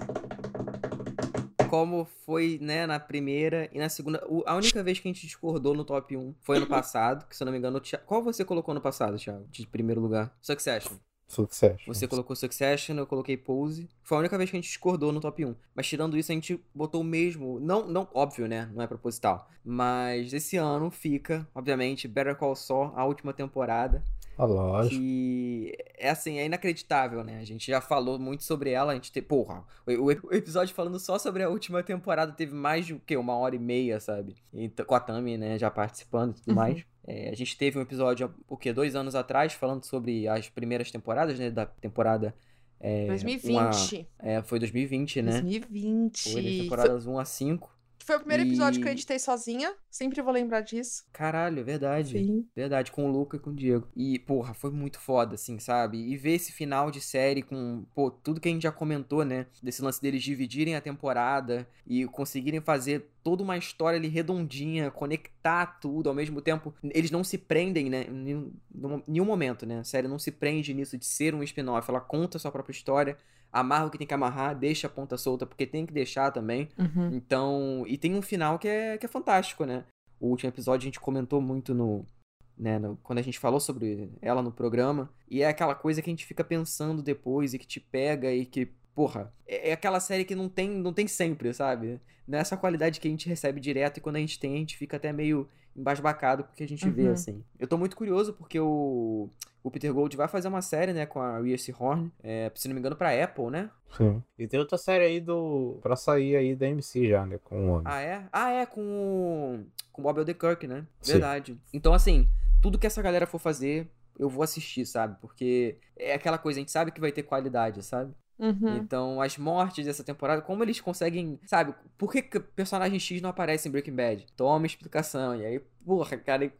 Como foi, né, na primeira e na segunda. o- a única vez que a gente discordou no top 1 foi ano passado, que se eu não me engano. o Thi- Qual você colocou no passado, Thiago? De primeiro lugar? Succession. Succession. Você colocou Succession, eu coloquei Pose. Foi a única vez que a gente discordou no top 1. Mas tirando isso, a gente botou o mesmo. Não, não óbvio, né? Não é proposital. Mas esse ano fica, obviamente, Better Call Saul, a última temporada. Ah, lógico. Que é assim, é inacreditável, né? A gente já falou muito sobre ela, a gente tem. Porra, o, o episódio falando só sobre a última temporada teve mais de o quê? Uma hora e meia, sabe? Então, com a Tami, né, já participando e tudo Uhum. mais. É, a gente teve um episódio, o quê? Dois anos atrás, falando sobre as primeiras temporadas, né? Da temporada. É, 2020. uma- é, foi 2020, né? 2020. Foi das Foi, temporadas 1 a 5. Foi o primeiro episódio que eu editei sozinha. Sempre vou lembrar disso. Caralho, é verdade. Sim. Verdade, com o Luca e com o Diego. E, porra, foi muito foda, assim, sabe? E ver esse final de série com, pô, tudo que a gente já comentou, né? Desse lance deles dividirem a temporada e conseguirem fazer toda uma história ali redondinha, conectar tudo ao mesmo tempo. Eles não se prendem, né? Em nenhum momento, né? A série não se prende nisso de ser um spin-off. Ela conta a sua própria história, amarra o que tem que amarrar, deixa a ponta solta, porque tem que deixar também. Uhum. Então, e tem um final que é, que é fantástico, né? O último episódio a gente comentou muito no, né, no- quando a gente falou sobre ela no programa, e é aquela coisa que a gente fica pensando depois e que te pega e que, porra, é, é aquela série que não tem, não tem sempre, sabe? Não é essa qualidade que a gente recebe direto e quando a gente tem, a gente fica até meio embasbacado porque a gente vê, Uhum. assim. Eu tô muito curioso porque o, o Peter Gold vai fazer uma série, né, com a Reese Horn, é, se não me engano, pra Apple, né? Sim. E tem outra série aí do. pra sair aí da MC já, né? Com o homem. Ah, é? Ah, é, com o. Com o Bob Odenkirk, né? Sim. Verdade. Então, assim, tudo que essa galera for fazer, eu vou assistir, sabe? Porque é aquela coisa, a gente sabe que vai ter qualidade, sabe? Uhum. Então, as mortes dessa temporada, como eles conseguem, sabe? Por que personagem X não aparece em Breaking Bad? Toma explicação. E aí, porra, cara,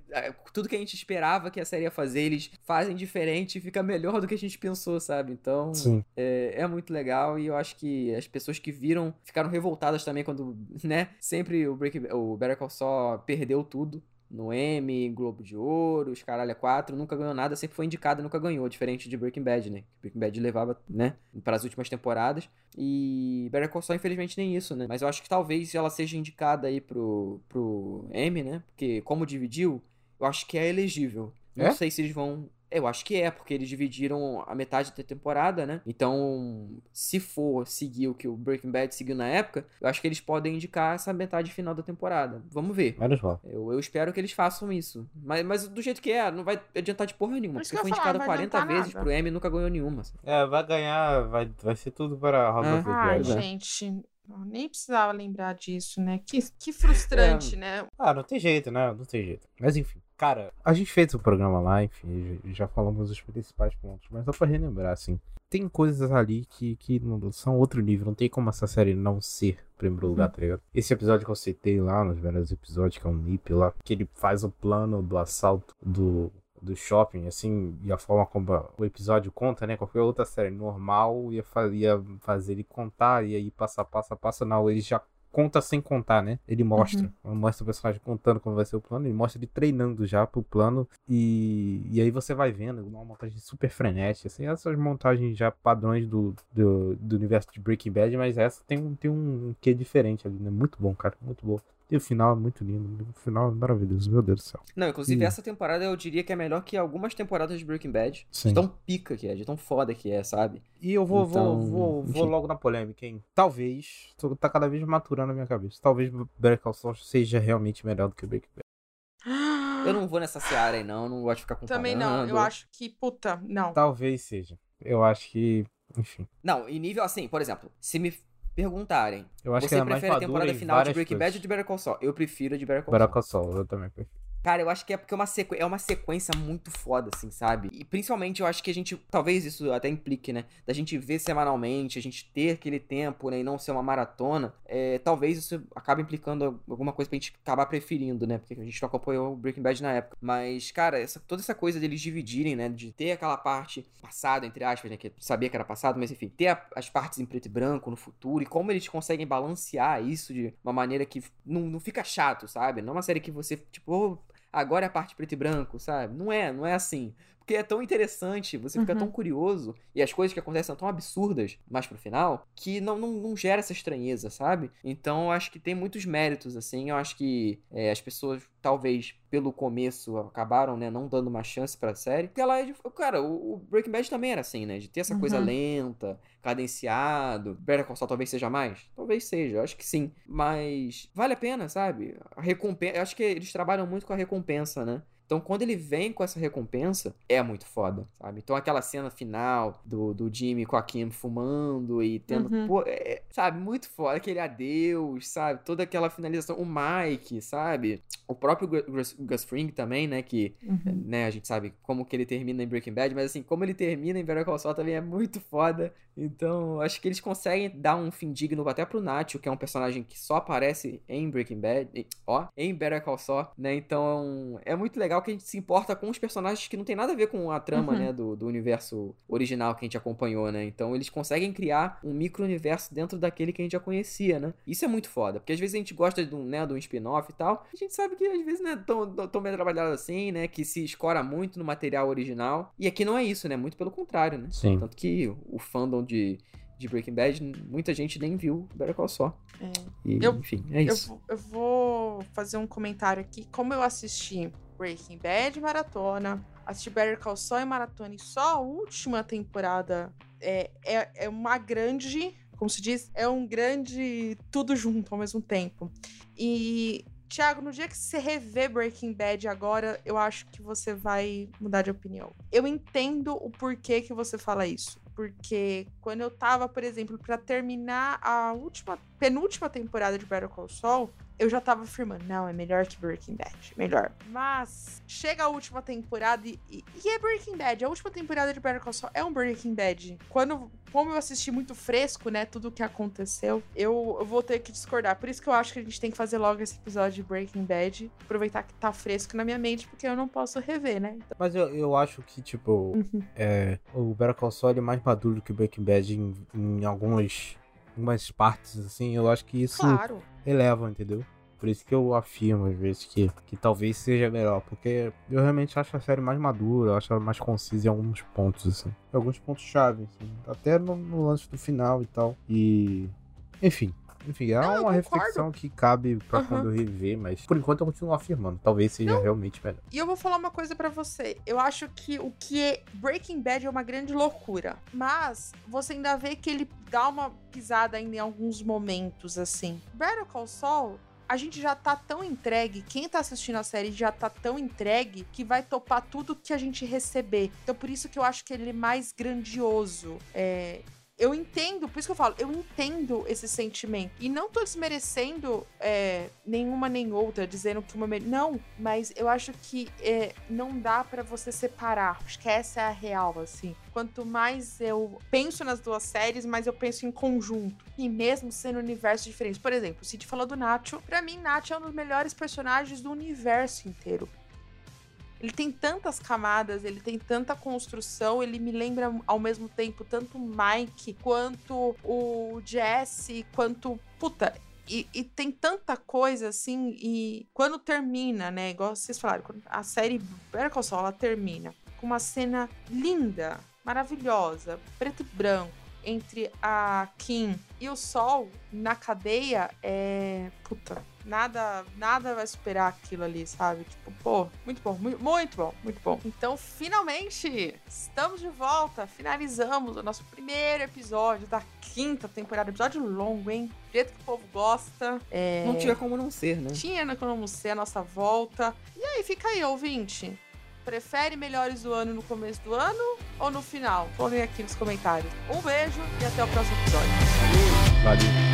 tudo que a gente esperava que a série ia fazer, eles fazem diferente e fica melhor do que a gente pensou, sabe? Então, é, é muito legal e eu acho que as pessoas que viram ficaram revoltadas também quando, né? Sempre o, Breaking, o Better Call Saul perdeu tudo. No Emmy, Globo de Ouro, os caralho 4, nunca ganhou nada, sempre foi indicado e nunca ganhou, diferente de Breaking Bad, né? Breaking Bad levava, né, para as últimas temporadas. E Better Call Saul, infelizmente, nem isso, né? Mas eu acho que talvez ela seja indicada aí pro, pro Emmy, né? Porque como dividiu, eu acho que é elegível. Não É? sei se eles vão. Eu acho que é, porque eles dividiram a metade da temporada, né? Então, se for seguir o que o Breaking Bad seguiu na época, eu acho que eles podem indicar essa metade final da temporada. Vamos ver. Menos mal. Eu, eu espero que eles façam isso. Mas, mas do jeito que é, não vai adiantar de porra nenhuma. Porque foi falar, indicado vai 40 adiantar vezes nada. pro Emmy e nunca ganhou nenhuma. assim. É, vai ganhar, vai, vai ser tudo para Robert É. Ai, né? gente. eu Nem precisava lembrar disso, né? Que, que frustrante, né? Ah, não tem jeito, né? Não tem jeito. Mas enfim, cara, a gente fez o programa lá, enfim, já, falamos os principais pontos, mas só pra relembrar, assim, tem coisas ali que, que não- são outro nível, não tem como essa série não ser primeiro lugar, tá ligado? Esse episódio que eu citei lá, nos velhos episódios, que é o Nip lá, que ele faz o plano do assalto do, do shopping, assim, e a forma como o episódio conta, né? Qualquer outra série normal ia, fa ia fazer ele contar, e aí passa, passa, passa, não, ele já conta sem contar, né? Ele mostra. Mostra o personagem contando como vai ser o plano, ele mostra ele treinando já pro plano. E, e aí você vai vendo uma montagem super frenética, assim, essas montagens já padrões do, do, do universo de Breaking Bad, mas essa tem, um- tem um quê diferente ali, né? Muito bom, cara, muito bom. E o final é muito lindo, o final é maravilhoso, meu Deus do céu. Não, inclusive Ih. essa temporada eu diria que é melhor que algumas temporadas de Breaking Bad. Sim. De tão pica que é, de tão foda que é, sabe? E eu vou, Então, vou, vou, vou logo na polêmica, hein? Talvez, tô- tá cada vez maturando na minha cabeça. Talvez Better Call Saul seja realmente melhor do que Breaking Bad. Eu não vou nessa seara aí, não. Não gosto de ficar comparando. Também não. Eu acho que, puta, não. Talvez seja. Eu acho que, enfim. Não, e nível assim, por exemplo, se me perguntarem, Eu acho que você ela é mais prefere a temporada em final de Breaking. Bad ou de Better Call Saul? Eu prefiro a de Better Call Better Saul. Call Saul, eu também prefiro. Cara, eu acho que é porque é uma, sequ... é uma sequência muito foda, assim, sabe? E principalmente eu acho que a gente. Talvez isso até implique, né? Da gente ver semanalmente, a gente ter aquele tempo, né? E não ser uma maratona. É, talvez isso acabe implicando alguma coisa pra gente acabar preferindo, né? Porque a gente não acompanhou o Breaking Bad na época. Mas, cara, essa, toda essa coisa deles dividirem, né? De ter aquela parte passada, entre aspas, né? Que sabia que era passado, mas enfim, ter a- as partes em preto e branco no futuro e como eles conseguem balancear isso de uma maneira que não, não fica chato, sabe? Não é uma série que você, tipo, "Oh, agora é a parte preto e branco, sabe? Não é, não é assim. Porque é tão interessante, você fica Uhum. tão curioso, e as coisas que acontecem são tão absurdas mais pro final, que não, não, não gera essa estranheza, sabe? Então eu acho que tem muitos méritos, assim. Eu acho que é, as pessoas, talvez, pelo começo, acabaram, né, não dando uma chance pra série. Porque ela é de. Cara, o, o Breaking Bad também era assim, né? De ter essa coisa Uhum. lenta, cadenciado. Better Call Saul talvez seja mais? Talvez seja, eu acho que sim. Mas vale a pena, sabe? A recompensa. Eu acho que eles trabalham muito com a recompensa, né? Então, quando ele vem com essa recompensa, é muito foda, sabe? Então, aquela cena final do, do Jimmy com a Kim fumando e tendo. Uhum. Pô, é, sabe? Muito foda. Aquele adeus, sabe? Toda aquela finalização. O Mike, sabe? O próprio Gu- Gus, Gus Fring também, né? Que, Uhum. né, a gente sabe como que ele termina em Breaking Bad, mas assim, como ele termina em Better Call Saul também é muito foda. Então, acho que eles conseguem dar um fim digno até pro Nacho, que é um personagem que só aparece em Breaking Bad, ó, em Better Call Saul, né? Então, é muito legal que a gente se importa com os personagens que não tem nada a ver com a trama, Uhum. né, do, do universo original que a gente acompanhou, né? Então, eles conseguem criar um micro-universo dentro daquele que a gente já conhecia, né? Isso é muito foda, porque às vezes a gente gosta de um, né, de um spin-off e tal, a gente sabe que às vezes não é tão, tão bem trabalhado assim, né? Que se escora muito no material original. E aqui não é isso, né? Muito pelo contrário, né? Sim. Tanto que o fandom de, de Breaking Bad, muita gente nem viu Better Call Saul. É. E, Eu- enfim, é Eu, isso. vou- eu vou fazer um comentário aqui. Como eu assisti Breaking Bad maratona, assisti Better Call Saul em maratona e só a última temporada é, é, é uma grande, como se diz, é um grande tudo junto ao mesmo tempo. E, Thiago, no dia que você rever Breaking Bad agora, eu acho que você vai mudar de opinião. Eu entendo o porquê que você fala isso. Porque quando eu tava, por exemplo, pra terminar a última, penúltima temporada de Better Call Saul, eu já tava afirmando, não, é melhor que Breaking Bad, melhor. Mas chega a última temporada e, e, e é Breaking Bad. A última temporada de Better Call Saul é um Breaking Bad. Quando, como eu assisti muito fresco, né, tudo o que aconteceu, eu, eu vou ter que discordar. Por isso que eu acho que a gente tem que fazer logo esse episódio de Breaking Bad, aproveitar que tá fresco na minha mente, porque eu não posso rever, né? Então, Mas eu, eu acho que, tipo, Uhum. é, o Better Call Saul é mais maduro que o Breaking Bad em, em algumas, algumas partes, assim. Eu acho que isso claro. Eleva, entendeu? Por isso que eu afirmo, às vezes, que, que talvez seja melhor. Porque eu realmente acho a série mais madura, eu acho ela mais concisa em alguns pontos, assim. Alguns pontos-chave, assim. Até no, no lance do final e tal. E. Enfim. Enfim, é Não, uma reflexão que cabe pra Aham. quando eu rever, mas por enquanto eu continuo afirmando. Talvez seja realmente melhor. E eu vou falar uma coisa pra você. Eu acho que o que é Breaking Bad é uma grande loucura. Mas você ainda vê que ele dá uma pisada ainda em alguns momentos, assim. Better Call Saul, a gente já tá tão entregue, quem tá assistindo a série já tá tão entregue que vai topar tudo que a gente receber. Então por isso que eu acho que ele é mais grandioso. É, eu entendo, por isso que eu falo, eu entendo esse sentimento. E não tô desmerecendo é, nenhuma nem outra, dizendo que uma. Não, mas eu acho que é, não dá pra você separar. Acho que essa é a real, assim. Quanto mais eu penso nas duas séries, mais eu penso em conjunto. E mesmo sendo universos diferentes. Por exemplo, o Cid falou do Nacho. Pra mim, Nacho é um dos melhores personagens do universo inteiro. Ele tem tantas camadas, ele tem tanta construção, ele me lembra ao mesmo tempo tanto o Mike quanto o Jesse, quanto. Puta, e, e tem tanta coisa assim, e quando termina, né? Igual vocês falaram, a série Better Call Saul, ela termina com uma cena linda, maravilhosa, preto e branco, entre a Kim e o Sol na cadeia, é. Puta, nada, nada vai superar aquilo ali, sabe? Tipo, pô, muito bom, muito, muito bom, muito bom. Então, finalmente, estamos de volta, finalizamos o nosso primeiro episódio da quinta temporada, episódio longo, hein? Do jeito que o povo gosta. É... Não tinha como não ser, né? Tinha Como Ser a nossa volta. E aí, fica aí, ouvinte. Prefere melhores do ano no começo do ano ou no final? Falem aqui nos comentários. Um beijo e até o próximo episódio. Valeu.